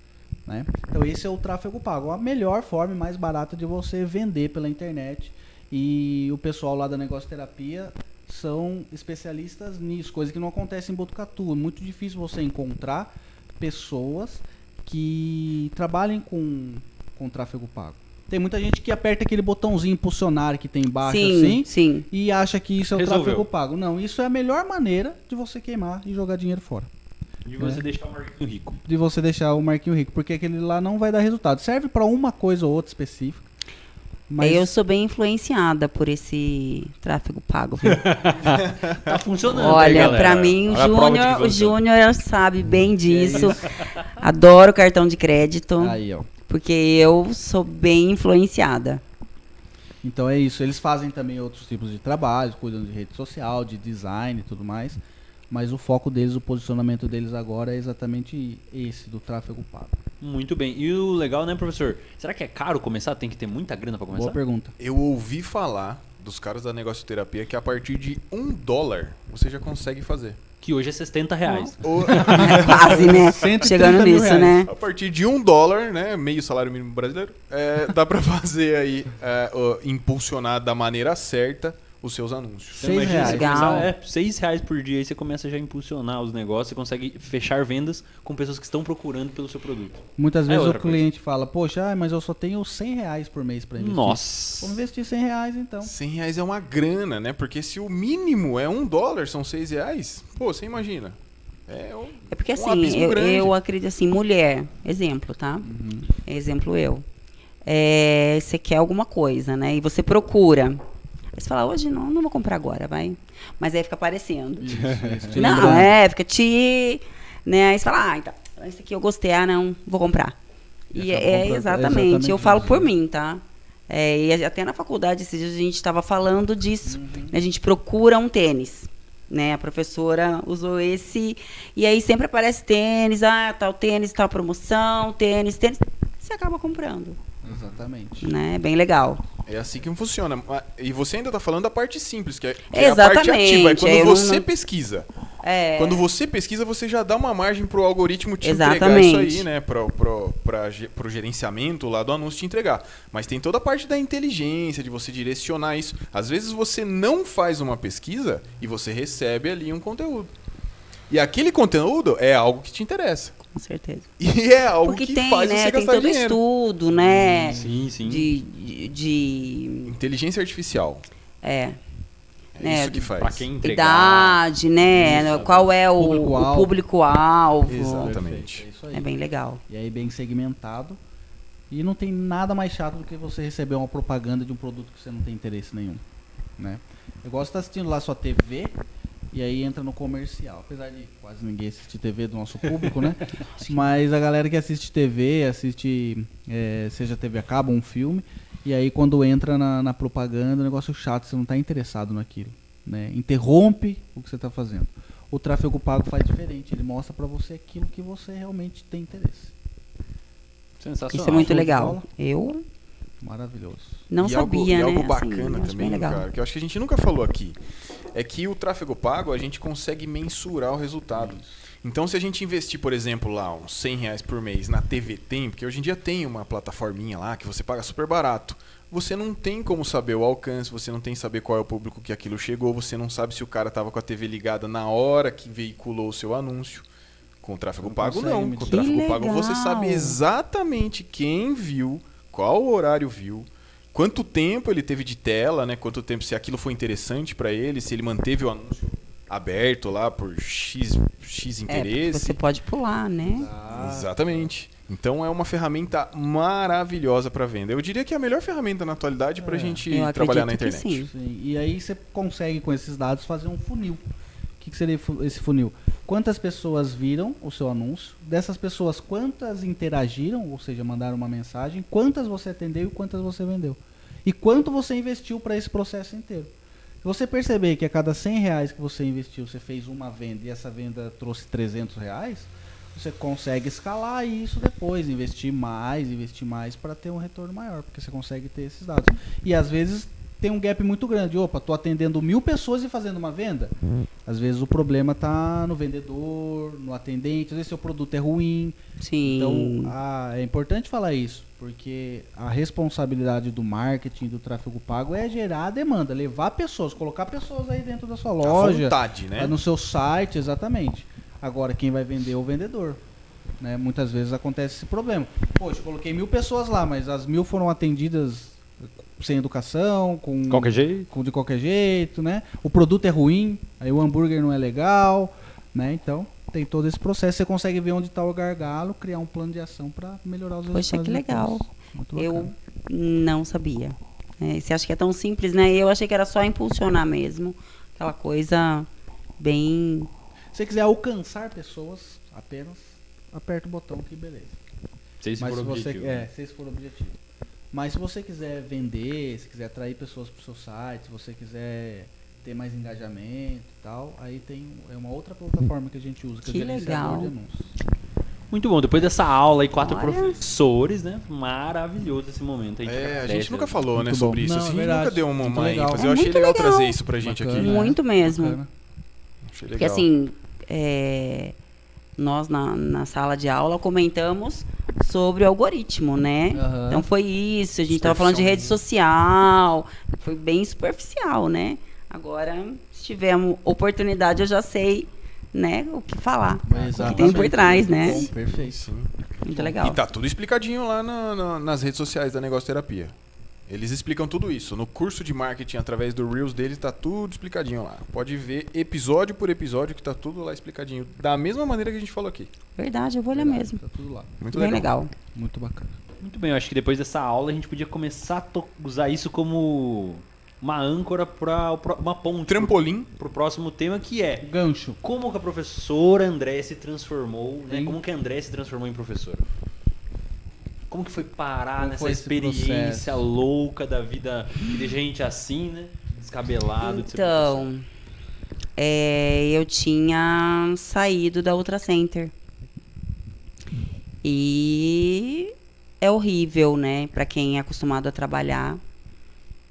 Né? Então esse é o tráfego pago, a melhor forma e mais barata de você vender pela internet. E o pessoal lá da Negócio Terapia são especialistas nisso, coisa que não acontece em Botucatu. É muito difícil você encontrar pessoas que trabalhem com, com tráfego pago. Tem muita gente que aperta aquele botãozinho impulsionar que tem embaixo
sim,
assim
sim.
e acha que isso é o
Resolveu.
tráfego pago. Não, isso é a melhor maneira de você queimar e jogar dinheiro fora.
De você deixar o Marquinho rico.
De você deixar o Marquinho rico, porque aquele lá não vai dar resultado. Serve para uma coisa ou outra específica. Mas
Eu sou bem influenciada por esse tráfego pago. viu?
Tá funcionando.
Olha, pra mim, o
Olha
o. Júnior sabe bem disso. Adoro cartão de crédito,
aí, ó.
porque eu sou bem influenciada.
Então é isso. Eles fazem também outros tipos de trabalhos, cuidam de rede social, de design e tudo mais. Mas o foco deles, o posicionamento deles agora é exatamente esse, do tráfego pago.
Muito bem. E o legal, né, professor? Será que é caro começar? Tem que ter muita grana pra começar?
Boa pergunta.
Eu ouvi falar dos caras da negócio terapia que a partir de um dólar você já consegue fazer.
Que hoje é 60 reais.
Quase, né?
130
Chegando nisso,
reais.
né?
a partir de um dólar, né, meio salário mínimo brasileiro, é, dá pra fazer aí, é, ó, impulsionar da maneira certa os seus anúncios.
Seis
imagina
reais.
Legal.
é, 6 reais por dia aí você começa já a impulsionar os negócios, você consegue fechar vendas com pessoas que estão procurando pelo seu produto.
Muitas
É
vezes o
outra coisa.
cliente fala, poxa, mas eu só tenho 100 reais por mês para investir.
Nossa.
Vamos investir 100 reais então.
100 reais é uma grana, né? Porque se o mínimo é um dólar, são seis reais, pô, você imagina. É, um-
É porque
um
assim,
abismo
eu,
grande.
eu acredito assim, mulher, exemplo, tá?
Uhum.
Exemplo eu. É, você quer alguma coisa, né? E você procura. Aí você fala, hoje não, não vou comprar agora, vai. Mas aí fica aparecendo.
Isso, isso.
Não,
lembrando.
é, fica te. Né? Aí você fala, ah, então, esse aqui eu gostei, ah, não, vou comprar.
E
E é, exatamente,
É exatamente
eu falo
isso.
por mim, tá? É, e até na faculdade, esses dias a gente estava falando disso.
Uhum.
A gente procura um tênis. Né, a professora usou esse. E aí sempre aparece tênis, ah, tal tênis, tal promoção, tênis, tênis. Você acaba comprando.
Exatamente.
Né? Bem legal.
É assim que funciona. Ah, E você ainda tá falando da parte simples, que é, que é a parte
Exatamente,
ativa. É quando você
não-
pesquisa.
É,
Quando você pesquisa, você já dá uma margem pro algoritmo te entregar
Exatamente.
isso aí, né? Ge- pro gerenciamento lá do anúncio te entregar. Mas tem toda a parte da inteligência, de você direcionar isso. Às vezes você não faz uma pesquisa e você recebe ali um conteúdo. E aquele conteúdo é algo que te interessa.
com certeza.
E é algo
Porque
que
tem,
faz
né?
você
Tem
gastar
todo
dinheiro.
estudo, né?
Sim, sim.
De, de, de-
Inteligência artificial.
é,
É
Né,
isso que faz.
Pra quem entregar.
idade, né?
Isso.
Qual é o
Público-alvo.
o público-alvo.
Exatamente.
É isso aí.
É bem legal.
E aí bem segmentado. E não tem nada mais chato do que você receber uma propaganda de um produto que você não tem interesse nenhum. Né? Eu gosto de estar assistindo lá sua TV e aí entra no comercial. Apesar de quase ninguém assistir TV do nosso público, né? Mas a galera que assiste TV, assiste, é, seja TV a cabo, um filme, e aí quando entra na, na propaganda, é um negócio chato, você não está interessado naquilo. Né? Interrompe o que você está fazendo. O tráfego pago faz diferente, ele mostra para você aquilo que você realmente tem interesse.
Sensacional.
Isso é muito legal. Eu
Maravilhoso.
não
e
sabia,
algo,
né?
E algo
Assim,
bacana
acho
também, cara, que eu acho que a gente nunca falou aqui, é que o tráfego pago a gente consegue mensurar o resultado. Então, se a gente investir, por exemplo, lá uns 100 reais por mês na TV Tem, porque hoje em dia tem uma plataforminha lá que você paga super barato, você não tem como saber o alcance, você não tem saber qual é o público que aquilo chegou, você não sabe se o cara estava com a TV ligada na hora que veiculou o seu anúncio. Com o tráfego
Não
pago, não. Com o tráfego pago, você sabe exatamente quem viu, qual horário viu, quanto tempo ele teve de tela, né? Quanto tempo, se aquilo foi interessante para ele, se ele manteve o anúncio aberto lá por X, X
É,
interesse.
você pode pular, né?
Exatamente. Então é uma ferramenta maravilhosa para venda. Eu diria que é a melhor ferramenta na atualidade para a
É.
gente
Eu
trabalhar na internet.
sim.
Sim, E aí você consegue com esses dados fazer um funil. Que, que seria esse funil? quantas pessoas viram o seu anúncio, dessas pessoas quantas interagiram, ou seja, mandaram uma mensagem, quantas você atendeu e quantas você vendeu. E quanto você investiu para esse processo inteiro. Se você perceber que a cada 100 reais que você investiu, você fez uma venda e essa venda trouxe 300 reais, você consegue escalar isso depois, investir mais, investir mais para ter um retorno maior, porque você consegue ter esses dados. E às vezes tem um gap muito grande. Opa, tô atendendo mil pessoas e fazendo uma venda. Às vezes o problema tá no vendedor, no atendente, às vezes seu produto é ruim.
Sim.
Então a- é importante falar isso, porque a responsabilidade do marketing, do tráfego pago é gerar a demanda, levar pessoas, colocar pessoas aí dentro da sua
A
loja,
vontade, né?
é no seu site, exatamente. Agora, quem vai vender é o vendedor. Né? Muitas vezes acontece esse problema. Poxa, coloquei mil pessoas lá, mas as mil foram atendidas sem educação, com,
Qualquer jeito.
com de qualquer jeito, né? O produto é ruim, aí o hambúrguer não é legal, né? Então, tem todo esse processo. Você consegue ver onde está o gargalo, criar um plano de ação para melhorar os
Poxa,
resultados.
que legal. Eu não sabia. É, você acha que é tão simples, né? Eu achei que era só impulsionar mesmo. Aquela coisa bem.
Se você quiser alcançar pessoas apenas, aperta o botão que beleza.
Se esse
Mas
for
se
o
você,
objetivo.
é, se esse for o objetivo. Mas se você quiser vender, se quiser atrair pessoas para o seu site, se você quiser ter mais engajamento e tal, aí tem é uma outra plataforma que a gente usa, que,
Que
é o gerenciador
legal.
de anúncios.
Muito bom. Depois dessa aula e quatro
Olha.
professores, né? Maravilhoso esse momento. A gente
É, a gente nunca
né?
falou, né,
Muito
sobre
bom.
isso.
Não,
assim,
é verdade.
nunca deu uma, uma ênfase.
É
Eu achei
muito
legal,
legal.
trazer isso pra gente
Bacana.
aqui.
É,
Muito mesmo.
Bacana.
Achei
Porque
legal.
assim, é, nós na, na sala de aula comentamos sobre o algoritmo, né?
Aham.
Então foi isso, a gente estava falando de rede social, foi bem superficial, né? Agora, se tiver uma oportunidade, eu já sei, né, o que falar. O que tem por trás, né?
Bom, perfeito.
Sim.
Muito legal.
E tá tudo explicadinho lá na- na- nas redes sociais da Negócio Terapia. Eles explicam tudo isso. No curso de marketing, através do Reels deles, tá tudo explicadinho lá. Pode ver episódio por episódio que tá tudo lá explicadinho. Da mesma maneira que a gente falou aqui.
Verdade, eu vou olhar
Verdade,
mesmo.
Tá tudo lá.
Muito
Bem
legal.
legal.
Muito bacana.
Muito bem, eu acho que depois dessa aula a gente podia começar a usar isso como uma âncora para uma ponte
Trampolim.
para o próximo tema que é
Gancho.
como que a professora André se transformou, né? Como que a André se transformou em professora? Como que foi parar
Como
nessa
foi
experiência
processo?
louca da vida a gente assim, né? Descabelado de?
Então, é, eu tinha saído da Ultra Center. E é horrível, né? Pra quem é acostumado a trabalhar.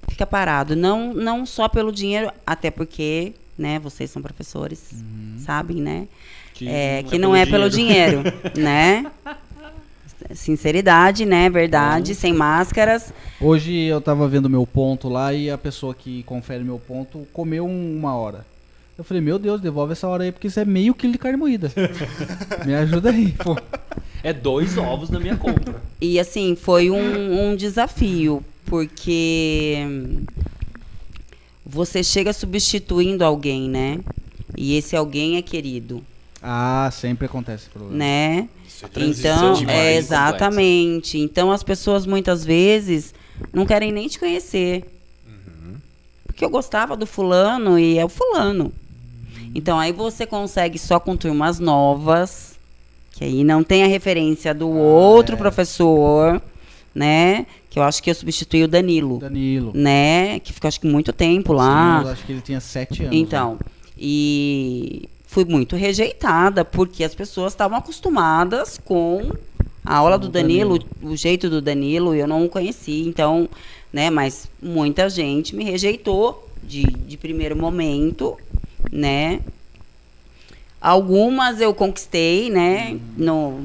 Fica parado. Não, não só pelo dinheiro, até porque, né, vocês são professores, sabem, né?
Que
É, que não é pelo dinheiro, né? Sinceridade, né? Verdade, sem máscaras.
Hoje eu tava vendo meu ponto lá e a pessoa que confere meu ponto comeu um- uma hora. Eu falei, meu Deus, devolve essa hora aí, porque isso é meio quilo de carne moída. Me ajuda aí, pô.
É dois ovos na minha compra.
E assim, foi um, um desafio, porque você chega substituindo alguém, né? E esse alguém é querido,
Ah, sempre acontece esse problema.
né? Então, é exatamente. Então as pessoas muitas vezes não querem nem te conhecer. Porque eu gostava do fulano e é o fulano. Então aí você consegue só com turmas novas, que aí não tem a referência do outro
é.
professor, né? Que eu acho que eu substituí o Danilo,
Danilo.
né? Que ficou acho que muito tempo lá.
Sim, eu acho que ele tinha sete anos.
Então, e fui muito rejeitada, porque as pessoas estavam acostumadas com a aula do Danilo,
Danilo.
o jeito do Danilo, eu não conhecia, então, né, mas muita gente me rejeitou de, de primeiro momento, né? Algumas eu conquistei, né, no,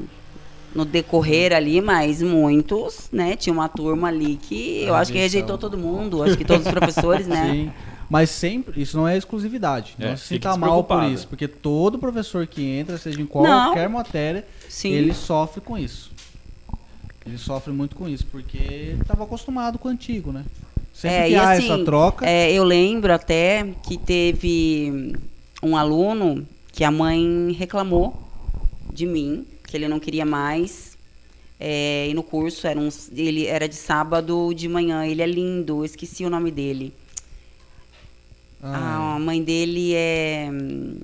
no decorrer ali, mas muitos, né, tinha uma turma ali que eu acho que rejeitou todo mundo, acho que todos os professores, né?
Sim. Mas sempre, isso não é exclusividade.
É,
não se sinta mal por isso. Porque todo professor que entra, seja em qualquer matéria,
Sim.
ele sofre com isso. Ele sofre muito com isso, porque estava acostumado com o antigo, né? Sempre
É,
que
e
há
assim,
essa troca.
É, eu lembro até que teve um aluno que a mãe reclamou de mim, que ele não queria mais. É, e no curso era um, ele era de sábado de manhã. Ele é lindo, eu esqueci o nome dele.
Ah,
A mãe dele é hum,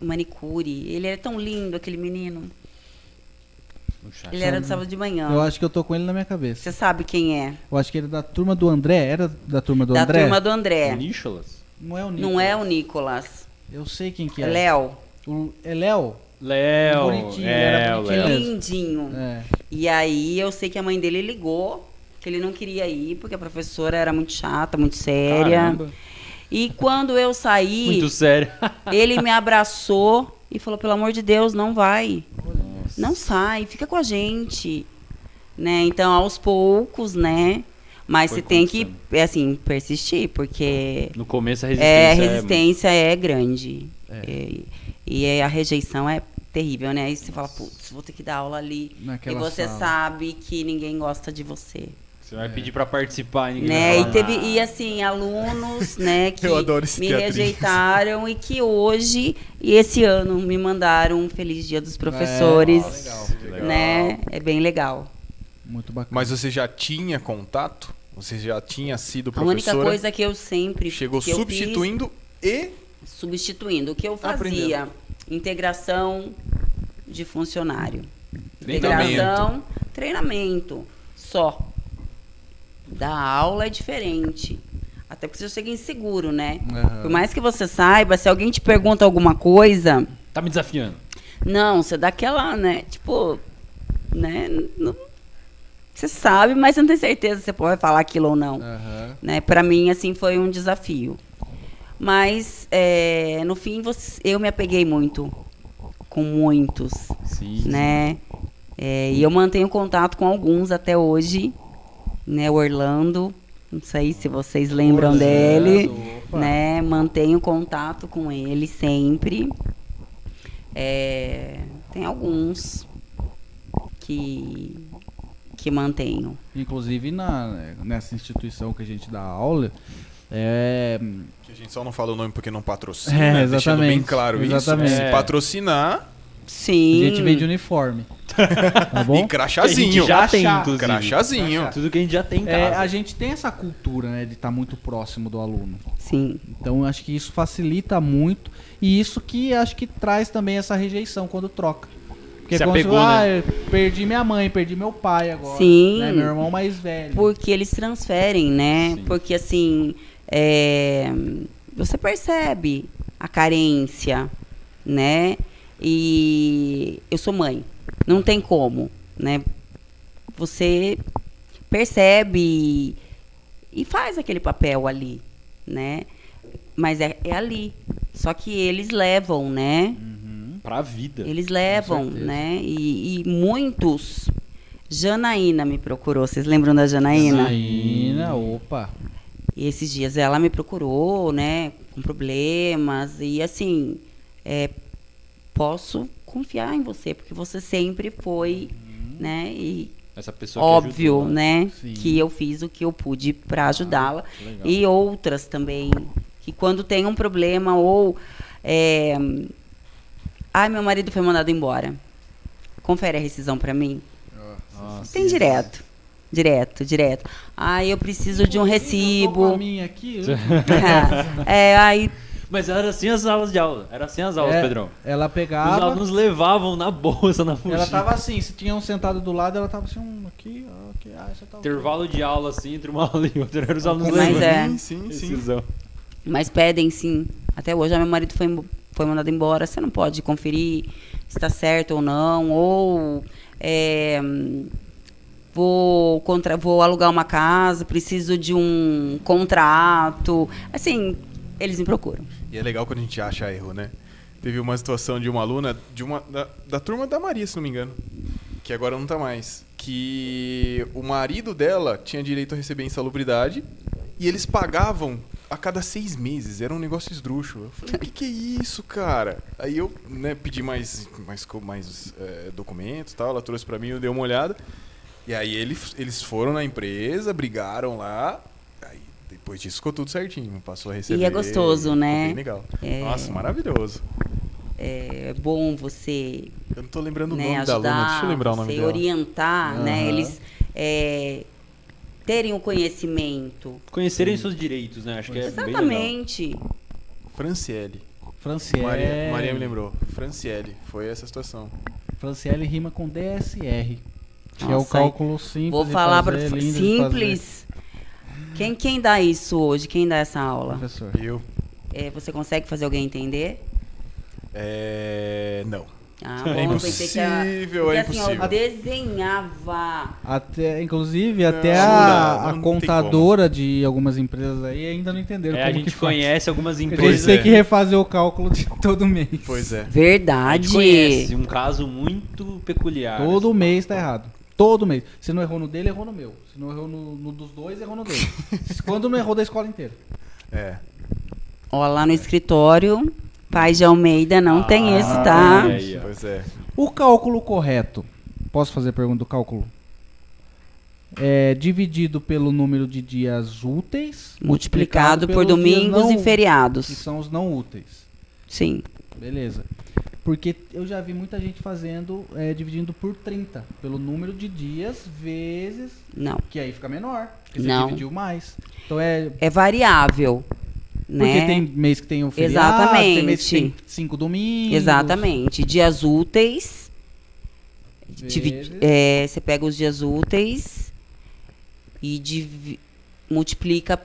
manicure. Ele era tão lindo, aquele menino.
No chat.
Ele era do sábado de manhã.
Eu acho que eu tô com ele na minha cabeça.
Você sabe quem é?
Eu acho que ele é da turma do André. Era da turma do
da
André?
turma do André.
Nicholas?
Não é o
Não é o Nicolas.
Eu sei quem que
É
é.
Léo.
O... É Léo?
Léo.
Bonitinho,
é,
era
o
bonitinho.
Léo.
Lindinho.
É.
E aí eu sei que a mãe dele ligou, que ele não queria ir, porque a professora era muito chata, muito séria.
Caramba.
E quando eu saí,
Muito sério.
ele me abraçou e falou, pelo amor de Deus, não vai. Não sai, fica com a gente. Né? Então, aos poucos, né? Mas
Foi
você tem que, é assim, persistir, porque
No começo a resistência
é, a
é
resistência é, grande.
É.
É, e é- a rejeição é terrível, né? Aí você fala, putz, vou ter que dar aula ali.
Naquela
e você
sala.
sabe que ninguém gosta de você.
Você vai pedir pra participar e ninguém
Né?
vai
E teve,
nada.
e assim, alunos, né, que
Eu adoro esse
me rejeitaram e que hoje e esse ano me mandaram um feliz dia dos professores.
É, legal.
legal.
Né? É bem legal.
Muito bacana.
Mas você já tinha contato? Você já tinha sido
A única
professora?
coisa que eu sempre
Chegou
que eu
substituindo e
fiz, substituindo. O que eu fazia?
Aprendendo.
Integração de funcionário.
Treinamento.
Integração, treinamento. Só. Da aula é diferente. Até porque você chega inseguro, né?
Aham.
Por mais que você saiba, se alguém te pergunta alguma coisa,
Tá me desafiando.
não, você dá aquela, né? Tipo, né? não- você sabe, mas você não tem certeza se você pode falar aquilo ou não.
Aham.
Né? Para mim, assim, foi um desafio. Mas, é, no fim, você- eu me apeguei muito com muitos,
Sim.
né? É, e eu mantenho contato com alguns até hoje, né? O Orlando, não sei se vocês lembram
Orlando,
dele,
opa.
né? Mantenho contato com ele sempre. É, tem alguns que que mantenho.
Inclusive na, nessa instituição que a gente dá aula, é,
Que a gente só não fala o nome porque não patrocina,
É,
né? deixando bem claro
Exatamente.
isso. Se patrocinar
Sim.
a gente vende uniforme. Tá bom?
e
Que a gente
crachazinho.
já tem,
Crachá.
inclusive.
Crachazinho.
Tudo que a gente já tem em
É,
casa.
a gente tem essa cultura, né, de estar muito próximo do aluno.
Sim.
Então eu acho que isso facilita muito e isso que acho que traz também essa rejeição quando troca. Porque
Se
é
apegou,
se, ah,
né?
eu perdi minha mãe, perdi meu pai agora.
Sim.
né, meu irmão mais velho.
Porque eles transferem, né?
Sim.
Porque assim, é, você percebe a carência, né? E eu sou mãe, não tem como, né? Você percebe e faz aquele papel ali, né? Mas é, é ali. Só que eles levam, né?
Pra vida.
Eles levam, né? E, e muitos. Janaína me procurou. Vocês lembram da Janaína?
Janaína, opa.
E esses dias ela me procurou, né? Com problemas. E assim, é, posso confiar em você, porque você sempre foi, né? E
Essa pessoa que
óbvio,
ajudou,
né?
Sim.
Que eu fiz o que eu pude para ajudá-la.
legal.
e outras também. Que quando tem um problema ou. É, Ai, meu marido foi mandado embora. Confere a rescisão para mim. Tem direto. Direto, direto. Ai, eu preciso de um recibo.
minha aqui.
é, aí
Mas era assim as aulas de aula. Era assim as aulas,
É,
Pedrão.
Ela
Os
pegava.
alunos levavam na bolsa, na mochila.
Ela tava assim, se tinha um sentado do lado, ela tava assim, um aqui, ó, aqui, ah, você tá
Intervalo de aula, assim, entre uma aula e outra. Era os alunos
Mas
levando.
é.
Sim, sim, sim.
Mas pedem sim. Até hoje, meu marido foi, foi mandado embora. Você não pode conferir se está certo ou não. Ou é, vou, contra, vou alugar uma casa, preciso de um contrato. Assim, eles me procuram.
E é legal quando a gente acha erro, né? Teve uma situação de uma aluna, de uma, da, da turma da Maria, se não me engano, que agora não tá mais, que o marido dela tinha direito a receber insalubridade e eles pagavam a cada seis meses. Era um negócio esdrúxulo. Eu falei, o que, que é isso, cara? Aí eu né, pedi mais, mais, mais é, documentos tal, ela trouxe pra mim, eu dei uma olhada. E aí eles, eles foram na empresa, brigaram lá. Depois disso ficou tudo certinho, passou a receber.
é gostoso, né?
Bem legal.
É.
Nossa, maravilhoso.
É bom você
Eu não tô lembrando o
né,
nome
ajudar,
da aluna, deixa eu lembrar o nome
você
dela.
orientar, né?
Aham.
Eles é, terem o conhecimento.
Conhecerem seus direitos, né? Acho que é bem legal.
Exatamente.
Franciele.
Franciele.
Maria, Maria me lembrou. Franciele. Foi essa a situação.
Franciele rima com DSR. Que é o
Nossa,
cálculo simples.
Vou falar
de
simples. Quem, quem dá isso hoje? Quem dá essa aula?
Professor.
Eu?
É, você consegue fazer alguém entender?
É. Não.
Ah,
É
bom, pensei que era-
impossível,
porque
é
assim,
impossível.
eu desenhava.
Até, inclusive, até
Não,
a,
não,
a
não tem
contadora de algumas empresas aí ainda não entenderam
É,
como
a gente
que faz.
conhece algumas
A gente
empresas.
tem
é.
que refazer o cálculo de todo mês.
Pois é.
A
Verdade.
gente conhece um caso muito peculiar.
Todo mês tá errado. Todo mês. Se não errou no dele, errou no meu. Se não errou no, no dos dois, errou no dele. Quando não errou da escola inteira.
É.
Ó, lá no escritório, Pai de Almeida não
Ah,
tem esse, tá?
é. Ó.
Pois é.
O cálculo correto. Posso fazer a pergunta do cálculo? É dividido pelo número de dias úteis.
Multiplicado por
pelos dias
domingos
não-
e
Que
feriados.
são os não úteis.
Sim.
Beleza. Porque eu já vi muita gente fazendo, é, dividindo por 30. Pelo número de dias vezes.
Não.
Que aí fica menor. Porque você
Não.
dividiu mais. Então é.
É variável.
Porque
Né?
tem mês que tem o feriado, tem mês que tem
Exatamente.
cinco domingos.
Exatamente. Dias úteis.
Vezes.
é, você pega os dias úteis e divi- multiplica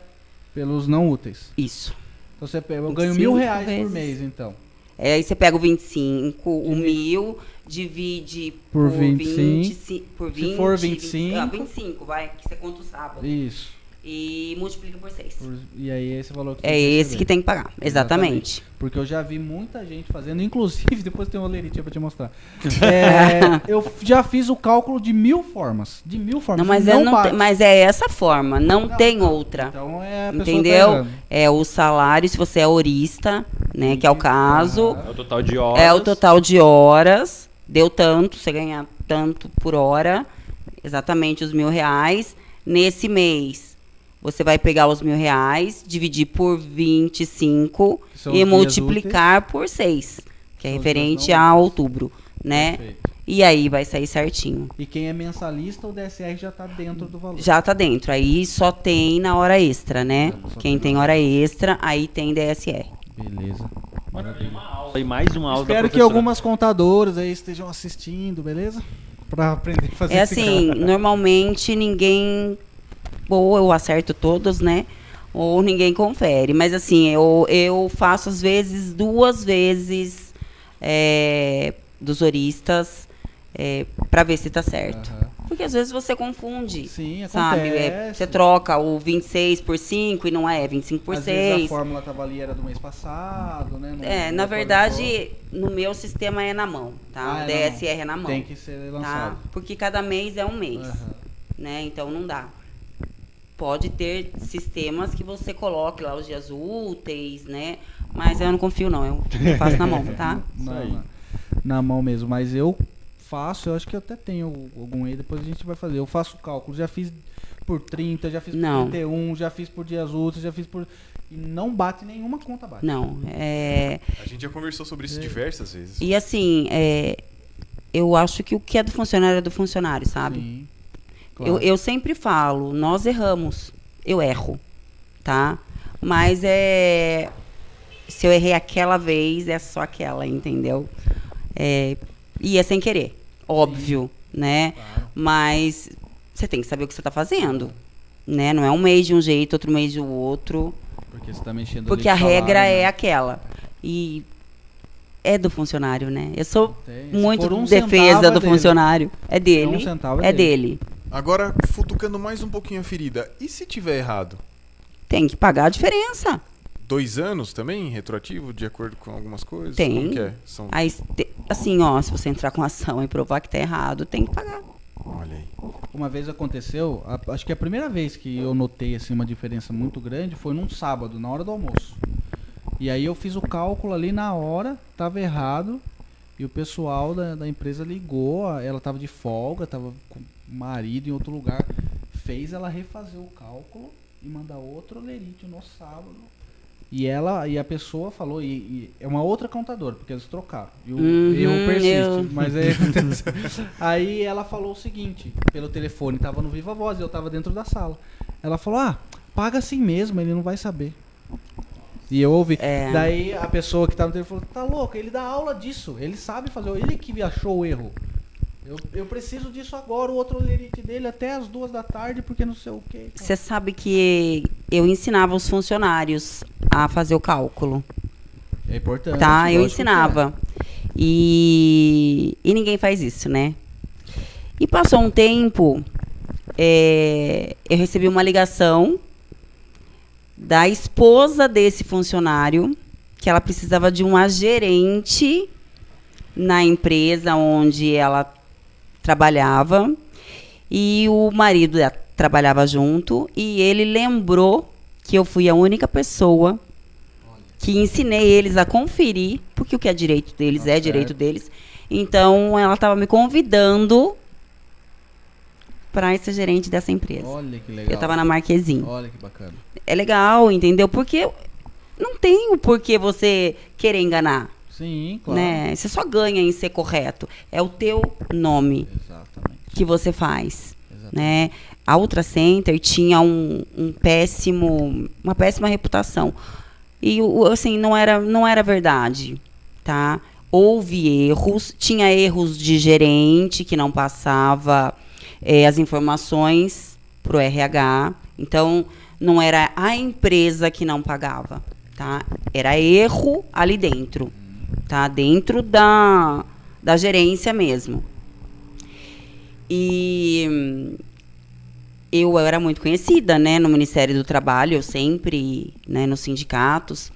Pelos não úteis.
isso.
Então você pega, eu ganho
25
mil reais por
vezes.
mês, então.
É, aí você pega o 25, o mil, divide
Por
por
25.
20, por
Se
20,
for
25, ah,
25,
25, vai, que você conta o sábado.
Isso.
E multiplica por 6.
Por- e aí é esse valor que
É
tem
esse
receber.
que tem que pagar, exatamente.
Porque eu já vi muita gente fazendo, inclusive, depois tem uma leritinha pra te mostrar. É, eu já fiz o cálculo de mil formas. De mil formas.
Não, mas,
e
é, não tem- mas é essa forma, não,
Não,
tem
não.
outra.
Então é a pessoa
Entendeu?
Tá
é o salário, se você é horista, né, que é o caso,
É o total de horas.
é o total de horas, deu tanto, você ganha tanto por hora, exatamente os mil reais. Nesse mês, você vai pegar os mil reais, dividir por 25
Que são
e multiplicar por 6, que é
São
referente a
úteis.
outubro, né?
Perfeito.
E aí vai sair certinho.
E quem é mensalista, o DSR já tá dentro do valor.
Já tá dentro. Aí só tem na hora extra, né?
Só
Quem
tem
hora extra, aí tem DSR.
Beleza.
Uma aula e mais uma aula
Espero que algumas contadoras aí estejam assistindo, beleza? Pra aprender a fazer
É
esse
assim,
cálculo.
normalmente ninguém. Ou eu acerto todos, né? Ou ninguém confere. Mas assim, eu, eu faço às vezes duas vezes é, dos horistas é, para ver se tá certo.
Aham.
Porque às vezes você confunde.
Sim,
Sabe? É, você troca o 26 por 5 e não é, 25 por
Às vezes a
6.
fórmula tava ali, era do mês passado, né? Não-
É, na verdade, no meu sistema é na mão, tá?
Ah,
o
é na
DSR é na mão.
Tem que ser
tá?
lançado.
Porque cada mês é um mês,
Aham.
né? Então não dá. Pode ter sistemas que você coloque lá os dias úteis, né? Mas eu não confio não, eu faço na mão, tá?
Na, na- mão mesmo. Mas eu faço, eu acho que eu até tenho algum aí, depois a gente vai fazer. Eu faço cálculo, já fiz por 30, já fiz
Não.
por 31, já fiz por dias úteis, já fiz por. E não bate nenhuma conta bate.
Não, é...
A gente já conversou sobre isso
É.
diversas vezes.
E assim, é... eu acho que o que é do funcionário é do funcionário, sabe?
Sim.
Eu,
claro.
eu sempre falo, nós erramos. Eu erro, tá? Mas é. Se eu errei aquela vez, é só aquela, entendeu? É, e é sem querer, óbvio, né?
Claro.
Mas você tem que saber o que você está fazendo, né? Não é um mês de um jeito, outro mês de outro.
Porque você tá mexendo
Porque a regra
salário,
é
né?
aquela. E é do funcionário, né? Eu sou.
Se
muito
um
defesa
é
do
dele.
funcionário. É dele.
Um é
é dele.
Agora, futucando mais um pouquinho a ferida, e se tiver errado?
Tem que pagar a diferença.
Dois anos também, retroativo, de acordo com algumas coisas?
Tem.
Como que é? São...
Aí, te- assim, ó, se você entrar com ação e provar que tá errado, tem que pagar.
Olha aí.
Uma vez aconteceu, a- acho que a primeira vez que eu notei assim uma diferença muito grande foi num sábado, na hora do almoço. E aí eu fiz o cálculo ali na hora, tava errado, e o pessoal da, da empresa ligou, ela tava de folga, tava com marido em outro lugar, fez ela refazer o cálculo e mandar outro lerite no sábado. E ela e a pessoa falou, e, e é uma outra contadora, porque eles trocaram. E o
Uhum,
erro persiste.
eu-
Mas aí, aí ela falou o seguinte, pelo telefone, tava no Viva Voz e eu tava dentro da sala. Ela falou: "Ah, paga assim mesmo, ele não vai saber". E eu ouvi.
É.
Daí a pessoa que tá no telefone falou, tá louco, ele dá aula disso, ele sabe fazer, ele que achou o erro. Eu, eu preciso disso agora, o outro lerite dele até as duas da tarde, porque não sei o quê.
Você sabe que eu ensinava os funcionários a fazer o cálculo,
É importante.
tá? Eu
que
ensinava. E, e ninguém faz isso, né? E passou um tempo, é, eu recebi uma ligação da esposa desse funcionário, que ela precisava de uma gerente na empresa onde ela trabalhava. E o marido dela trabalhava junto. E ele lembrou que eu fui a única pessoa que ensinei eles a conferir, porque o que é direito deles
Tá
é direito deles. Então ela estava me convidando para ser gerente dessa empresa.
Olha que legal.
Eu estava na Marquezinho.
Olha que bacana.
É legal, entendeu? Porque não tem o porquê você querer enganar,
Sim, claro.
né? Você só ganha em ser correto. É o teu nome
Exatamente.
que você faz,
Exatamente.
né? A Ultra Center tinha um, um péssimo, uma péssima reputação. E assim, não era, não era verdade, tá? Houve erros, tinha erros de gerente que não passava eh, as informações para o RH. Então, não era a empresa que não pagava, tá? Era erro ali dentro, tá? Dentro da, da gerência mesmo. E eu era muito conhecida, né, no Ministério do Trabalho, eu sempre, né, nos sindicatos.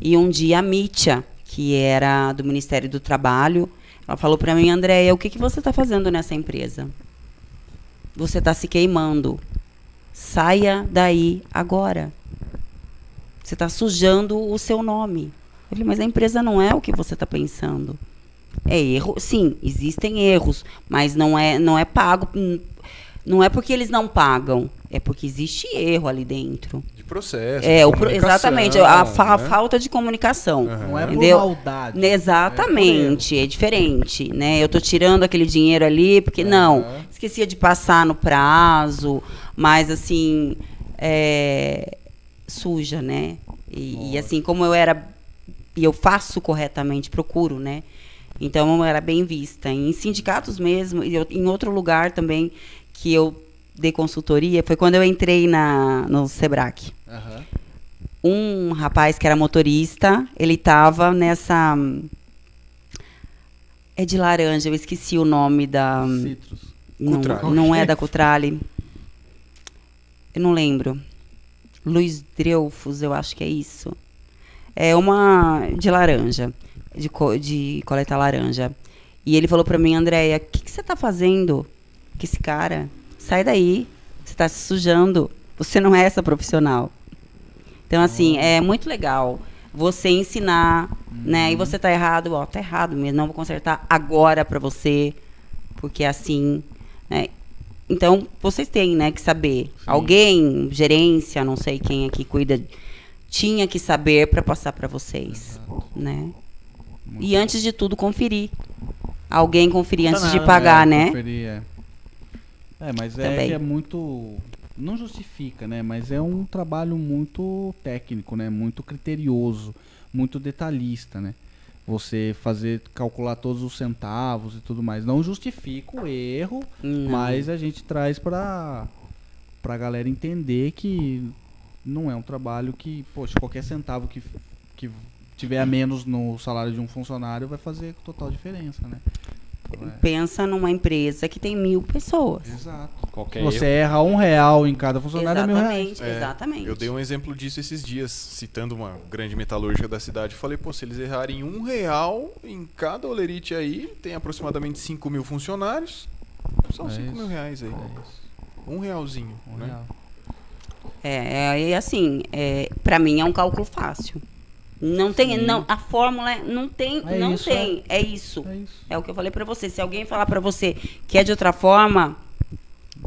E um dia a Mítia, que era do Ministério do Trabalho, ela falou para mim, Andréia, o que, que você está fazendo nessa empresa? Você está se queimando. Saia daí agora. Você está sujando o seu nome. Eu falei, mas a empresa não é o que você está pensando. É erro, sim, existem erros, mas não é, não é pago. hum, Não é porque eles não pagam, é porque existe erro ali dentro.
De processo.
É,
de
o pro- exatamente, a, fa-
né?
falta de comunicação.
Aham.
Não é por
Entendeu?
maldade.
Exatamente, é, diferente, né? Eu tô tirando aquele dinheiro ali porque não,
Aham.
esquecia de passar no prazo, mas assim é, suja, né? E, e assim como eu era e eu faço corretamente, procuro, né? Então eu era bem vista em sindicatos mesmo e eu- em outro lugar também que eu dei consultoria foi quando eu entrei na no Sebrae
Aham.
um rapaz que era motorista, ele tava nessa. É de laranja, eu esqueci o nome da.
Citrus.
Não,
Cutrale.
não é da Cutrale. Eu não lembro. Luiz Dreyfus, eu acho que é isso. É uma de laranja, de, co- de coleta laranja. E ele falou pra mim, Andréia, o que, que você tá fazendo com esse cara? Sai daí, você tá se sujando. Você não é essa profissional. Então, assim, é muito legal você ensinar, né? E você tá errado, ó, tá errado mesmo, não vou consertar agora pra você, porque é assim, né? Então, vocês têm, né, que saber. Alguém, gerência, não sei quem aqui cuida, tinha que saber para passar para vocês, né? E antes de tudo, conferir. Alguém conferir antes de
nada,
pagar, né?
Conferir, é. É, mas é é muito. Não justifica, né? Mas é um trabalho muito técnico, né? Muito criterioso, muito detalhista, né? Você fazer, calcular todos os centavos e tudo mais. Não justifica o erro,
Não.
mas a gente traz pra, pra galera entender que não é um trabalho que, poxa, qualquer centavo que, que tiver a menos no salário de um funcionário vai fazer total diferença, né? Então, é-
Pensa numa empresa que tem mil pessoas.
Exato.
Qualquer
você
erro.
erra um real em cada funcionário, é mil reais.
Exatamente,
É,
exatamente.
Eu dei um exemplo disso esses dias, citando uma grande metalúrgica da cidade. Falei, pô, se eles errarem um real em cada olerite aí, tem aproximadamente 5 mil funcionários. São
É
5
isso.
mil reais aí.
É isso.
Um realzinho,
Um
né?
real.
É, é, e assim, é, para mim é um cálculo fácil. Não tem,
Sim.
não, a fórmula é- não tem,
É
não
isso,
tem, é isso.
É isso.
É o que eu falei pra você. Se alguém falar pra você que é de outra forma,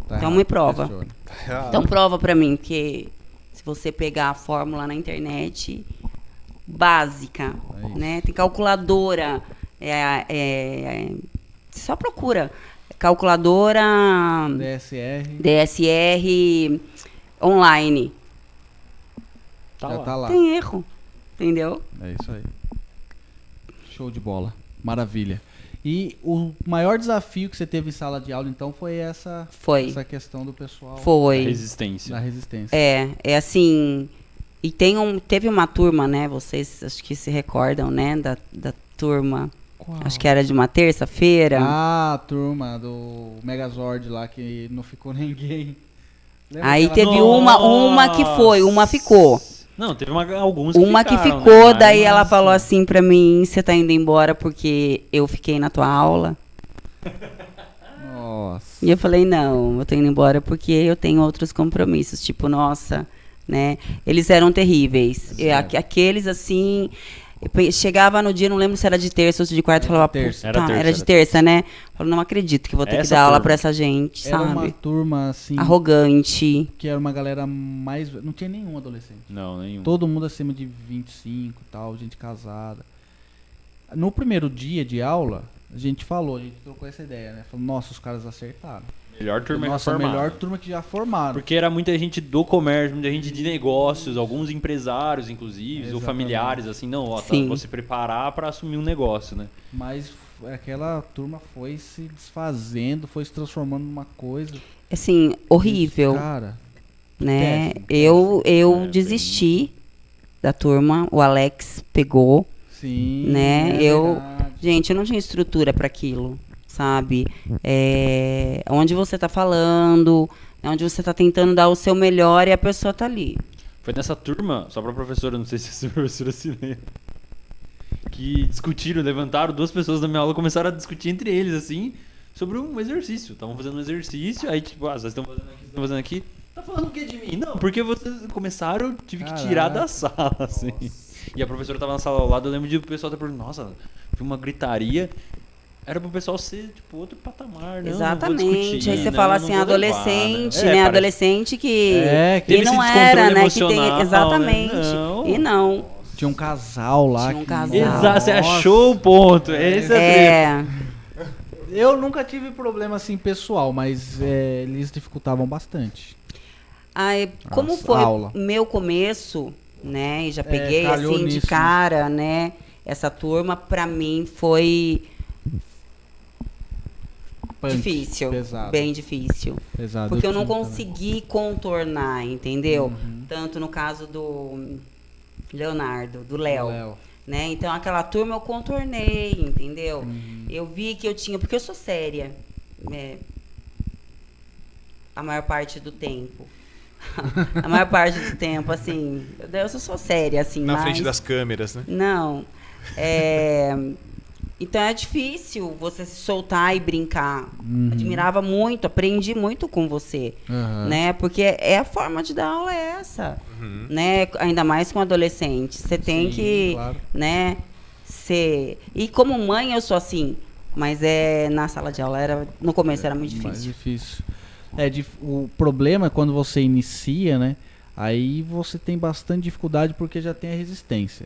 Tá
Então
errado,
me prova.
questione.
então prova pra mim, porque se você pegar a fórmula na internet básica,
É
né? Tem calculadora, é, é, só procura calculadora
DSR
DSR online.
Tá
já
lá.
tá lá.
Tem erro. Entendeu?
É isso aí. Show de bola. Maravilha. E o maior desafio que você teve em sala de aula, então, foi essa,
Foi.
essa questão do pessoal
Foi.
Resistência.
da resistência.
É, é assim. E tem um, teve uma turma, né? Vocês acho que se recordam, né? Da, da turma.
Qual?
Acho que era de uma terça-feira.
Ah, a turma do Megazord lá que não ficou ninguém. Lembra
Aí teve uma, uma que foi, uma ficou.
Não, teve uma, alguns
Uma que
ficaram,
ficou,
né?
daí
Mas-
ela falou assim pra mim: você tá indo embora porque eu fiquei na tua aula?
Nossa.
E eu falei: não, eu tô indo embora porque eu tenho outros compromissos. Tipo, nossa, né? Eles eram terríveis. E
Certo.
aque- aqueles assim. Chegava no dia, não lembro se era de terça ou se de quarta, eu falava,
terça.
Era
"Puta,
terça,
era de
era
terça, né? Falei, não acredito que vou ter que
Essa
dar aula
turma.
pra essa gente,
Era
sabe?
uma turma assim,
Arrogante.
que era uma galera mais. Não tinha nenhum adolescente.
Não, nenhum.
Todo mundo acima de 25 e tal, gente casada. No primeiro dia de aula, a gente falou, a gente trocou essa ideia, né? Falou, nossa, os caras acertaram.
Melhor turma
nossa, a
reformada.
melhor turma que já formaram.
Porque era muita gente do comércio, muita gente de negócios, alguns empresários, inclusive, ou familiares, assim, não, ó, tá, vou se preparar pra assumir um negócio, né?
Mas aquela turma foi se desfazendo, foi se transformando numa coisa.
Assim, horrível.
Cara,
né?
Péssimo,
Eu, eu
É, bem-
desisti da turma, o Alex pegou.
sim.
Né,
é
eu-
verdade.
Gente, eu não tinha estrutura para aquilo, sabe? É, onde você tá falando, é onde você tá tentando dar o seu melhor e a pessoa tá ali.
Foi nessa turma, só pra professora, não sei se essa professora se lembra, que discutiram, levantaram, duas pessoas da minha aula começaram a discutir entre eles, assim, sobre um exercício. Estavam fazendo um exercício, aí tipo, ah, vocês estão fazendo aqui, vocês estão fazendo aqui. Tá falando o que de mim? Não, porque vocês começaram, eu tive que tirar
Caraca.
da sala, assim. E a professora tava na sala ao lado, eu lembro de o pessoal ter perguntado, nossa, foi uma gritaria. Era pro pessoal ser, tipo, outro patamar, né?
Exatamente. Aí você fala assim, adolescente,
É,
né? Adolescente que.
É, que
e não era, né? Que tem.
né?
Exatamente.
Não.
E não.
Tinha um casal lá.
Tinha um
que-
casal.
Exato, você achou o ponto. Esse é.
É.
Eu nunca tive problema assim pessoal, mas é, eles dificultavam bastante.
Aí, como
Nossa,
foi
aula.
meu começo, né? E já
É,
peguei
calhou
assim de
nisso, né?
cara, né? Essa turma pra mim foi
Punk,
difícil,
Pesado.
bem difícil,
pesado.
porque eu não
tive também.
consegui contornar, entendeu?
Uhum.
Tanto no caso do Leonardo, do Léo, né? Então aquela turma eu contornei, entendeu?
Uhum.
Eu vi que eu tinha, porque eu sou séria, né? A maior parte do tempo. a maior parte do tempo, assim, eu só sou séria, assim,
Na
mas...
frente das câmeras, né?
Não. É... Então é difícil você se soltar e brincar.
Uhum.
Admirava muito, aprendi muito com você,
Aham.
né? Porque é a forma de dar aula é essa,
Uhum.
né? Ainda mais com adolescente. Você tem
Sim,
que,
claro.
né, ser... E como mãe eu sou assim, mas é na sala de aula era no começo era muito
Mais
difícil.
difícil. É, dif- o problema é quando você inicia, né? Aí você tem bastante dificuldade porque já tem a resistência.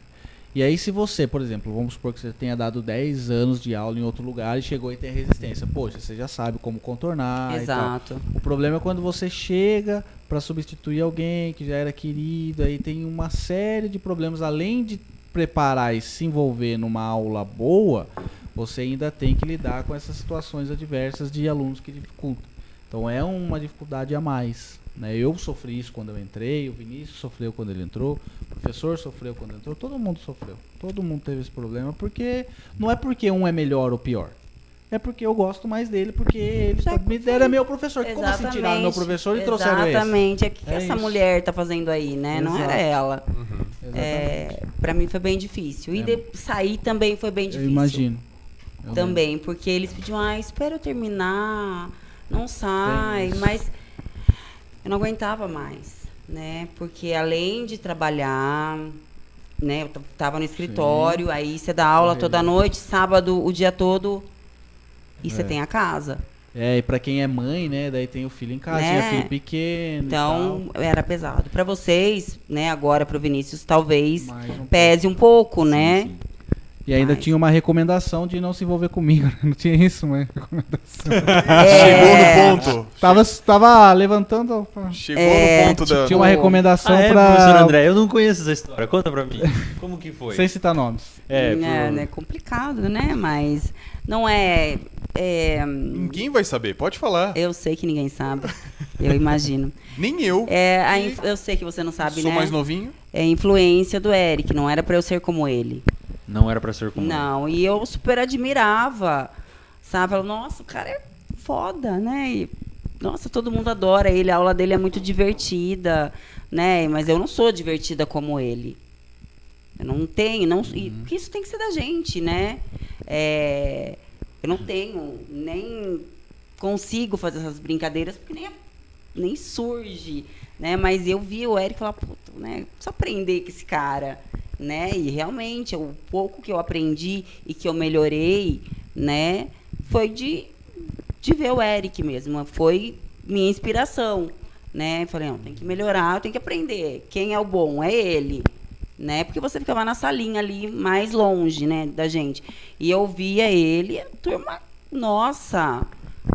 E aí se você, por exemplo, vamos supor que você tenha dado 10 anos de aula em outro lugar e chegou e tem resistência. Poxa, você já sabe como contornar.
Exato.
O problema é quando você chega para substituir alguém que já era querido, aí tem uma série de problemas além de preparar e se envolver numa aula boa, você ainda tem que lidar com essas situações adversas de alunos que dificultam. Então é uma dificuldade a mais. Né? Eu sofri isso quando eu entrei, o Vinícius sofreu quando ele entrou, o professor sofreu quando entrou, todo mundo sofreu. Todo mundo teve esse problema, porque não é porque um é melhor ou pior. É porque eu gosto mais dele, porque ele
Já
me era meu professor. Como assim tiraram meu professor e trouxeram esse?
Exatamente. O que, que
É
essa
isso.
mulher tá fazendo aí, né? Não era
Exato.
ela.
Uhum.
É, para mim foi bem difícil. E
É.
de- sair também foi bem
eu
difícil.
imagino. Eu
Também, porque eles pediam, ah, espera eu terminar, não sai, mas eu não aguentava mais, né? Porque além de trabalhar, né? Eu tava no escritório, aí você dá aula
Correria.
toda noite, sábado o dia todo, e você
É.
tem a casa.
É, e pra quem é mãe, né? Daí tem o filho em casa,
Né?
filho pequeno.
Então, era pesado. Para vocês, né, agora pro Vinícius, talvez
não
pese um pouco,
Sim,
né?
sim.
E ainda
Mas-
tinha uma recomendação de não se envolver comigo. né? Não tinha isso, uma recomendação.
É,
Chegou no ponto.
tava, tava levantando.
Chegou
É,
no ponto da.
Tinha uma recomendação
Ah, é,
pra.
professor André, eu não conheço essa história. Conta pra mim. Como que foi?
Sem citar nomes.
É,
É,
pro-
né, complicado, né? Mas não é, é,
Ninguém vai saber, pode falar.
Eu sei que ninguém sabe. Eu imagino.
Nem eu.
É, a inf- eu sei que você não sabe,
Sou
né?
mais novinho.
É influência do Eric. Não era pra eu ser como ele.
Não era pra ser como
Não, e eu super admirava, sabe? Eu, nossa, o cara é foda, né? E, nossa, todo mundo adora ele, a aula dele é muito divertida, né? Mas eu não sou divertida como ele. Eu não tenho, não, e porque isso tem que ser da gente, né? É, eu não tenho, nem consigo fazer essas brincadeiras, porque nem, nem surge, né? Mas eu vi o Eric falar, puta, né? Preciso aprender com esse cara, né? E realmente, o pouco que eu aprendi e que eu melhorei, né? Foi de, de ver o Eric mesmo. Foi minha inspiração, né? Falei, não, tem que melhorar, eu tenho que aprender. Quem é o bom? É ele. Né? Porque você ficava na salinha ali mais longe, né, da gente. E eu via ele, a turma, nossa,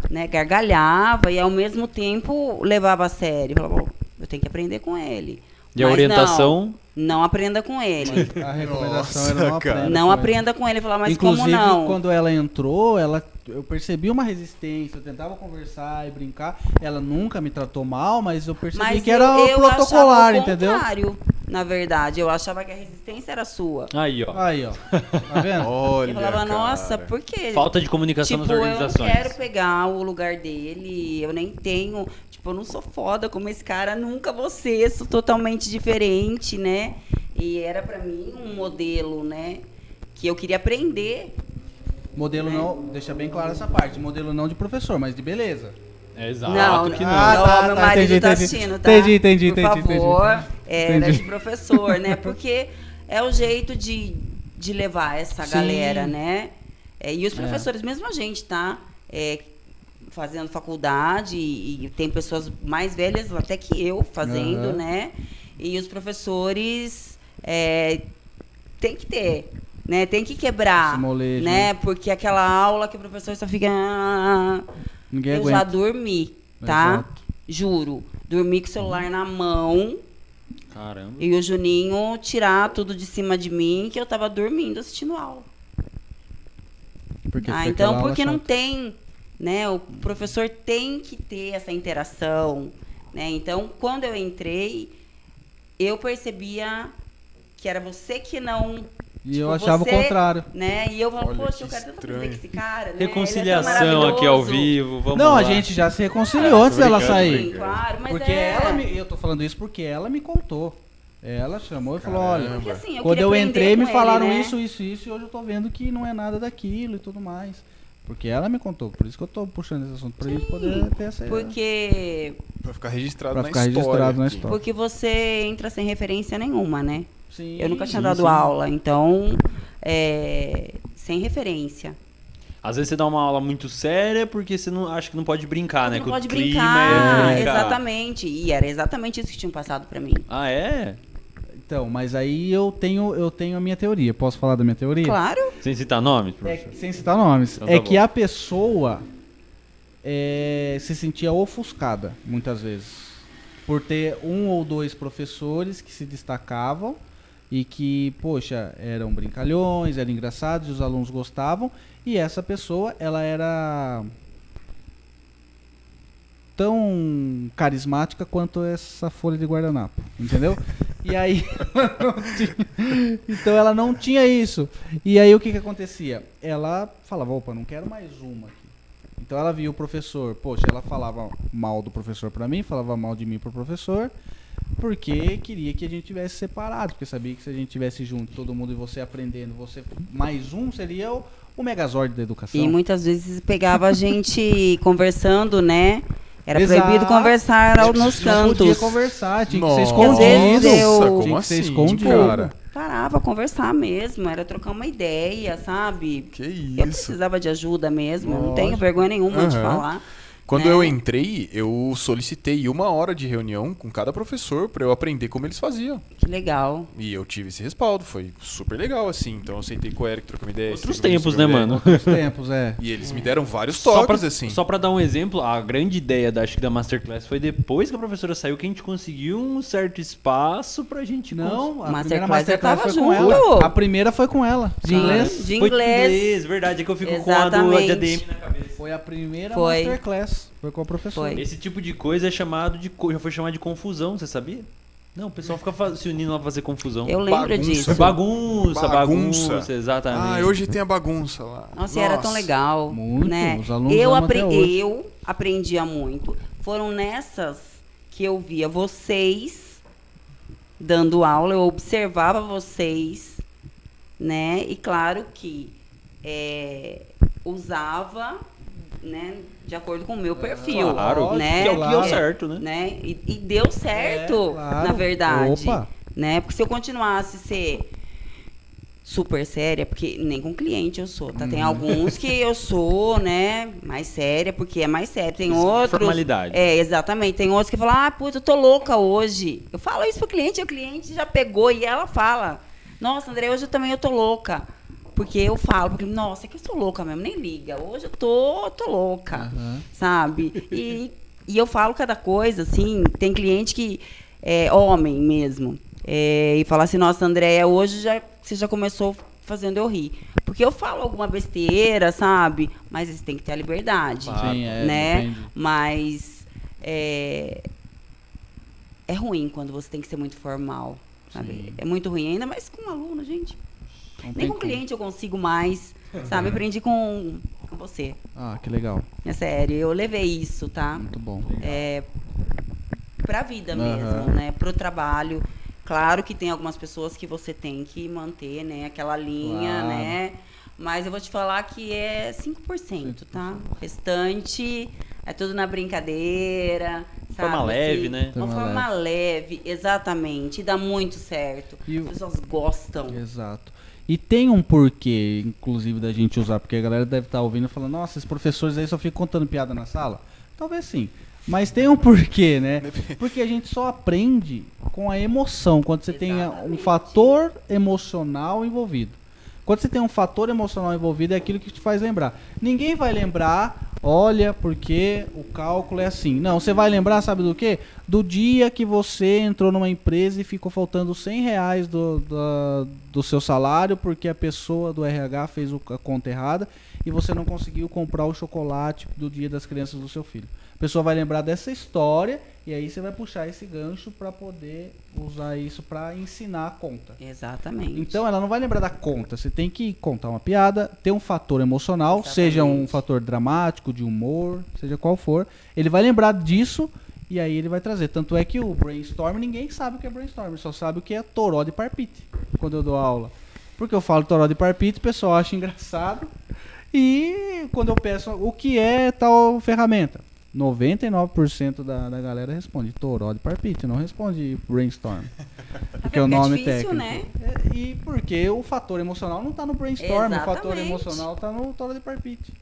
né, gargalhava e ao mesmo tempo levava a sério. Falava, "Bom, eu tenho que aprender com ele.
E a
Mas
orientação?
Não, não aprenda com ele.
A recomendação
Nossa,
era não
cara.
aprenda.
não
com ele.
aprenda com ele. Falar, mas
Inclusive,
como não?
quando ela entrou, ela, eu percebi uma resistência. Eu tentava conversar e brincar. Ela nunca me tratou mal, mas eu percebi
Mas
que era
eu, eu
protocolar, entendeu?
contrário, Na verdade, eu achava que a resistência era sua.
Aí, ó.
Aí, ó. Tá vendo?
Olha.
eu falava, nossa,
cara.
por quê?
Falta de comunicação
tipo,
nas
eu não
organizações.
quero pegar o lugar dele, eu nem tenho. Tipo, eu não sou foda como esse cara, nunca vou ser, sou totalmente diferente, né? E era pra mim um modelo, né? Que eu queria aprender.
Modelo não, deixa bem claro essa parte. Modelo não de professor, mas de beleza.
É exato
não,
que não.
Ah, tá,
meu
tá,
marido
entendi,
tá assistindo, tá?
Entendi, entendi,
Por
entendi, entendi.
favor, era
Entendi.
de professor, né? Porque é o jeito de, de levar essa
Sim.
galera, né? É, e os professores, mesmo a gente, tá? É, fazendo faculdade e, e tem pessoas mais velhas até que eu fazendo,
Aham.
né? E os professores é, tem que ter, né? Tem que quebrar,
molejo,
né? Porque aquela aula que o professor só fica... "Ah,
Ninguém
eu
aguenta.
já dormi, tá?
Exato.
Juro. Dormi com o celular na mão
Caramba.
e o Juninho tirar tudo de cima de mim que eu tava dormindo assistindo aula.
Porque
Ah, então porque não
chata.
tem, né? O professor tem que ter essa interação, né? Então, quando eu entrei, eu percebia que era você que não,
E eu
tipo,
achava
você-
o contrário.
né? E eu falava,
Olha,
poxa,
que
eu quero tanto com esse cara, né? É
Reconciliação aqui ao vivo. Vamos
não,
lá.
a gente já se reconciliou antes dela sair.
Sim, claro, mas
Porque
é...
ela me, eu tô falando isso porque ela me contou. Ela chamou e falou, olha.
Porque, assim, eu
quando eu entrei me falaram
ele, né?
isso, isso, isso, e hoje eu tô vendo que não é nada daquilo e tudo mais. Porque ela me contou, por isso que eu tô puxando esse assunto, pra gente poder ter essa
Porque,
Pra ficar registrado
Pra
na
ficar
história.
registrado na história.
porque você entra sem referência nenhuma, né?
Sim,
Eu nunca tinha
sim,
dado
sim.
aula, então, é, sem referência.
Às vezes você dá uma aula muito séria porque você não acha que não pode brincar, né?
não
que
pode
o clima
brincar,
é brincar.
exatamente. E era exatamente isso que tinham passado pra mim.
Ah, é?
Então, mas aí eu tenho, eu tenho a minha teoria. Posso falar da minha teoria?
Claro.
Sem citar nomes,
É,
professor?
sem citar nomes.
Então
é
tá
que
bom.
a pessoa é, se sentia ofuscada, muitas vezes. Por ter um ou dois professores que se destacavam e que, poxa, eram brincalhões, eram engraçados, e os alunos gostavam. E essa pessoa, ela era tão carismática quanto essa folha de guardanapo, entendeu? E aí, ela tinha- então ela não tinha isso. E aí o que que acontecia? Ela falava, opa, não quero mais uma aqui. Então ela via o professor, poxa, ela falava mal do professor pra mim, falava mal de mim pro professor, porque queria que a gente tivesse separado, porque sabia que se a gente tivesse junto, todo mundo e você aprendendo, você mais um seria o, o Megazord da educação.
E muitas vezes pegava a gente conversando, né? Era
Exato.
proibido conversar ao- nos
Não podia
cantos.
conversar, tinha que
Nossa,
ser escondido.
eu-
como
tinha que ser
assim,
escondido.
cara?
Parava conversar mesmo, era trocar uma ideia,
Que
sabe? Eu
isso.
precisava de ajuda mesmo, eu não tenho vergonha nenhuma de
Aham.
falar.
Quando
né?
eu entrei, eu solicitei uma hora de reunião com cada professor pra eu aprender como eles faziam.
Que legal.
E eu tive esse respaldo, foi super legal, assim. Então eu sentei com o Eric, trocamos ideia.
Outros
com
tempos, né, mano?
Os tempos, é.
E eles me deram vários
Só pra,
toques, assim.
só pra dar um exemplo, a grande ideia da, acho que da Masterclass foi depois que a professora saiu que a gente conseguiu um certo espaço pra gente
Não, a
Masterclass
primeira Masterclass
tava
foi com
junto.
ela. A primeira foi com ela, de inglês.
De
Foi
inglês.
verdade, é que eu fico com a do
Exatamente.
ADM na cabeça.
Foi a primeira
Foi.
Masterclass. Foi com a professora.
Foi.
Esse tipo de coisa é chamado de já foi chamado de confusão, você sabia? Não, o pessoal fica se unindo lá pra fazer confusão.
Eu lembro
Bagunça.
disso.
Bagunça, bagunça,
Bagunça.
exatamente.
Ah, hoje tem a bagunça lá.
Nossa, e era tão legal.
Muito,
né?
os alunos
eu, apre-
hoje.
eu aprendia muito. Foram nessas que eu via vocês dando aula, eu observava vocês, né? E claro que é, usava, né, de acordo com o meu perfil.
Claro,
né?
que é o que deu certo, né?
né? E, e deu certo,
É, claro.
na verdade.
Opa.
Né? Porque se eu continuasse a ser super séria, porque nem com cliente eu sou, tá? Tem
Uhum.
alguns que eu sou, né, mais séria, porque é mais sério. Tem outros.
formalidade.
É, exatamente. Tem outros que falam, ah, puta, eu tô louca hoje. Eu falo isso pro cliente, e o cliente já pegou e ela fala, nossa, André, hoje eu também eu tô louca. Porque eu falo, porque, nossa, é que eu sou louca mesmo, nem liga. Hoje eu tô, tô louca
Aham.
sabe? E, e eu falo cada coisa, assim, tem cliente que é homem mesmo. é, e fala assim, nossa, Andréia, hoje já, você já começou fazendo eu rir. Porque eu falo alguma besteira, sabe? Mas eles têm que ter a liberdade.
Claro.
Sim, é,
né?
depende.
Mas é, é ruim quando você tem que ser muito formal. Sabe?
Sim.
É muito ruim, ainda mais com um aluno, gente.
Não
Nem com
como.
cliente eu consigo mais. Sabe? Aprendi com, com você.
Ah, que legal.
É sério, eu levei isso, tá?
Muito bom.
É, pra vida
Aham.
mesmo, né? Pro trabalho. Claro que tem algumas pessoas que você tem que manter, né? Aquela linha,
Claro.
né? Mas eu vou te falar que é 5%, tá? O restante é tudo na brincadeira, sabe?
Forma leve,
Assim,
né?
Uma
Forma
forma leve, exatamente. E dá muito certo.
E
As pessoas gostam.
Exato. E tem um porquê, inclusive, da gente usar, porque a galera deve estar ouvindo e falando, nossa, esses professores aí só ficam contando piada na sala. Talvez sim. Mas tem um porquê, né? Porque a gente só aprende com a emoção, quando você tem um
Exatamente.
fator emocional envolvido. Quando você tem um fator emocional envolvido, é aquilo que te faz lembrar. Ninguém vai lembrar, olha, porque o cálculo é assim. Não, você vai lembrar, sabe do quê? Do dia que você entrou numa empresa e ficou faltando 100 reais do, da- do seu salário porque a pessoa do RH fez a conta errada e você não conseguiu comprar o chocolate do dia das crianças do seu filho. A pessoa vai lembrar dessa história e aí você vai puxar esse gancho para poder usar isso para ensinar a conta.
Exatamente.
Então ela não vai lembrar da conta. Você tem que contar uma piada, ter um fator emocional, seja um
Exatamente.
fator dramático, de humor, seja qual for. Ele vai lembrar disso e aí ele vai trazer. Tanto é que o brainstorm, ninguém sabe o que é brainstorm, só sabe o que é toró de parpite quando eu dou aula. Porque eu falo toró de parpite, o pessoal acha engraçado. E quando eu peço o que é tal ferramenta, 99% da, da galera responde toró de parpite, não responde brainstorm. Porque é o
porque é
nome
difícil,
técnico.
né?
É, e porque o fator emocional não tá no brainstorm, o fator
Exatamente.
emocional tá no toró de parpite.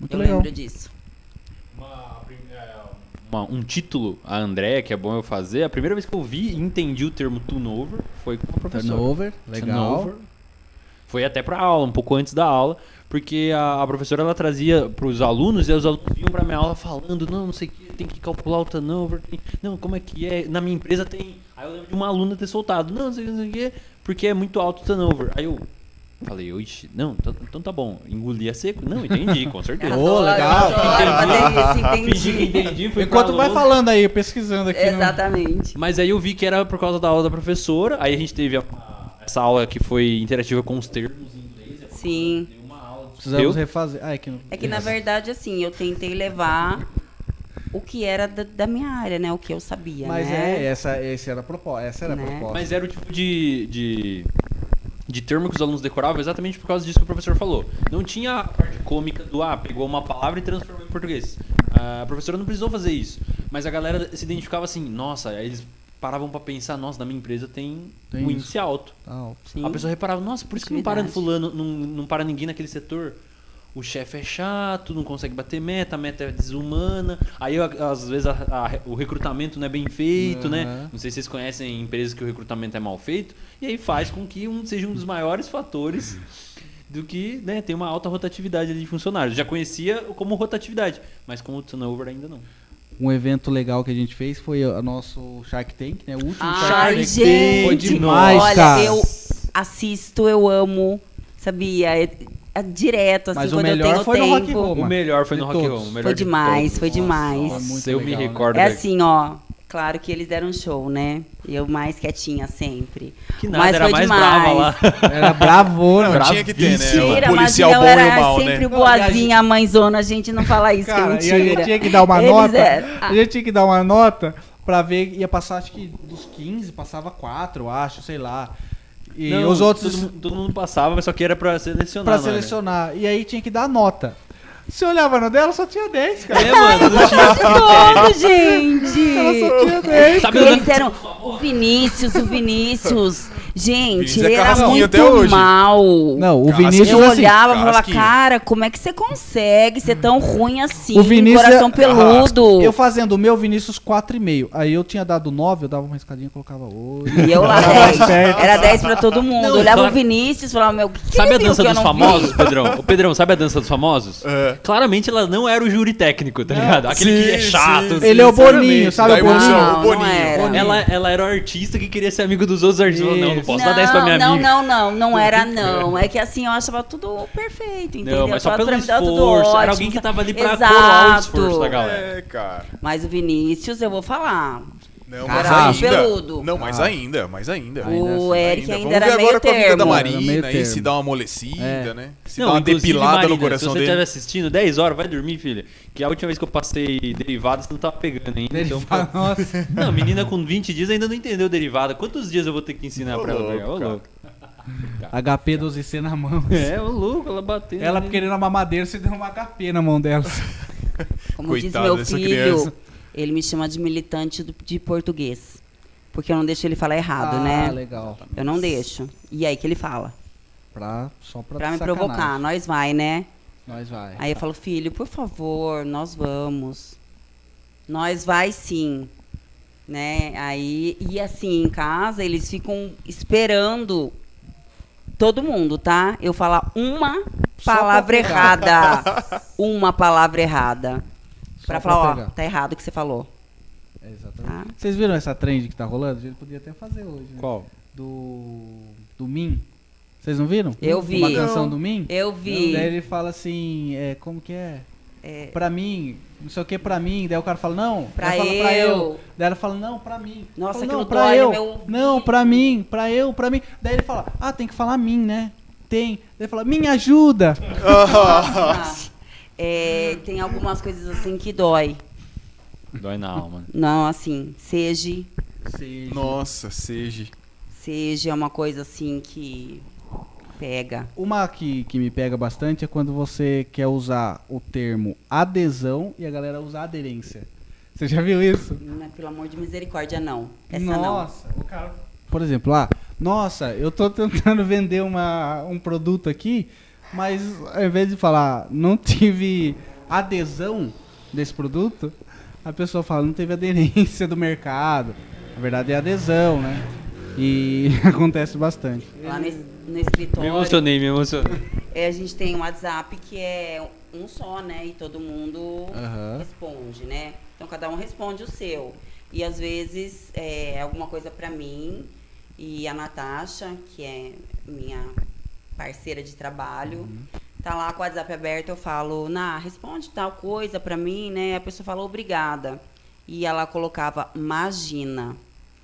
Muito
Eu
legal.
lembro disso.
Uma- uma- um título, a Andrea, que é bom eu fazer. A primeira vez que eu vi e entendi o termo turnover foi com a professora.
Turnover, legal.
Turnover. Foi até pra aula, um pouco antes da aula, porque a, a professora ela trazia pros alunos e os alunos vinham pra minha aula falando: não, não sei o que, tem que calcular o turnover. tem- não, como é que é? Na minha empresa tem. Aí eu lembro de uma aluna ter soltado: não, não sei, não sei o que, porque é muito alto o turnover. Aí eu. Falei, oxe, não, então, então tá bom. Engoli a seco? Não, entendi, com certeza.
Ô, legal.
Fingi que
entendi.
entendi. fui
Enquanto vai falando aí, pesquisando aqui. no-
Exatamente.
Mas aí eu vi que era por causa da aula da professora. Aí a gente teve a- essa aula que foi interativa com os termos em inglês.
Sim.
Uma aula.
Precisamos refazer. Ah, é que, não-
É que na verdade, assim, eu tentei levar o que era da, da minha área, né? O que eu sabia,
Mas
né?
é, essa, esse era a proposta. Essa era a
Né?
proposta.
Mas era o tipo de, de, de termo que os alunos decoravam exatamente por causa disso que o professor falou. Não tinha a parte cômica do, ah, pegou uma palavra e transformou em português. A professora não precisou fazer isso. Mas a galera se identificava assim, nossa, eles paravam pra pensar, nossa, na minha empresa tem,
Tem
um
isso.
índice alto.
Tal.
Sim.
A pessoa reparava, nossa, por isso que não para fulano, não, não para ninguém naquele setor. o chefe é chato, não consegue bater meta, a meta é desumana. Aí a- às vezes a- a- o recrutamento não é bem feito, né?
Aham.
Não sei se vocês conhecem empresas que o recrutamento é mal feito. E aí faz com que um seja um dos maiores fatores do que né, tem uma alta rotatividade ali de funcionários. Já conhecia como rotatividade, mas com o turnover ainda não.
Um evento legal que a gente fez foi o nosso Shark Tank, né? O último
Ai,
Shark
gente.
Foi demais,
Olha,
cara.
eu assisto, eu amo, sabia? É, é direto, assim,
Mas o
quando eu
melhor
tenho
foi no
tempo.
Rock Roma.
O melhor foi no Rock o melhor
Foi
de
demais, foi demais.
Nossa, muito
eu me
legal, né?
recordo.
É assim, ó. Claro que eles deram show, né? Eu mais quietinha sempre.
Que nada,
Mas
era
foi
mais
demais.
brava lá.
Era bravona.
Não, tinha que ter, né?
Mentira,
O
mas
policial
eu
bom e
era
o mal,
sempre
né?
boazinha, a mãezona, a gente não fala isso,
Cara,
que
e
é
a
mentira.
gente tinha que dar uma
Eles
nota.
eram-
A gente tinha que dar uma nota pra ver, ia passar acho que dos 15, passava 4, eu acho, sei lá. E
Não,
os outros
Todo, mundo- todo mundo passava, mas só que era pra selecionar.
pra selecionar. E aí tinha que dar nota. Você olhava no dela, só tinha 10, cara.
É, mano, não tinha.
Todo, gente!
Ela só tinha 10.
Sabe
E eles eram o Vinícius, o Vinícius. Gente,
é
ele era
carrasquinho
muito mal.
Não, o. Vinícius
Eu
assim,
olhava e falava, cara, como é que você consegue ser tão ruim assim?
O Vinícius
coração
é-
peludo.
Eu fazendo o meu Vinícius 4,5. Aí eu tinha dado 9, eu dava uma escadinha e colocava 8.
E eu lá 10. Era 10 pra todo mundo.
Não,
eu olhava
claro.
o Vinícius e falava, meu, que
Sabe a dança dos
não vi?
famosos, Pedrão? O Pedrão, sabe a dança dos famosos?
É.
Claramente ela não era o júri técnico, tá ligado? Aquele que é
sim,
chato.
sim.
Ele é o. Boninho, sabe o Boninho?
Não,
o
não
Boninho.
era.
Ela, ela era o artista que queria ser amigo dos outros artistas. Não, não Posso dar 10 pra minha
não,
amiga.
não, não, não era não. É que assim, eu achava tudo perfeito, entendeu?
Não, mas só
Tava
pelo esforço. Era
ótimo,
alguém que tava ali pra
Exato.
coroar o esforço da galera.
É, cara.
Mas o Vinícius, eu vou falar.
Não,
Caralho,
mas ainda.
peludo.
Não, mas
Ah.
ainda, mas ainda.
Ainda
o
assim,
Eric ainda,
Vamos
era
ver
meio
agora com a vida da
termo.
Era meio
Marina aí,
termo.
se dá uma amolecida,
É.
né? Se dá uma
inclusive,
depilada
Marina,
no coração
Se você
dele.
estiver assistindo 10 horas, vai dormir, filha. Que a última vez que eu passei derivada, você não tava pegando ainda.
Ele
Então,
fala, nossa.
Não, menina com 20 dias ainda não entendeu derivada. Quantos dias eu vou ter que ensinar
Ô,
pra ela pegar? Ô, louco.
HP 12C na mão.
É, ô louco, ela bateu.
Ela
né?
querendo a mamadeira, você deu uma HP na mão dela.
Como
Coitada
diz meu
dessa
filho,
criança.
Ele me chama de militante do- de português. Porque eu não deixo ele falar errado,
ah,
né?
legal.
Eu não deixo. E aí que ele fala?
Pra, só pra,
Pra me
sacanagem.
provocar. Nós vai, né?
Nós vai.
Aí eu falo, filho, por favor, nós vamos. Nós vai sim. Né? Aí, e assim, em casa, eles ficam esperando todo mundo, tá? Eu falar uma palavra errada. uma palavra errada. Pra falar, ó,
pegar.
tá errado o que você falou.
É, exatamente.
Tá?
Vocês viram essa trend que tá rolando? A gente podia até fazer hoje. Né?
Qual?
Do. Do Min. Vocês não viram?
Eu vi.
Uma canção do Min?
Eu vi.
Daí ele fala assim, é, como que é?
É,
Pra mim, não sei o que pra mim. Daí o cara fala, não.
Pra
Daí fala, pra
eu.
eu. Daí ela fala, não, pra mim.
Nossa,
fala,
aquilo
não, pra eu.
meu.
Não, pra mim, pra eu, pra mim. Daí ele fala, ah, tem que falar mim, né? Tem. Daí ele fala, me ajuda.
é, tem algumas coisas assim que dói.
Dói na alma.
Não, assim, seja.
Nossa, seja.
Seja é uma coisa assim que pega.
Uma que, que me pega bastante é quando você quer usar o termo adesão e a galera usa aderência. Você já viu isso?
Não, pelo amor de misericórdia, não. Essa
nossa, o cara. Por exemplo, ah, nossa, eu tô tentando vender uma, um produto aqui, mas ao invés de falar não tive adesão desse produto, a pessoa fala não teve aderência do mercado. Na verdade é adesão, né? E acontece bastante.
Lá no, no
Me
escritório,
emocionei, me emocionei.
é, a gente tem um WhatsApp que é um só, né? E todo mundo
Aham.
responde, né? Então cada um responde o seu. E às vezes é alguma coisa pra mim e a Natasha, que é minha parceira de trabalho, tá lá com o WhatsApp aberto, eu falo, Na, responde tal coisa pra mim, né? A pessoa fala obrigada. E ela colocava imagina.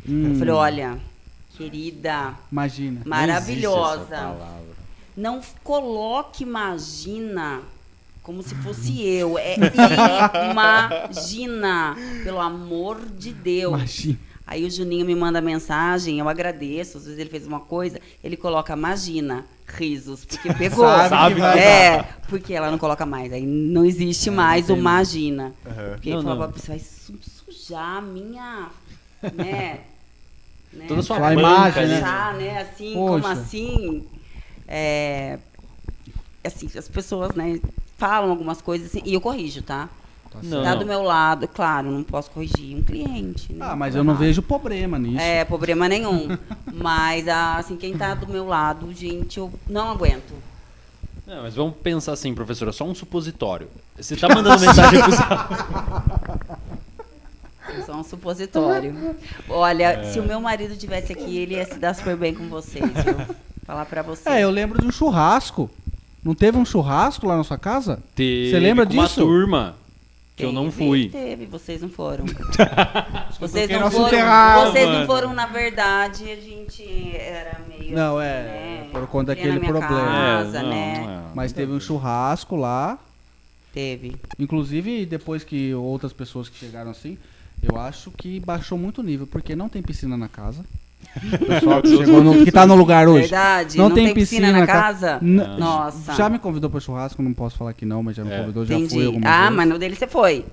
Hum,
Eu falei, olha, querida,
Imagina.
maravilhosa. Não coloque imagina como se fosse eu. É imagina. Pelo amor de Deus.
Imagina.
Aí o Juninho me manda mensagem, eu agradeço. Às vezes ele fez uma coisa, ele coloca imagina, risos, porque pegou.
Sabe vai
é, porque ela não coloca mais. Aí não existe mais o
tem mais.
imagina.
Aham.
Porque
Não,
ele falava,
não.
você vai su- sujar a minha. Né? né?
Toda sua
imagem, né?
Sujar, né? Assim,
Poxa.
como assim? É, assim, as pessoas, né, falam algumas coisas assim, e eu corrijo, tá?
Tá
Não.
Tá do meu lado, claro, não posso corrigir um cliente. né?
Ah, mas eu não vejo problema nisso.
É, problema nenhum. Mas, ah, assim, quem tá do meu lado, gente, eu não aguento.
Não, mas vamos pensar assim, professora, só um supositório. Você tá mandando mensagem pro
Só um supositório. Olha,
É.
se o meu marido tivesse aqui, ele ia se dar super bem com vocês, viu? Falar pra vocês.
É, eu lembro de um churrasco. Não teve um churrasco lá na sua casa?
Teve
Você lembra
com uma
disso?
turma que eu não
Teve,
fui.
Teve, vocês não foram. vocês não foram.
enterrava,
Vocês
mano.
não foram, na verdade, a gente era meio.
Não,
assim,
é,
né?
por conta daquele problema.
Casa,
É, não,
né?
não é.
Mas teve um churrasco lá.
Teve.
Inclusive, depois que outras pessoas que chegaram assim, eu acho que baixou muito o nível, porque não tem piscina na casa. O pessoal que, chegou no- que tá no lugar hoje.
Verdade?
Não
Não,
tem
tem, piscina,
piscina
na
ca-
casa?
N-
Nossa.
Já me convidou para churrasco, não posso falar que não, mas já me
É.
convidou, já
Entendi.
fui algumas
Ah,
vezes.
mas no dele você foi.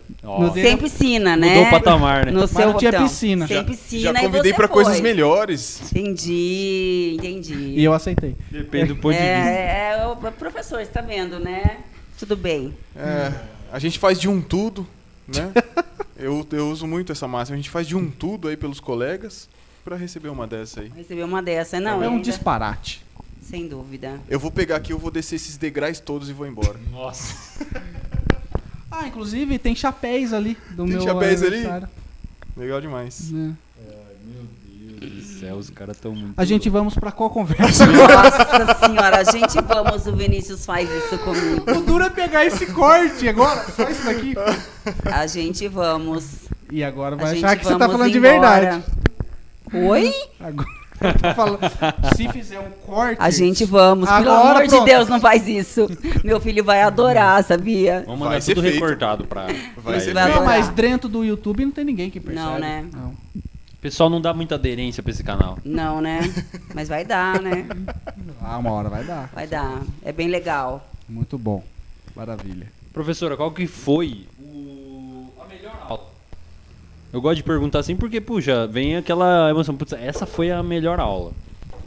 Dele-
Sem piscina, né?
Mudou o patamar, né?
No
Mas
seu
não tinha piscina.
Sem
Já-
piscina
Já
e
convidei pra coisas melhores.
Entendi, entendi.
E eu aceitei.
Depende do ponto de vista.
É, é, o professor, você tá vendo, né? Tudo bem.
É, a gente faz de um tudo, né? eu, eu uso muito essa máxima. A gente faz de um tudo aí pelos colegas pra receber uma dessa aí.
Receber uma dessa, não.
é um
ainda-
disparate.
Sem dúvida.
Eu vou pegar aqui, eu vou descer esses degraus todos e vou embora.
Nossa.
Ah, inclusive tem chapéus ali do
Tem
meu
chapéus ali? Legal demais.
né?
Meu Deus do céu, os caras tão muito.
A gente vamos pra qual conversa?
Nossa senhora, a gente vamos, o Vinícius faz isso comigo.
o duro é pegar esse corte agora, só isso daqui.
A gente vamos.
E agora
A
vai
gente
achar que você tá falando de
embora.
verdade.
Oi?
Agora, falando, se fizer um corte...
A gente vamos. Pelo
Agora,
amor de
pronto.
Deus, não faz isso. Meu filho vai adorar, sabia?
Vamos
Vai
mandar
ser
tudo
feito.
recortado pra.
Vai ser.
Vai
mas dentro do YouTube não tem ninguém que percebe.
Não, né?
Não.
O pessoal não dá muita aderência pra esse canal.
Não, né? Mas vai dar, né?
Ah, uma hora vai dar.
Vai dar. É bem legal.
Muito bom. Maravilha.
Professora, qual que foi o... a melhor aula? Eu gosto de perguntar assim porque, puxa, vem aquela emoção. Putz, essa foi a melhor aula.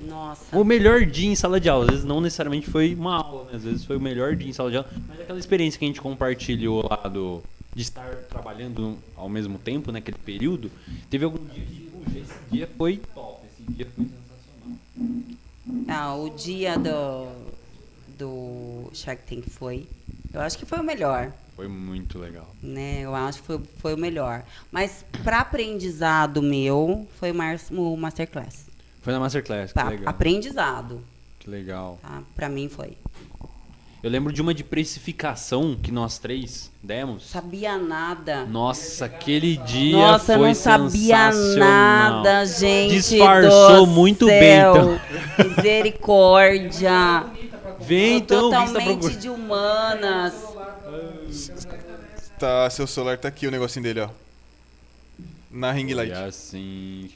Nossa.
O melhor dia em sala de aula. Às vezes não necessariamente foi uma aula, né? Às vezes foi o melhor dia em sala de aula. Mas aquela experiência que a gente compartilhou lá do, de estar trabalhando ao mesmo tempo, naquele período. Teve algum dia que, puxa, esse dia foi top. Esse dia foi sensacional.
Ah, o dia do, do Shark Tank foi. Eu acho que foi o melhor.
Foi muito legal.
né? Eu acho que foi, foi o melhor. Mas para aprendizado meu, foi o, Masterclass.
Foi na Masterclass, que
Pra
legal.
aprendizado,
Que legal.
tá? Pra mim foi.
Eu lembro de uma de precificação que nós três demos.
Sabia nada.
Nossa, aquele dia
Nossa,
foi
não sabia
sensacional.
nada, gente.
Disfarçou muito
céu.
bem, então.
Misericórdia.
Vem então, que tá
totalmente de humanas.
Tá, seu celular tá aqui, o negocinho dele, ó. Na ring light.
E assim.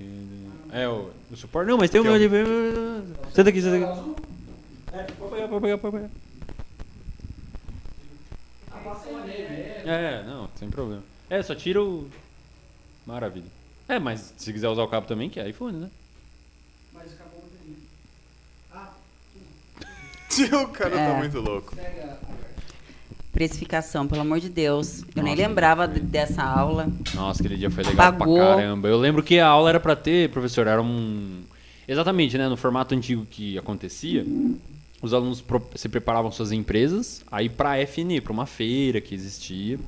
É, o, o suporte. Não, mas tem o meu ali. Senta aqui, senta aqui. É, pode pegar, pode pegar, pode pegar. É, não, sem problema. É, só tira o... Maravilha. É, mas se quiser usar o cabo também, que é iPhone, né?
o cara tá
É.
muito louco.
Precificação, pelo amor de Deus. Eu nem
Nossa.
lembrava de- dessa aula.
Nossa, aquele dia foi legal
Pagou.
pra caramba. Eu lembro que a aula era pra ter, professor, era um. Exatamente, né? No formato antigo que acontecia, os alunos se preparavam suas empresas, aí pra FNE, pra uma feira que existia.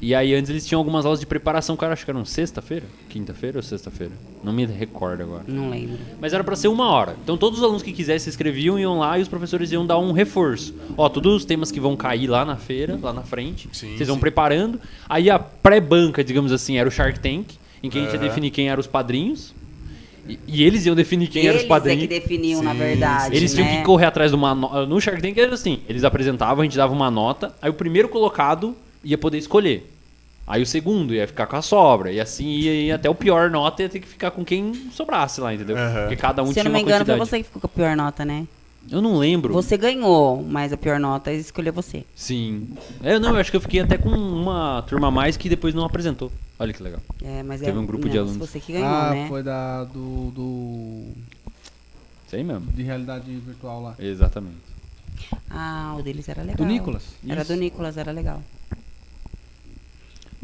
E aí antes eles tinham algumas aulas de preparação, cara, acho que eram sexta-feira? Quinta-feira ou sexta-feira? Não me recordo agora.
Não lembro.
Mas era pra ser uma hora. Então todos os alunos que quisessem se inscreviam, iam lá e os professores iam dar um reforço. Ó, todos os temas que vão cair lá na feira, lá na frente,
Sim,
vocês vão
sim.
preparando. Aí a pré-banca, digamos assim, era o Shark Tank, em que a gente ia
Aham.
definir quem eram os padrinhos. E, e eles iam definir quem eram os
Eles é
padrinhos.
que definiam, na
Sim,
verdade,
Eles tinham
né?
que correr atrás de uma nota. No Shark Tank era assim: eles apresentavam, a gente dava uma nota, aí o primeiro colocado ia poder escolher. Aí o segundo ia ficar com a sobra. E assim ia, ia até o pior nota ia ter que ficar com quem sobrasse lá, entendeu?
Aham.
Porque cada um
Se eu
tinha
não
uma
me engano, foi você que ficou com a pior nota, né?
Eu não lembro.
Você ganhou, mas a pior nota escolheu você.
Sim. É, não, eu acho que eu fiquei até com uma turma a mais que depois não apresentou. Olha que legal.
É, mas
Teve
é,
um grupo de
não,
alunos.
Você que ganhou,
ah,
né?
foi da do, do
Sei mesmo.
de realidade virtual lá.
Exatamente.
Ah, o deles era legal.
Do Nicolas?
Era
Isso.
do Nicolas, era legal.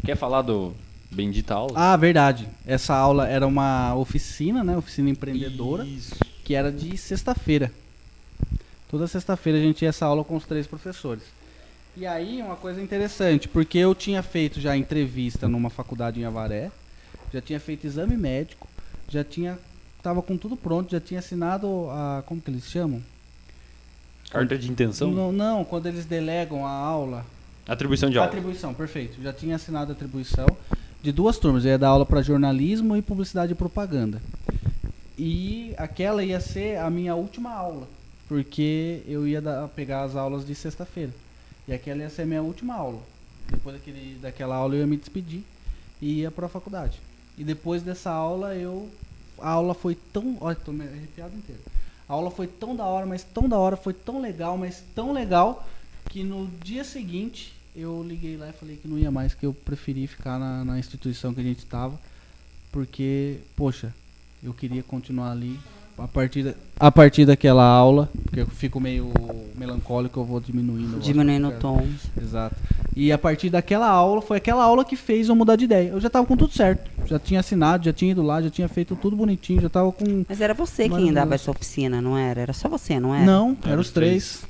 Quer falar do Bendita Aula?
Ah, verdade. Essa aula era uma oficina, né? Oficina empreendedora,
Isso.
que era de sexta-feira. Toda sexta-feira a gente tinha essa aula com os três professores. E aí, uma coisa interessante, porque eu tinha feito já entrevista numa faculdade em Avaré, já tinha feito exame médico, já tinha tava com tudo pronto, já tinha assinado a como que eles chamam?
Carta de intenção?
Não, não, quando eles delegam a aula,
Atribuição de aula.
Atribuição, perfeito. Já tinha assinado a atribuição de duas turmas. Eu ia dar aula para jornalismo e publicidade e propaganda. E aquela ia ser a minha última aula, porque eu ia dar- pegar as aulas de sexta-feira. E aquela ia ser a minha última aula. Depois daquele, daquela aula eu ia me despedir e ia para a faculdade. E depois dessa aula eu a aula foi tão, olha, tô me arrepiado inteiro. A aula foi tão da hora, mas tão da hora, foi tão legal, mas tão legal que no dia seguinte eu liguei lá e falei que não ia mais, que eu preferi ficar na, na instituição que a gente estava, porque, poxa, eu queria continuar ali. A partir, da- a partir daquela aula, porque eu fico meio melancólico, eu vou diminuindo.
Diminuindo o tom.
Exato. E a partir daquela aula, foi aquela aula que fez eu mudar de ideia. Eu já tava com tudo certo. Já tinha assinado, já tinha ido lá, já tinha feito tudo bonitinho, já tava com.
Mas era você quem
Maravilhoso.
dava essa oficina, não era? Era só você, não era?
Não,
Era
eram
os
os três.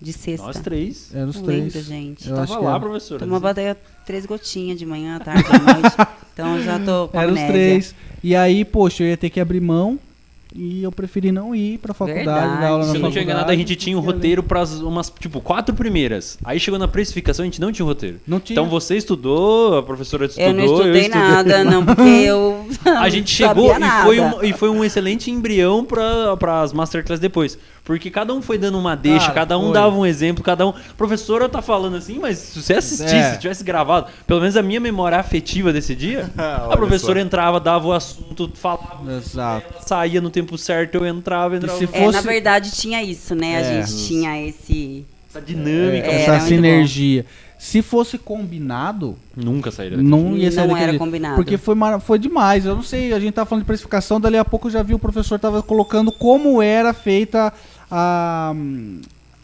De sexta.
Nós três.
Eram os
Não
três.
lembro, gente.
Eu
Tava lá,
era.
professora.
Tomava daí três gotinhas de manhã, à tarde, à noite. então eu já tô com
Eram os três. E aí, poxa, eu ia ter que abrir mão. E eu preferi não ir pra faculdade,
Verdade.
dar aula na
Se eu não
faculdade.
tinha enganado, a gente tinha um roteiro para umas, tipo, quatro primeiras. Aí chegou na precificação, a gente não tinha um roteiro.
Não tinha.
Então você estudou, a professora estudou,
Eu não estudei
estudei.
nada, não, porque eu.
A gente chegou
sabia
e foi, um, e foi um excelente embrião para as masterclass depois. Porque cada um foi dando uma deixa,
Cara,
cada um
foi.
dava um exemplo, cada um. Professora tá falando assim, mas se você assistisse,
É.
se tivesse gravado, pelo menos a minha memória afetiva desse dia, a professora
só.
entrava, dava o assunto, falava,
Exato.
ela saía no tempo certo, eu entrava, entrava.
se
no-
É, na
fosse-
verdade tinha isso, né? A
É.
gente tinha esse.
Essa dinâmica.
É,
Essa
era muito
sinergia. Se fosse combinado,
Nunca sairia.
não ia sair
Não era
jeito.
combinado.
Porque foi, foi demais. Eu não sei, a gente tá falando de precificação, dali a pouco eu já vi o professor tava colocando como era feita a,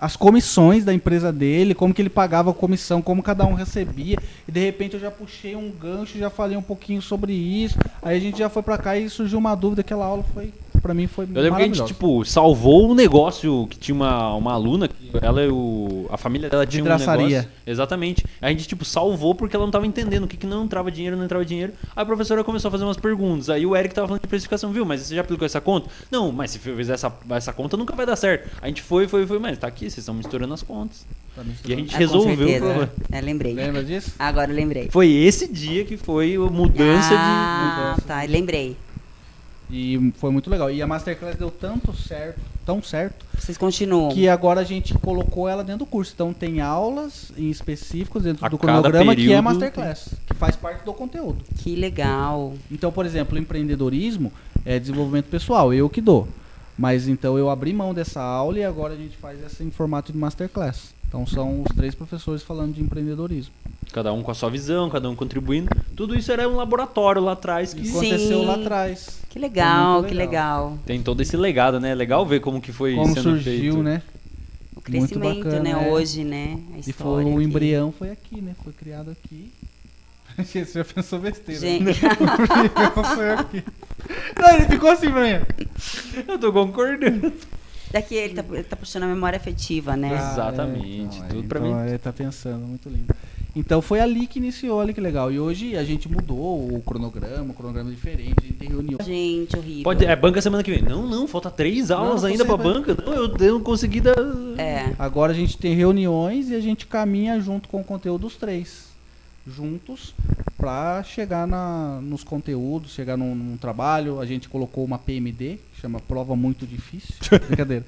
as comissões da empresa dele, como que ele pagava a comissão, como cada um recebia. E de repente eu já puxei um gancho, já falei um pouquinho sobre isso. Aí a gente já foi pra cá e surgiu uma dúvida. Aquela aula foi, pra mim, foi
Eu lembro que a gente, tipo, salvou um negócio que tinha uma, uma aluna, ela e o. A família dela tinha um
Vidraçaria.
negócio. Exatamente. A gente, tipo, salvou porque ela não tava entendendo o que, que não entrava dinheiro, não entrava dinheiro. Aí a professora começou a fazer umas perguntas. Aí o Eric tava falando de precificação, viu? Mas você já aplicou essa conta? Não, mas se fizer essa, essa conta nunca vai dar certo. A gente foi, foi, foi, mas tá aqui, vocês estão misturando as contas.
Tá
E a gente
Ah,
resolveu o problema.
É, lembrei.
Lembra disso?
Agora eu lembrei.
Foi esse dia que foi a mudança
ah,
mudança.
tá, lembrei.
E foi muito legal. E a Masterclass deu tanto certo, tão certo,
Vocês continuam.
que agora a gente colocou ela dentro do curso. Então tem aulas em específicos dentro
A
do cronograma que é Masterclass, que faz parte do conteúdo.
Que legal.
Então, por exemplo, empreendedorismo é desenvolvimento pessoal, eu que dou. Mas então eu abri mão dessa aula e agora a gente faz essa em formato de Masterclass. Então são os três professores falando de empreendedorismo.
Cada um com a sua visão, cada um contribuindo. Tudo isso era um laboratório lá atrás que
Sim.
Aconteceu lá atrás.
Que legal,
muito
que
legal.
legal.
tem todo esse legado, né? É legal ver como que foi
Como
sendo
surgiu,
feito.
né?
O crescimento,
bacana,
né?
é.
Hoje, né? A
E foi o
aqui.
embrião foi aqui, né? Foi criado aqui. Você já pensou besteira. né?
Gente,
O embrião foi aqui. Não, ele ficou assim pra mim.
Eu tô concordando.
Daqui ele tá, ele tá puxando a memória afetiva, né?
Ah, Exatamente,
é,
tudo pra
então,
mim.
Ele tá pensando, muito lindo. Então foi ali que iniciou, olha que legal. E hoje a gente mudou o cronograma, o cronograma é diferente, a gente tem reunião.
Gente, horrível.
Pode, é banca semana que vem. Não, não, falta três aulas
não
ainda pra banca. Não, eu, eu não consegui dar.
É.
Agora a gente tem reuniões e a gente caminha junto com o conteúdo dos três. Juntos pra chegar na, nos conteúdos, chegar num, num trabalho. A gente colocou uma PMD, chama Prova Muito Difícil. Brincadeira.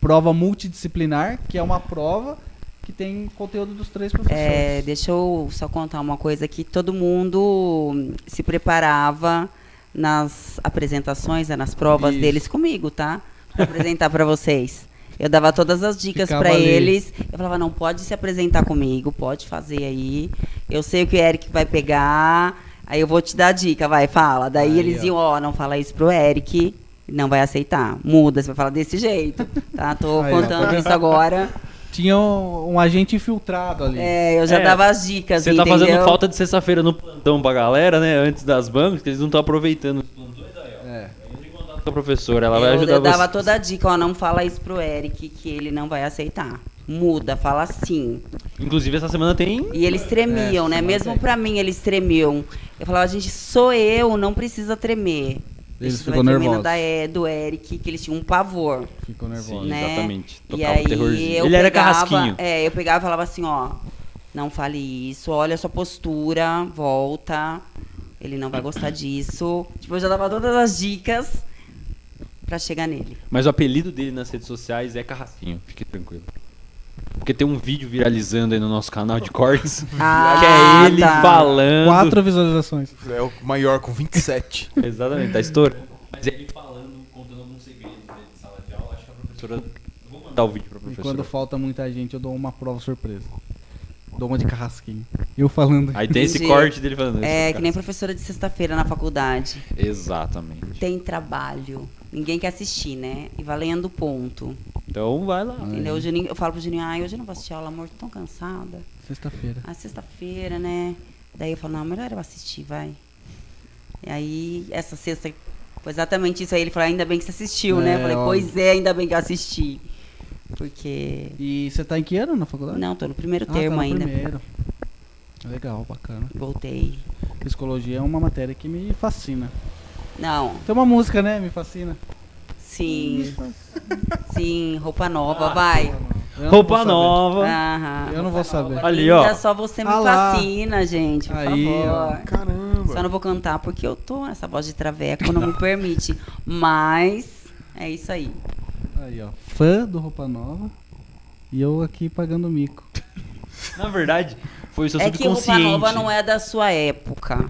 Prova multidisciplinar, que é uma prova que tem conteúdo dos três professores.
É, deixa eu só contar uma coisa que todo mundo se preparava nas apresentações, né, nas provas
Isso.
deles comigo, tá? Pra apresentar pra vocês. Eu dava todas as dicas
ali.
eles. Eu falava, não, pode se apresentar comigo, pode fazer aí. Eu sei o que o Eric vai pegar. Aí eu vou te dar a dica, vai, fala. Daí
Aí,
eles
ó.
iam, ó, não fala isso pro Eric. Não vai aceitar. Muda, você vai falar desse jeito. Tá? Tô
Aí,
contando isso agora.
Tinha um, um agente infiltrado ali.
É, eu já
É,
dava as dicas,
Você tá
entendeu?
fazendo falta de sexta-feira no plantão pra galera, né? Antes das bancas, que eles não estão aproveitando os plantões. Aí, ó.
É.
Entre em contato com a professora, ela vai
eu,
ajudar
eu dava
você.
toda a dica, ó, não fala isso pro Eric, que ele não vai aceitar. Muda, fala assim.
Inclusive, essa semana tem.
E eles tremiam,
É,
né? Mesmo
tem.
pra mim, eles tremiam. Eu falava, gente, sou eu, não precisa tremer.
Eles
Isso
ficam nervosos.
da, é, do Eric, que eles tinham um pavor.
Ficou nervoso.
Sim.
né?
Exatamente.
E
Tocava o
aí
terrorzinho.
eu
Ele era
pegava,
carrasquinho.
É, eu pegava e falava assim, ó, não fale isso, olha a sua postura, volta. Ele não vai gostar disso. Tipo, eu já dava todas as dicas pra chegar nele.
Mas o apelido dele nas redes sociais é Carrasquinho, fique tranquilo. Porque tem um vídeo viralizando aí no nosso canal de cortes,
Ah,
que é ele
tá.
falando.
Quatro visualizações.
É o maior com 27.
Exatamente, tá estourando. Mas é ele falando, contando alguns segredos dele de sala de aula. Acho que a professora. Eu vou mandar o vídeo pra
E
professora.
quando falta muita gente, eu dou uma prova surpresa. Dou uma de carrasquinho. Eu falando.
Aí tem esse corte dele falando.
É, que nem professora de sexta-feira na faculdade.
Exatamente.
Tem trabalho. Ninguém quer assistir, né? E valendo ponto.
Então vai lá.
Entendeu? O Juninho, eu falo pro Juninho, ai, hoje eu não vou assistir aula, amor, tô tão cansada.
Sexta-feira.
Ah, sexta-feira, né? Daí eu falo, não, melhor eu assistir, vai. E aí, essa sexta, foi exatamente isso aí. Ele falou, ainda bem que você assistiu, né?
É,
Eu falei, pois é, ainda bem que eu assisti. Porque.
E você tá em que ano na faculdade?
Não, tô no primeiro
Ah,
termo
tá no
ainda.
Primeiro. Legal, bacana.
Voltei.
Psicologia é uma matéria que me fascina.
Não,
Tem uma música, né? Me fascina.
sim. sim, roupa nova, vai.
Eu não
Roupa nova.
Aham.
Eu não vou saber.
Ali, ó.
Só você me
Ah
fascina, gente, por
Aí, ó.
favor.
Caramba.
Só não vou cantar porque eu tô, essa voz de traveco não me permite. Mas é isso aí.
Aí, ó. Fã do Roupa Nova. E eu aqui pagando mico.
Na verdade, foi o seu
É que roupa
subconsciente.
nova não é da sua época.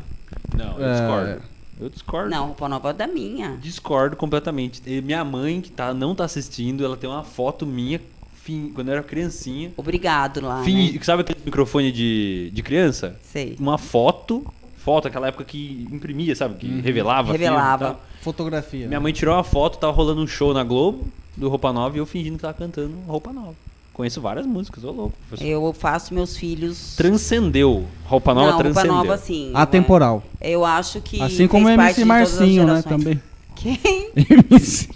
Não, eu
É.
discordo. Eu discordo.
Não, roupa nova é da minha.
Discordo completamente. E minha mãe, que tá, não tá assistindo, ela tem uma foto minha fin- quando eu era criancinha.
Obrigado lá.
Fin-
Né?
Sabe aquele microfone de, de criança?
Sei.
Uma foto. Foto, aquela época que imprimia, sabe? Que revelava. filme e
Revelava.
tal.
Fotografia.
Minha mãe tirou uma foto, tava rolando um show na Globo do Roupa Nova e eu fingindo que tava cantando Roupa Nova. Conheço várias músicas, ô louco. professor.
Eu faço meus filhos.
Transcendeu. Roupa Nova
não, roupa
transcendeu.
nova sim.
Atemporal.
Eu acho que.
Assim como o
parte
MC
de todas as
Marcinho, né? Também.
Quem?
MC.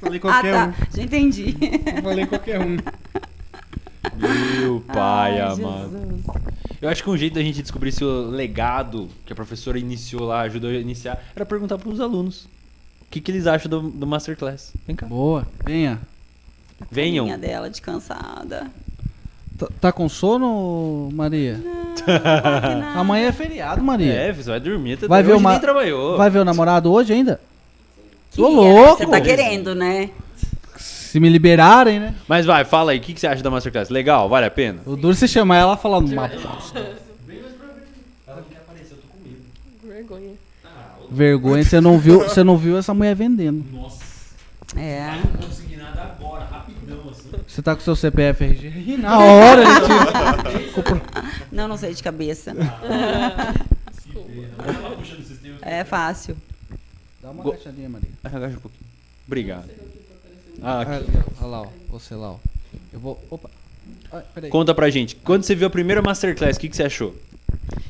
Falei
Ah,
qualquer
tá.
um.
Já entendi.
Falei qualquer um.
Meu pai
Ai,
amado.
Jesus.
Eu acho que um jeito da gente descobrir se o legado que a professora iniciou lá, ajudou a iniciar, era perguntar pros alunos. O que, que eles acham do, do Masterclass? Vem cá.
Boa. Venha.
Venham.
Carinha dela de cansada.
Tá, tá com sono, Maria?
Não,
Amanhã é feriado, Maria.
É, você vai dormir. Até
Vai ver
hoje
uma-
nem trabalhou.
Vai ver o namorado hoje ainda? Ô,
Queria, né?
louco!
Você tá querendo, né?
Se me liberarem, né?
Mas vai, fala aí, o que, que você acha da Masterclass? Legal, vale a pena?
O duro se chamar ela falando uma bosta.
Ela não quer aparecer, eu tô com medo.
Vergonha.
Vergonha, você não viu, você não viu essa mulher vendendo.
Nossa,
É.
não consegui nada agora, rapidão assim.
Você tá com seu CPF RG na hora tira.
Não, não sei de cabeça. É fácil.
Dá uma agachadinha, Maria.
Agacha um pouquinho. Obrigado. Ah,
Ah,
aqui.
Olha lá, ó. Você lá, ó. Eu vou. Opa. Ai, peraí.
Conta pra gente, quando você viu a primeira Masterclass, o que, que você achou?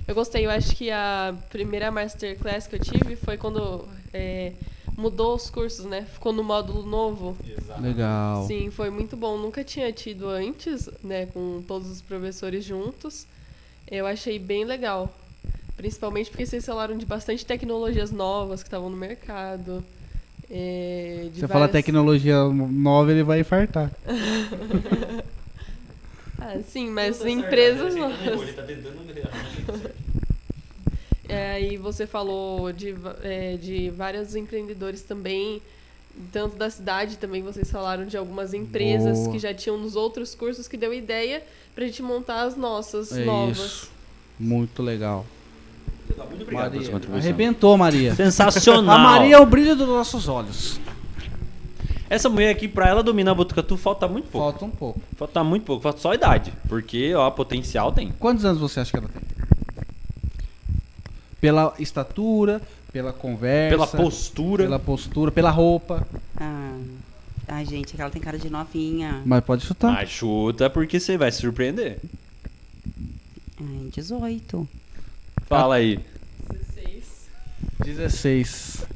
Eu gostei, eu acho que a primeira masterclass que eu tive foi quando é, mudou os cursos, né? Ficou no módulo novo.
Legal.
Sim, foi muito bom. Nunca tinha tido antes, né? Com todos os professores juntos. Eu achei bem legal. Principalmente porque vocês falaram de bastante tecnologias novas que estavam no mercado. É, de
Você fala
várias-
tecnologia nova, ele vai infartar.
Ah, sim, mas empresas novas. É, e você falou de, é, de vários empreendedores também, tanto da cidade também, vocês falaram de algumas empresas
Boa.
que já tinham nos outros cursos que deu ideia pra gente montar as nossas
É
novas.
isso. Muito legal.
Muito obrigado pela
Maria.
sua.
Arrebentou, Maria.
Sensacional.
A Maria é o brilho dos nossos olhos.
Essa mulher aqui, pra ela dominar a Botucatu, falta muito pouco.
Falta um pouco.
Falta muito pouco, falta só a idade. Porque, ó, potencial tem.
Quantos anos você acha que ela tem? Pela estatura, Pela conversa.
Pela postura.
Pela postura, pela roupa.
Ah, ai, gente, ela tem cara de novinha.
Mas pode chutar.
Mas chuta porque você vai se surpreender.
Ai, 18.
Fala aí.
16.
16.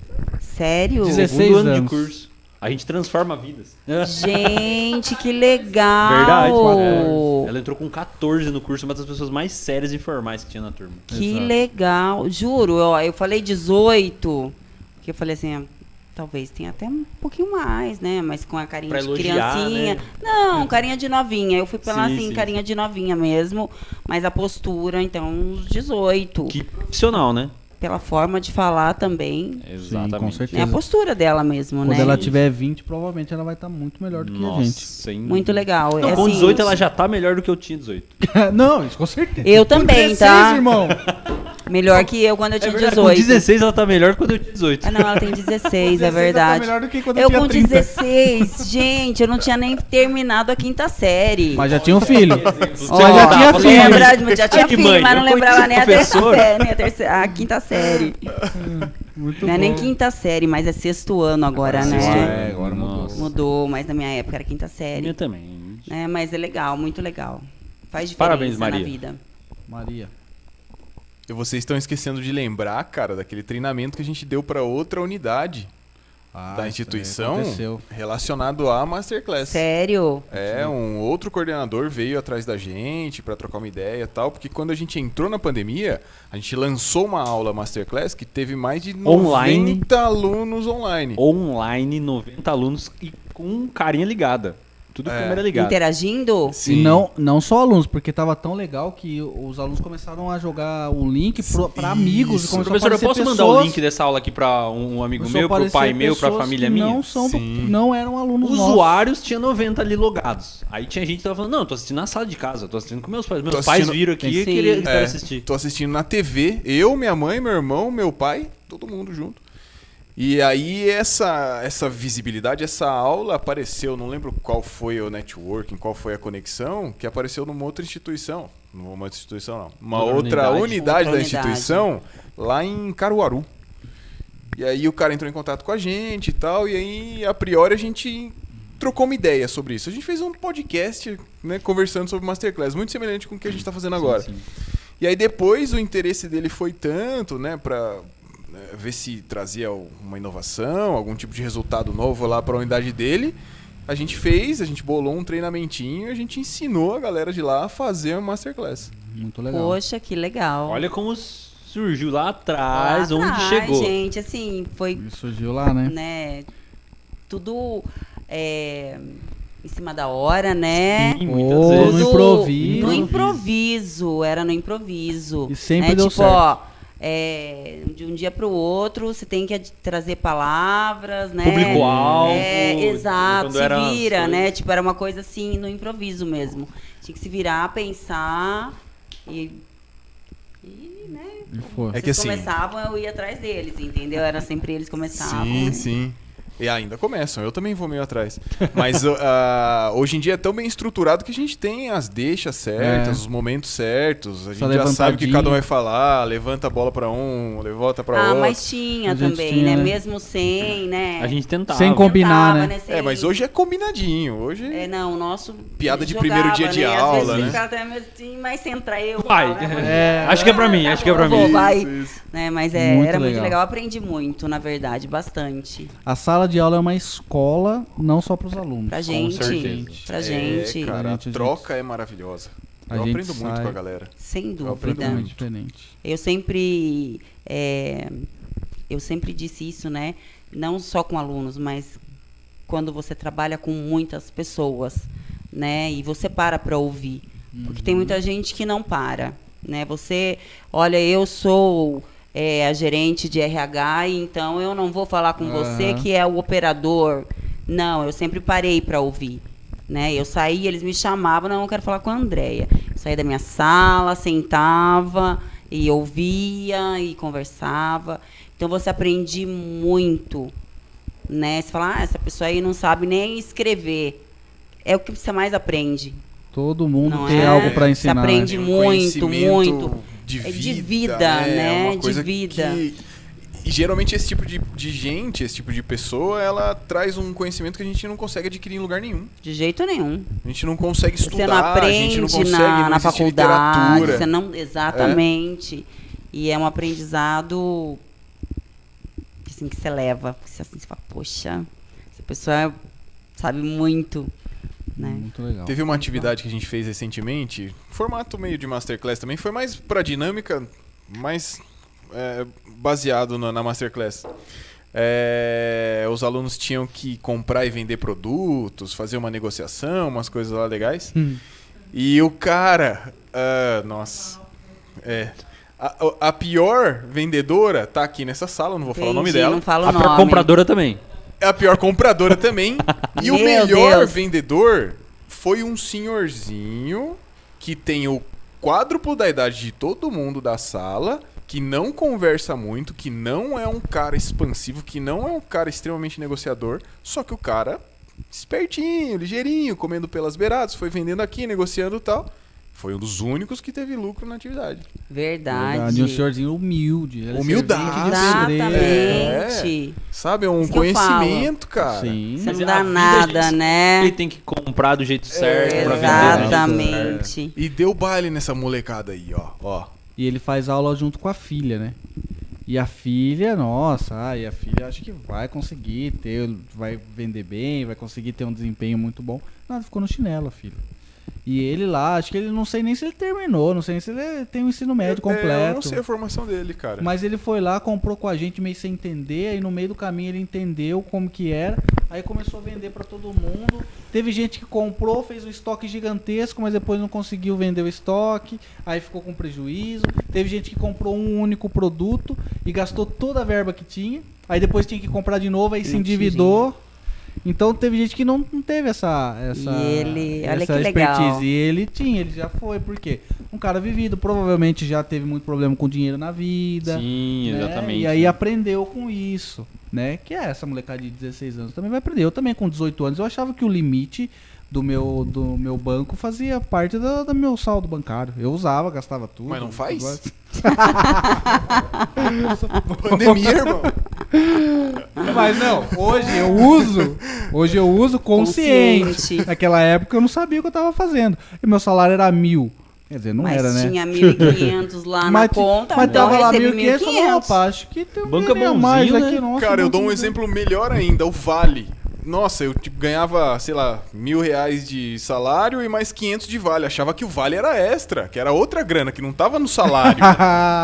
Sério?
16
Segundo ano
anos.
de curso. A gente transforma vidas.
Gente, que legal!
Verdade. É. Ela entrou com 14 no curso, uma das pessoas mais sérias e formais que tinha na turma.
Que
Exato.
legal. Juro, ó, eu falei 18, que eu falei assim, talvez tenha até um pouquinho mais, né? Mas com a carinha
Pra
de
elogiar,
criancinha.
né?
Não, carinha de novinha. Eu fui pela
Sim,
assim,
sim,
carinha de novinha mesmo. Mas a postura, então, uns 18.
Que profissional, né?
Pela forma de falar também.
Exatamente.
com
É a
certeza.
postura dela mesmo,
Quando
né?
ela tiver 20, provavelmente ela vai estar muito melhor do que a gente.
Nossa, sem
Muito legal.
Não,
é
com
assim,
18 ela já tá melhor do que eu tinha 18.
não, isso com certeza.
Eu
Com
também,
16,
tá?
irmão.
Melhor que eu quando eu tinha
É verdade,
18.
Com 16 ela tá melhor que quando eu tinha 18.
Ah, não, ela tem 16, é
16
verdade.
Tá melhor do que quando eu,
Eu
tinha
com
30.
16, gente, eu não tinha nem terminado a quinta série.
Mas já tinha um filho.
Você
já tinha
tá,
filho.
lembra- já tinha filho,
mãe,
mas não
eu
lembrava nem a série, nem a, terceira, a quinta série.
Muito
Não é nem
bom.
quinta série, mas é sexto ano agora,
Agora é
né?
É, agora mudou.
Nossa.
Mudou, mas na minha época era quinta série.
Minha também.
Né? Mas é legal, muito legal. Faz diferença
Parabéns,
na
Maria.
vida.
Maria.
E vocês estão esquecendo de lembrar, cara, daquele treinamento que a gente deu para outra unidade
Ah,
da instituição
Aconteceu.
relacionado à Masterclass.
Sério?
É, um outro coordenador veio atrás da gente para trocar uma ideia e tal, porque quando a gente entrou na pandemia, a gente lançou uma aula Masterclass que teve mais de 90
Online.
alunos online.
Online, 90 alunos e com carinha ligada. Tudo
É.
câmera ligada.
Interagindo?
E não, não só alunos, porque tava tão legal que os alunos começaram a jogar o link pro, pra amigos. E a
Professor, eu posso mandar o link dessa aula aqui pra um amigo
a
meu, pro
aparecer
pai meu, pra
pessoas
família
que
minha?
Não, são, do-
Sim.
não eram alunos nossos.
Usuários tinha 90 ali logados. Aí tinha gente que tava falando, não, tô assistindo na sala de casa, tô assistindo com meus pais. Meus
Tô
pais
assistindo-
viram aqui e
Sim.
queria, quero
É,
assistir.
Tô assistindo na TV, eu, minha mãe, meu irmão, meu pai, todo mundo junto. E aí essa essa visibilidade, essa aula apareceu, não lembro qual foi o networking, qual foi a conexão, que apareceu numa outra instituição, numa outra instituição não, uma
Outra
outra,
unidade.
unidade,
Outra
da
unidade.
instituição lá em Caruaru. E aí o cara entrou em contato com a gente e tal, e aí a priori a gente trocou uma ideia sobre isso. A gente fez um podcast, né, conversando sobre Masterclass, muito semelhante com o que a gente tá fazendo agora.
Sim, sim.
E aí depois o interesse dele foi tanto, né, pra né, ver se trazia uma inovação, algum tipo de resultado novo lá para a unidade dele. A gente fez, a gente bolou um treinamentinho, e a gente ensinou a galera de lá a fazer uma masterclass.
Muito legal.
Poxa, que legal.
Olha como surgiu lá atrás,
Lá
onde
atrás,
chegou.
gente, assim, foi
Ele surgiu lá, né?
né? Tudo é, em cima da hora, né?
Sim, muitas vezes.
no improviso.
No improviso, era no improviso.
E sempre
né?
deu
tipo,
certo.
ó, é, de um dia para o outro, você tem que trazer palavras, né?
Público-alvo,
É, exato, se
era
vira, né? Tipo, era uma coisa assim, no improviso mesmo. Tinha que se virar, pensar e... e né?
E foi.
É que assim-
começavam, eu ia atrás deles, entendeu? Era sempre eles começavam.
Sim, sim. E ainda começam, eu também vou meio atrás. Mas uh, ah, hoje em dia é tão bem estruturado que a gente tem as deixas certas,
É.
os momentos certos. A
Só
gente já sabe o que cada um vai falar, levanta a bola para um, levanta para
Ah,
outro.
mas tinha também,
tinha,
né?
né?
Mesmo sem, né?
A gente tentava.
Sem combinar,
Tentava,
né?
Sem-
É, mas hoje é combinadinho. Hoje
É, não, o nosso.
Piada de
jogava,
primeiro dia de
né? Às
aula,
vezes
né?
Até assim, mas se entrar eu.
Vai.
falar,
É.
Acho que é pra mim,
tá
acho que é pra mim.
vai.
Isso, isso.
Né, mas é,
Muito
era
legal.
muito legal. Eu aprendi muito, na verdade, bastante.
A sala de aula é uma escola, não só para os alunos.
Pra gente.
certeza.
Pra
É,
gente.
cara, a
Gente, a
troca é maravilhosa.
a
Eu aprendo muito
sai-
com a galera.
Sem
Eu aprendo
dúvida.
muito.
diferente.
Eu sempre, é, eu sempre disse isso, né? Não só com alunos, mas quando você trabalha com muitas pessoas, né? E você para para ouvir, porque tem muita gente que não para, né? Você, olha, eu sou é, a gerente de RH, e então eu não vou falar com você
Aham.
que é o operador. Não, eu sempre parei para ouvir. Né? Eu saía, eles me chamavam, não, eu quero falar com a Andrea. Eu saía da minha sala, sentava e ouvia e conversava. Então você aprende muito, né? Você fala, ah, essa pessoa aí não sabe nem escrever. É o que você mais aprende.
Todo mundo
Não
tem
é?
algo para
Você
ensinar.
aprende
Tem um
muito, muito.
De
É
vida,
de vida, né?
Uma
De
coisa
vida.
que- E geralmente esse tipo de, de gente, esse tipo de pessoa, ela traz um conhecimento que a gente não consegue adquirir em lugar nenhum.
De jeito nenhum.
A gente não consegue estudar,
você não
a gente
aprende
não consegue
na,
não
na faculdade.
literatura.
Você não, exatamente. E é um aprendizado assim, que você leva. Você, assim, você fala, poxa, essa pessoa sabe muito. Né?
Muito legal.
Teve uma atividade que a gente fez recentemente, formato meio de masterclass também, foi mais pra dinâmica, mais é, baseado na, na masterclass. É, os alunos tinham que comprar e vender produtos, fazer uma negociação, umas coisas lá legais.
Hum.
E o cara, ah, nossa, é. A, a pior vendedora tá aqui nessa sala, não vou falar o nome dela.
Não fala o
A
nome.
pra compradora também.
É a pior compradora também. e o
Meu
melhor
Deus.
vendedor foi um senhorzinho que tem o quádruplo da idade de todo mundo da sala, que não conversa muito, que não é um cara expansivo, que não é um cara extremamente negociador, só que o cara espertinho, ligeirinho, comendo pelas beiradas, foi vendendo aqui, negociando e tal. Foi um dos únicos que teve lucro na atividade.
Verdade.
Verdade, um senhorzinho humilde. é
Humildade.
Exatamente.
Sabe, é um
Isso
conhecimento, cara.
Sim.
Você não dá nada,
gente,
né?
Ele tem que comprar do jeito certo pra vender. né?
Exatamente.
E deu baile nessa molecada aí, ó. ó.
E ele faz aula junto com a filha, né? E a filha, nossa, ai, a filha acho que vai conseguir ter, vai vender bem, vai conseguir ter um desempenho muito bom. Nada, ficou no chinelo, a filha. E ele lá, acho que ele não sei nem se ele terminou, não sei nem se ele tem um ensino médio
É, eu não
completo.
sei a formação dele, cara.
Mas ele foi lá, comprou com a gente meio sem entender, aí no meio do caminho ele entendeu como que era, aí começou a vender pra todo mundo. Teve gente que comprou, fez um estoque gigantesco, mas depois não conseguiu vender o estoque, aí ficou com prejuízo. Teve gente que comprou um único produto e gastou toda a verba que tinha, aí depois tinha que comprar de novo, aí se endividou. Então teve gente que não, não teve essa, essa,
E ele- olha
essa
que legal.
expertise. E ele tinha, ele já foi, por quê? Um cara vivido, provavelmente já teve muito problema com dinheiro na vida.
Sim,
né?
exatamente.
E aí aprendeu com isso, né? Que é essa molecada de 16 anos também vai aprender. Eu também com 18 anos eu achava que o limite do meu, do meu banco fazia parte do, do meu saldo bancário. Eu usava, gastava tudo.
Mas não faz?
tudo.
Pandemia, irmão.
Mas não, hoje eu uso, hoje eu uso consciente.
Consciente.
Naquela época eu não sabia o que eu tava fazendo. E meu salário era mil. Quer dizer, não
Mas
era, né?
tinha 1.500 lá na
mas, ti-
conta,
mas
então
tava
eu
lá
recebi
1.500 e falou,
1.500.
rapaz, acho que tem um
Banco é
dinheirinho a mais
bonzinho,
aqui,
né?
nossa.
Cara, eu dou um exemplo melhor ainda, o Vale. Nossa, eu tipo, ganhava, sei lá, mil reais de salário e mais 500 de Vale. Achava que o Vale era extra, que era outra grana, que não tava no salário.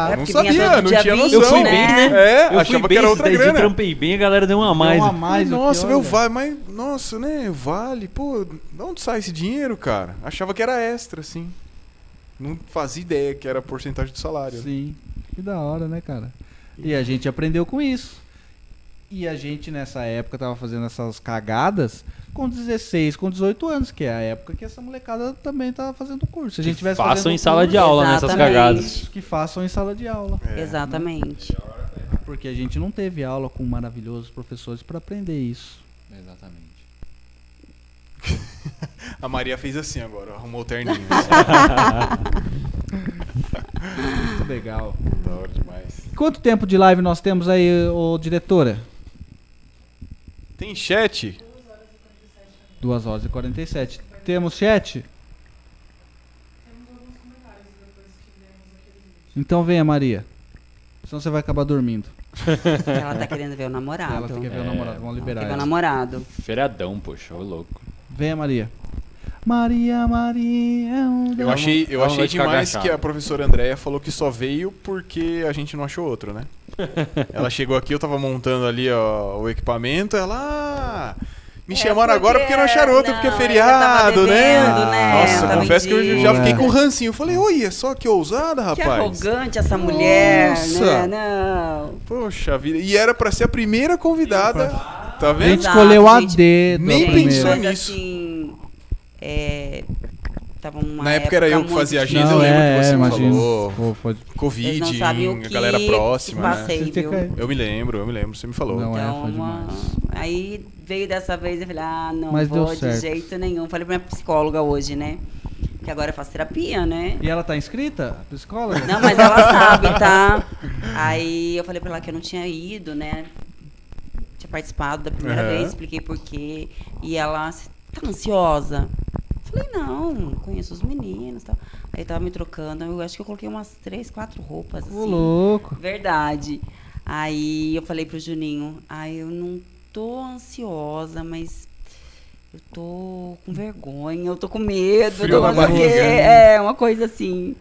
É
Eu não
porque vinha
sabia, não tinha
20,
noção.
Eu fui
né?
bem, né?
É,
eu fui
achava
bem
que era outra
10 dias,
grana.
trampei bem, a galera deu uma a mais.
Deu uma a mais
nossa, meu
olha.
Vale, mas, nossa, né, Vale, pô, de onde sai esse dinheiro, cara? Achava que era extra, assim. Não fazia ideia que era porcentagem do salário.
Sim, que da hora, né, cara? E a gente aprendeu com isso. E a gente, nessa época, tava fazendo essas cagadas com 16, com 18 anos, que é a época que essa molecada também tava fazendo curso. Se a gente tivesse
Façam em sala
curso,
de aula nessas cagadas.
Que façam em sala de aula.
É.
Exatamente.
Porque a gente não teve aula com maravilhosos professores para aprender isso.
Exatamente.
A Maria fez assim agora, arrumou o terninho.
Muito legal.
da hora demais.
Quanto tempo de live nós temos aí, ô diretora?
Tem chat?
2 horas e 47. Temos chat? Então venha, Maria. Senão você vai acabar dormindo.
Ela tá querendo ver o namorado.
Ela quer ver o
É,
namorado. Vamos
Ela
liberar
quer ver o namorado.
Feriadão, poxa, ô louco.
Venha, Maria. Maria, Maria. é um
Eu achei, eu achei demais que a professora Andréia falou que só veio porque a gente não achou outro, né? ela chegou aqui, eu tava montando ali ó, o equipamento, ela. "Ah, me
É,
chamaram agora porque não acharam outro,
não,
porque é feriado, né?
devendo, né?
Nossa, confesso que eu já fiquei com rancinho. Eu falei, oi, é só que ousada,
Que
rapaz.
arrogante essa mulher,
Nossa.
né? Não.
Poxa vida. E era pra ser a primeira convidada. Tá
A
vendo?
gente
Exato,
escolheu a
gente.
dedo.
Nem
a
pensou nisso.
assim. É. Tava uma
Na época era eu que
muito
fazia a
difícil.
agenda, eu lembro que você me
imagino.
falou.
Pô, foi-
Covid,
não que
a galera próxima,
que
né?
passei,
caído.
Eu me lembro, eu me lembro, você me falou.
Não, é,
Então,
foi
uma-
demais.
aí veio dessa vez e falei, ah, não
Mas
vou de jeito nenhum. Falei pra minha psicóloga hoje, né? Porque agora eu faço terapia, né?
E ela tá inscrita? Psicóloga?
Não, mas ela sabe, tá? Aí eu falei pra ela que eu não tinha ido, né? Tinha participado da primeira
Aham.
vez, expliquei por quê. E ela, "Você tá ansiosa? Falei, não, conheço os meninos tal. Aí tava me trocando, eu acho que eu coloquei umas três, quatro roupas,
Ô,
assim.
louco.
Verdade. Aí eu falei pro Juninho, ai, eu não tô ansiosa, mas eu tô com vergonha, eu tô com medo,
Frio
do
na
não sei o quê.
barriga.
É, uma coisa assim.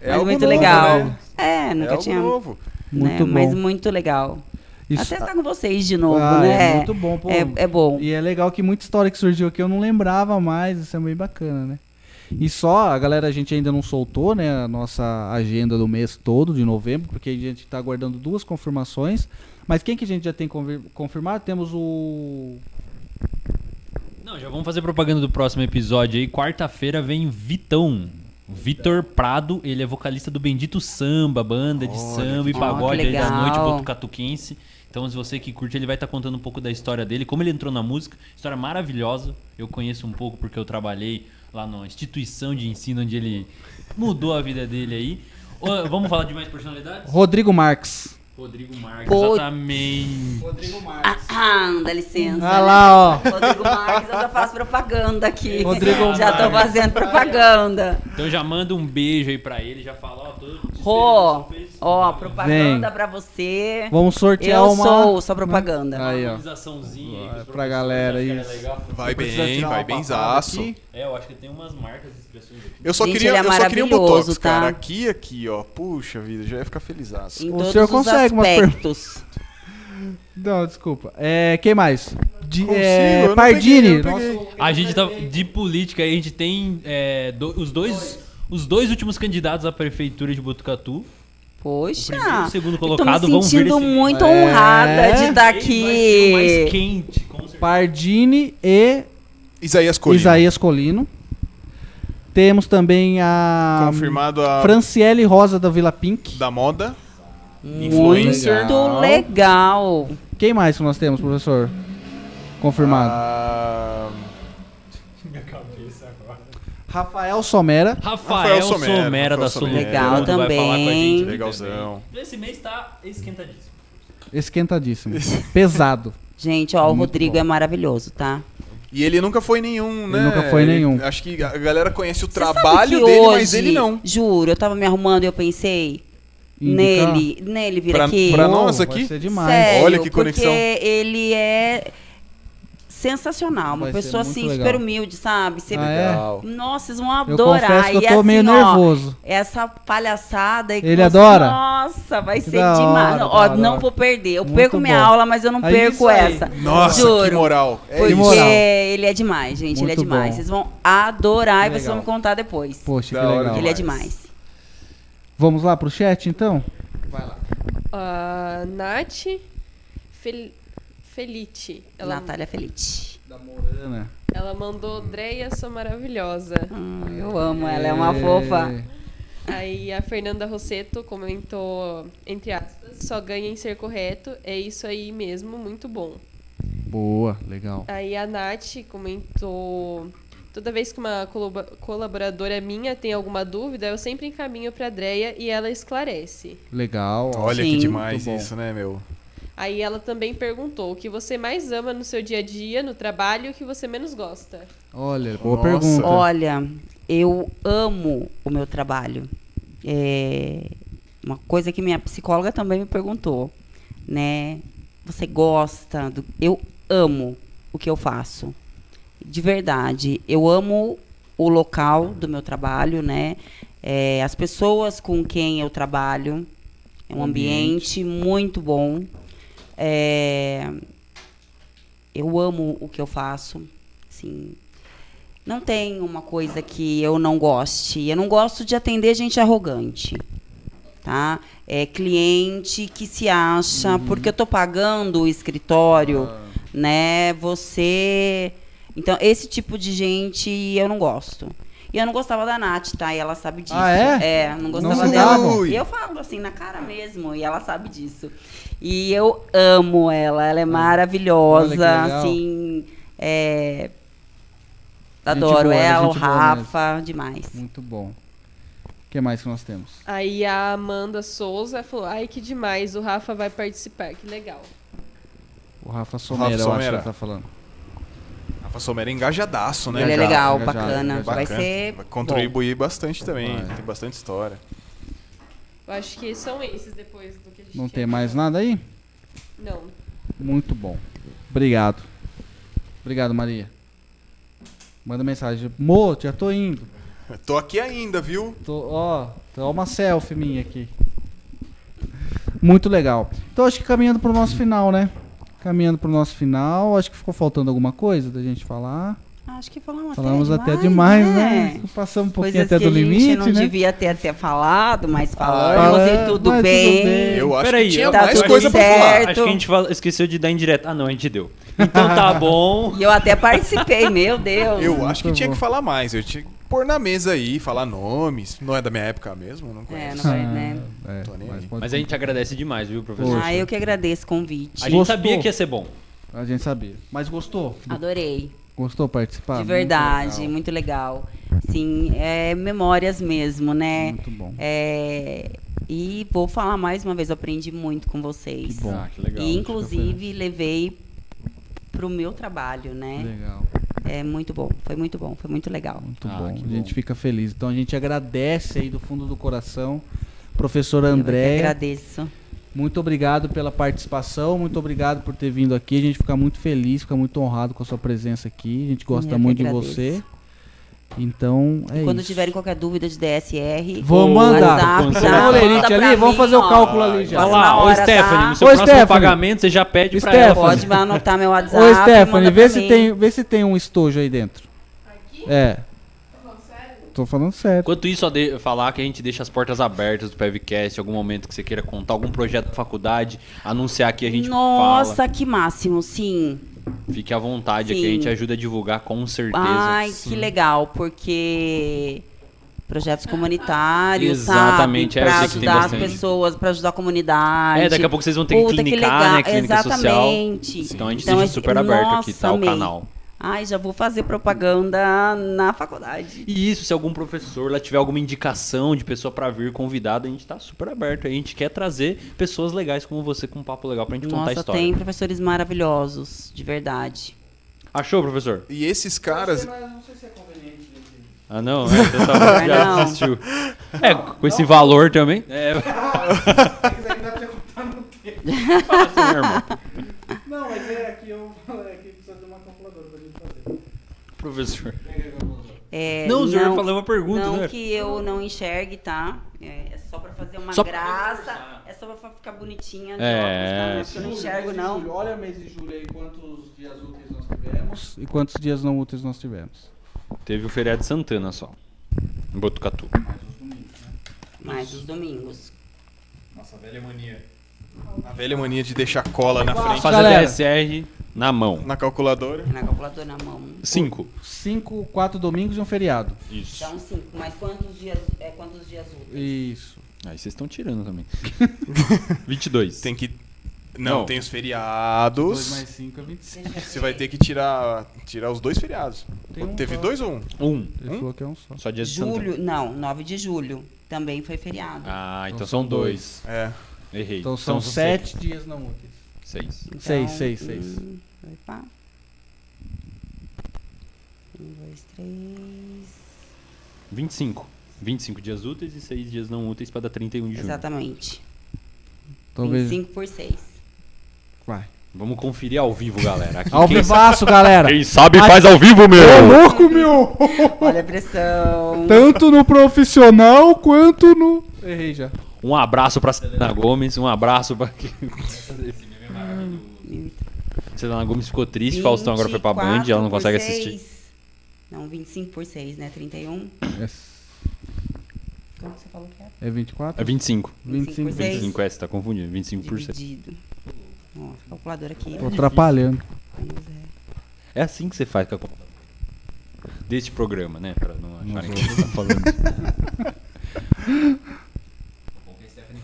É
mas muito
novo,
legal.
né?
É,
É
nunca
algo
tinha.
novo.
né,
Muito
Mas
bom.
muito legal.
Isso-
Até estar com vocês de novo,
Ah,
né?
É muito bom, pô.
É, é bom.
E é legal que muita história que surgiu aqui eu não lembrava mais, isso é bem bacana, né? E só, a galera, a gente ainda não soltou, né, a nossa agenda do mês todo, de novembro, porque a gente tá aguardando duas confirmações. Mas quem que a gente já tem confirmado? Temos o...
Não, já vamos fazer propaganda do próximo episódio aí. Quarta-feira vem Vitão. Vitor Prado, ele é vocalista do Bendito Samba, banda de
Olha,
samba e pagode
legal.
aí da noite botucatuquense. Então, se você que curte, ele vai estar contando um pouco da história dele, como ele entrou na música. História maravilhosa. Eu conheço um pouco porque eu trabalhei lá na instituição de ensino onde ele mudou a vida dele aí. Vamos falar de mais personalidades?
Rodrigo Marques.
Rodrigo Marques,
Pô.
exatamente.
Rodrigo
Ah, ah, dá licença.
Ah lá, ó.
Rodrigo Marques, eu já faço propaganda aqui.
Rodrigo
já tô
Marques.
fazendo propaganda.
Então já manda um beijo aí pra ele, já fala, ó, tô esperando
Ó, propaganda
Vem.
pra você.
Vamos sortear
Eu
uma...
sou sua propaganda.
Aí, ó.
Organizaçãozinha aí
pra
professores,
galera,
que era
isso.
legal.
Vai
Precisa
bem,
tirar
vai
uma
bem
aqui.
É, eu acho que tem umas marcas de expressões aqui.
Eu só
Gente,
queria,
ele é
eu só queria um
maravilhoso,
botox,
tá?
cara. Aqui e aqui, ó. Puxa vida, já ia ficar feliz.
Em
O
todos
senhor
os
consegue umas per-
aspectos.
Não, desculpa. É, quem mais? De,
Consigo,
é, Pardini. nosso-
A gente tá de política aí, a gente tem é, do- os dois os dois últimos candidatos à prefeitura de Botucatu.
Poxa.
O primeiro e o segundo
eu tô
colocado
me
vão vir
sentindo
esse-
muito
É.
honrada de estar
Esse vai ser o mais
aqui.
quente, com certeza.
Pardini e
Isaías Colina.
Isaías Colino. Temos também a
Confirmado a
Franciele Rosa da Vila Pink.
da moda.
Muito
Influencer.
legal.
Quem mais que nós temos, professor? Confirmado.
Ah,
Rafael Somera.
Rafael,
Rafael Somera,
Somera, da
Somera.
Legal
vai falar com a
também.
gente.
Legalzão.
Esse mês tá esquentadíssimo.
Esquentadíssimo. Pesado.
Gente, ó, o
Muito
Rodrigo
bom.
é maravilhoso, tá?
E ele nunca foi nenhum, né?
nunca foi nenhum.
Acho que a galera conhece o
sabe
trabalho dele,
hoje,
mas ele não.
Juro, eu tava me arrumando e eu pensei
Indicar.
nele, nele vir
Pra-
aqui.
pra nós
vai
aqui?
ser demais.
Sério,
Olha que conexão.
Porque ele é sensacional, uma
Vai ser
pessoa
muito
assim,
legal.
super humilde, sabe? Você-
Ah, é?
Nossa, vocês vão
Eu
adorar.
confesso que eu
E
tô
assim,
meio
ó,
nervoso.
essa palhaçada aí que
Ele
você-
adora?
Nossa, vai
Que
ser demais.
hora,
Não, ó,
hora.
não vou perder. Eu
Muito
perco minha
bom.
aula, mas eu não
É
perco essa.
Nossa,
Juro.
que moral. É isso.
moral.
Porque ele é demais, gente. ele é
Muito
demais.
bom.
Vocês vão adorar e
Que
vocês vão me contar depois.
Poxa, que legal.
ele é
demais.
Vamos lá pro chat, então?
A Nath Fel... Felite. Ela,
Natália Felite.
Da Morana.
ela mandou Dreia, sou maravilhosa.
Hum, eu amo ela, é uma fofa.
Aí a Fernanda Rosseto comentou, entre aspas, só ganha em ser correto, é isso aí mesmo, muito bom.
Boa, legal.
Aí a Nath comentou, toda vez que uma colaboradora minha tem alguma dúvida, eu sempre encaminho pra Dreia e ela esclarece.
Legal.
Olha
Sim.
que demais isso, né, meu?
Aí ela também perguntou o que você mais ama no seu dia a dia, no trabalho, e o que você menos gosta.
Olha, boa
Nossa.
pergunta.
Olha, eu amo o meu trabalho. É uma coisa que minha psicóloga também me perguntou, né? Você gosta do eu amo o que eu faço. De verdade, eu amo o local do meu trabalho, né? É, as pessoas com quem eu trabalho. É um ambiente muito bom. É, eu amo o que eu faço. Assim, não tem uma coisa que eu não goste. Eu não gosto de atender gente arrogante. Tá? É cliente que se acha, porque eu tô pagando o escritório, né? Você. Então, esse tipo de gente eu não gosto. E eu não gostava da Nath, tá? E ela sabe disso.
Ah, é?
É, não gostava
se
dela. E eu falo assim, na cara mesmo, e ela sabe disso. E eu amo ela, ela é
que
maravilhosa, assim. é, Adoro
boa, ela é
ela, o Rafa, demais.
Muito bom. O que mais que nós temos?
Aí a Amanda Souza falou: ai, que demais, o Rafa vai participar, que legal.
O Rafa Somera, eu acho que
Somera.
ela tá falando.
Rafa Somera é engajadaço, né?
Ele é legal,
engajado,
bacana.
engajado.
Vai ser.
Vai contribuir bastante também.
Vai.
Tem bastante história.
Eu acho que são esses depois do que a gente
Não tem mais nada aí?
Não.
Muito bom. Obrigado. Obrigado, Maria. Manda mensagem. Mo, já tô indo.
Eu Tô aqui ainda, viu?
Tô, ó, tô uma selfie minha aqui. Muito legal. Então acho que caminhando pro nosso final, né? Caminhando pro nosso final, acho que ficou faltando alguma coisa da gente falar.
Acho que falamos,
Falamos
até
até demais, né? Passamos um pouquinho
Coisas
até
que
do
a gente
limite,
não
né?
devia ter até falado, mas
Fala-
falamos e tudo
mas tudo
bem.
bem.
Eu acho
Peraí,
que tinha
tá
mais coisa pra falar.
certo.
Acho que a gente fala- esqueceu de dar indireta. Ah, não, a gente deu. Então tá bom.
E eu até participei, meu Deus.
Eu acho que tinha que falar mais. Eu tinha que pôr na mesa aí, falar nomes. Não é da minha época mesmo, não
É,
conheço.
não vai, né?
É,
Tô nem
mas pode-
Mas a gente agradece demais, viu, professor?
Poxa.
Ah, eu que agradeço o convite.
A gente
Gostou?
sabia que ia ser bom.
A gente sabia. Mas gostou?
Adorei.
Gostou participar?
de
Muito
verdade,
legal.
muito legal. Sim, é memórias mesmo, né?
Muito bom.
É, e vou falar mais uma vez, eu aprendi muito com vocês.
Que bom.
Ah, que legal.
E inclusive levei pro meu trabalho, né?
Legal.
É muito bom, foi muito bom, foi muito legal.
Muito
Ah,
bom. A gente
bom.
fica feliz. Então a gente agradece aí do fundo do coração. Professora
Eu que
Andréia,
agradeço.
Muito obrigado pela participação, muito obrigado por ter vindo aqui. A gente fica muito feliz, fica muito honrado com a sua presença aqui. A gente gosta
Eu
muito de você. Então, é
Quando
isso.
tiverem qualquer dúvida de DSR,
Vou
o
mandar.
WhatsApp, já manda
ali, vamos fazer o
ó.
cálculo ali já.
Olha lá, ô Stephanie,
tá?
no seu
Ô,
próximo
Stephanie.
pagamento você já pede pra
Stephanie.
ela.
Pode anotar meu WhatsApp.
Ô, Stephanie, vê se,
mim.
tem, vê se tem um estojo aí dentro.
Aqui?
É? Tô falando sério.
Enquanto isso, de- falar que a gente deixa as portas abertas do PevCast, algum momento que você queira contar algum projeto da faculdade, anunciar aqui a gente
Nossa,
fala.
que máximo, sim.
Fique à vontade aqui, a
Sim.
gente ajuda a divulgar com certeza.
Ai, que legal, porque projetos comunitários,
Exatamente,
sabe?
é,
Pra
que
ajudar as pessoas, pra ajudar a comunidade.
É, daqui a pouco vocês vão ter que
Puta,
clinicar,
legal.
né? Clínica social.
Exatamente.
Então a gente
Então,
deixa
esse-
super aberto aqui, tá? O canal.
Ai, já vou fazer propaganda na faculdade.
E isso, se algum professor lá tiver alguma indicação de pessoa pra vir convidada, a gente tá super aberto. A gente quer trazer pessoas legais como você com um papo legal pra gente contar a
Nossa,
história.
tem professores maravilhosos, de verdade.
Achou, professor?
E esses caras.
não sei se é conveniente.
Ah, não? É, pessoal já
Não.
desistiu. É, com esse valor também. É. Fala assim, meu irmão.
Não, mas é aqui eu é que precisa de uma calculadora pra gente fazer.
Professor.
É,
Não, o senhor falou uma pergunta,
Não
né?
que eu não enxergue, tá? É, é só pra fazer uma
Só pra
graça.
conversar.
É só pra ficar bonitinha. de
É,
óculos, tá? Não é porque eu não enxergo, não.
Olha mês de julho aí, quantos dias úteis nós tivemos e quantos dias não úteis nós tivemos.
Teve o feriado de Santana só. Em Botucatu.
Mais os domingos.
Nossa, velha mania.
A velha mania de deixar cola na frente
Fazer. DSR na mão.
na calculadora.
Na calculadora na mão.
Cinco.
Cinco, quatro domingos e um feriado.
Isso.
Então, cinco. Mas quantos dias, é, quantos dias úteis?
Isso.
Aí vocês estão tirando também. 22.
Tem que. Não,
Não.
tem os
2
feriados.
mais 5 é 25.
Você vai ter que tirar, tirar os dois feriados.
Tem um
Teve
só.
dois ou um?
Um.
Ele falou que é um só.
Só dia de.
Julho, não, 9 de julho. Também foi feriado.
Ah, então,
Então
são
são
dois.
É.
Errei.
Então são sete dias não úteis.
Seis.
Então,
seis, seis, seis.
Um, dois, pá. Um, dois, três.
25. 25 dias úteis e 6 dias não úteis para dar 31 de junho.
Exatamente.
Talvez.
25 por 6.
Vai.
Vamos conferir ao vivo, galera. Aqui,
Ao
quem,
vivaço, galera.
quem sabe faz ao vivo,
Ô,
meu!
louco, meu!
Olha a pressão.
Tanto no profissional quanto no. Errei já.
Um abraço pra Selena Gomes, um abraço pra. Selena Gomes ficou triste, Faustão agora foi pra Band, ela não
24 por
consegue
seis.
assistir.
Não, 25 por 6, né? 31.
É,
Como que você falou que era?
é 24?
É 25.
25
por seis.
25, é, você tá confundindo. 25 por 6.
Dividido. Ó, calculadora aqui.
Tô atrapalhando.
É.
É assim que você faz com a conta. Deste programa, né? Pra não acharem que você tá falando.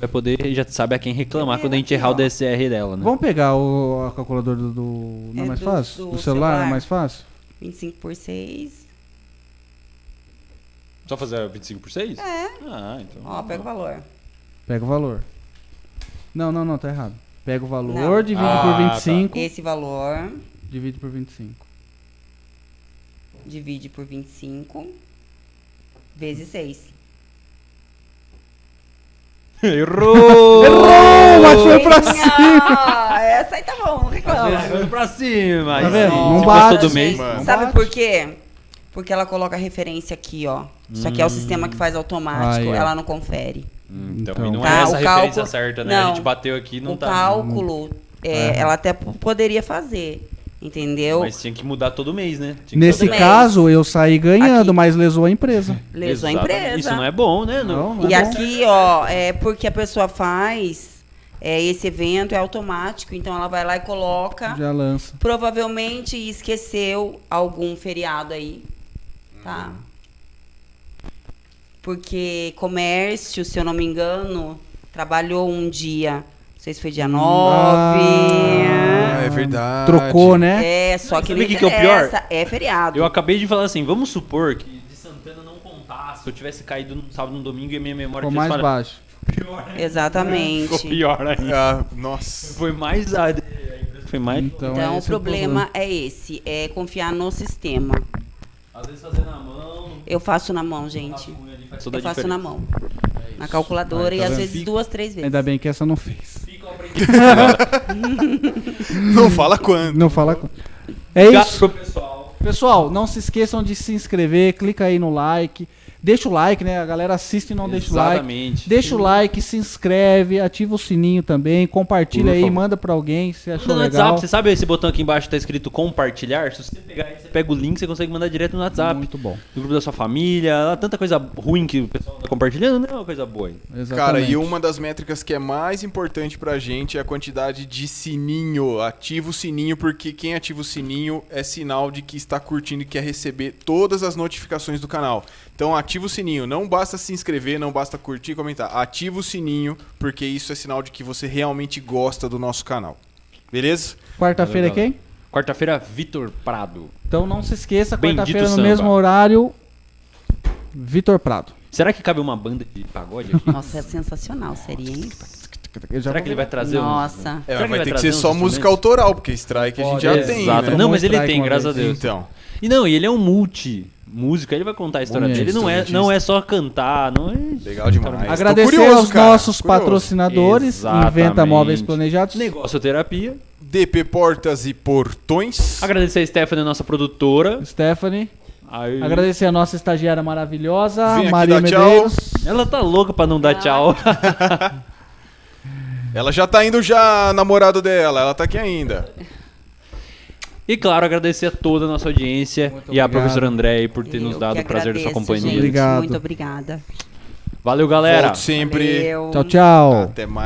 Vai poder, já sabe a quem reclamar quando a gente errar o DSR dela, né?
Vamos pegar o, a calculadora do. do- Não é
É
mais
do-
fácil?
do
Do celular não é
celular.
mais fácil?
25 por 6.
Só fazer 25 por 6?
É.
Ah, então.
Ó, pega o valor.
Pega o valor. Não, não, não, tá errado. Pega o valor,
Não.
divide
Ah,
por
tá.
25.
Esse valor
Divide por 25.
divide por 25 vezes 6.
Errou!
Errou, mas foi pra
cima! Essa aí tá bom, não reclama.
Foi pra cima.
Tá
aí
vendo? Não bate.
todo mês.
Sabe
bate.
por quê? Porque ela coloca a referência aqui, ó. Isso aqui é o sistema que faz automático,
ó.
ela não confere.
Hum, Então,
Então.
e não
Tá,
é essa
o
a referência
cálculo-
certa, né? A
não.
gente bateu aqui e não
o
tá.
cálculo, é, ela até poderia fazer, entendeu?
Mas tinha que mudar todo mês, né?
Nesse
todo
mês.
caso, eu saí ganhando,
Aqui.
mas lesou a empresa.
Lesou a empresa.
Isso não é bom, né?
Não, não
E
é bom.
aqui, ó, é porque a pessoa faz é, esse evento, é automático, então ela vai lá e coloca.
Já lança.
Provavelmente esqueceu algum feriado aí, tá? Porque comércio, se eu não me engano, trabalhou um dia, sei se foi dia 9.
Ah, é verdade.
Trocou, né?
É, só que
Sabe
não
o que que é o pior?
É feriado.
Eu acabei de falar assim, vamos supor que de Santana não contasse, se eu tivesse caído no sábado no domingo e a minha memória
Ficou mais
falhado.
baixo.
Pior ainda.
Exatamente.
Ficou pior ainda.
Ah, nossa.
Foi mais a foi mais
Então,
Então, o
esse é
problema é esse, é confiar no sistema.
às vezes fazer na mão,
Eu faço na mão, gente. Eu faço na mão. Na calculadora e
tá
às vezes duas, três vezes.
Ainda bem que essa não fez.
Não fala quando.
Não fala com. É isso.
Pessoal,
não se esqueçam de se inscrever, clica aí no like. Deixa o like, né? A galera assiste e não deixa o like.
Exatamente.
Deixa o like, se inscreve, ativa o sininho também, compartilha aí, manda pra alguém se achou
No
legal.
WhatsApp, você sabe esse botão aqui embaixo que tá escrito compartilhar? Se você pegar aí, você pega o link, você consegue mandar direto no WhatsApp.
Muito bom.
No grupo da sua família, tanta coisa ruim que o pessoal tá compartilhando, não é uma coisa boa.
Exatamente.
Cara, e uma das métricas que é mais importante pra gente é a quantidade de sininho. Ativa o sininho, porque quem ativa o sininho é sinal de que está curtindo e quer receber todas as notificações do canal. Então ativa o sininho. Não basta se inscrever, não basta curtir e comentar. Ativa o sininho, porque isso é sinal de que você realmente gosta do nosso canal. Beleza?
Quarta-feira é quem?
Quarta-feira, Vitor Prado.
Então não se esqueça, quarta-feira no
samba.
mesmo horário, Vitor Prado.
Será que cabe uma banda de pagode aqui?
Nossa, é sensacional, seria, hein?
Será que ele vai trazer
Nossa.
É,
Será
mas vai ter que ser só música autoral, porque strike a gente
Pode,
já
é.
tem.
Exato.
Né?
Não, mas ele tem, graças a. Deus.
Então.
E não, e ele é um multi músico, ele vai contar a história
Bom
dele. Não é, não é só cantar, não é.
Legal demais.
Agradecer
curioso,
aos
cara,
nossos
curioso.
patrocinadores,
Exatamente.
Inventa Móveis Planejados.
Negocioterapia.
DP Portas e Portões.
Agradecer a Stephanie, nossa produtora.
Stephanie.
Aí-
Agradecer a nossa estagiária maravilhosa, Maria
dar tchau.
Medeiros.
Ela tá louca pra não dar tchau.
Ela já tá indo já, namorado dela. Ela tá aqui ainda.
E claro, agradecer a toda a nossa audiência
Muito
e a
obrigado.
professora André por ter nos
Eu
dado
que
o prazer da sua companhia.
gente.
Obrigado.
Muito obrigada.
Valeu, galera.
Volte sempre.
Valeu.
Tchau, tchau.
Até mais.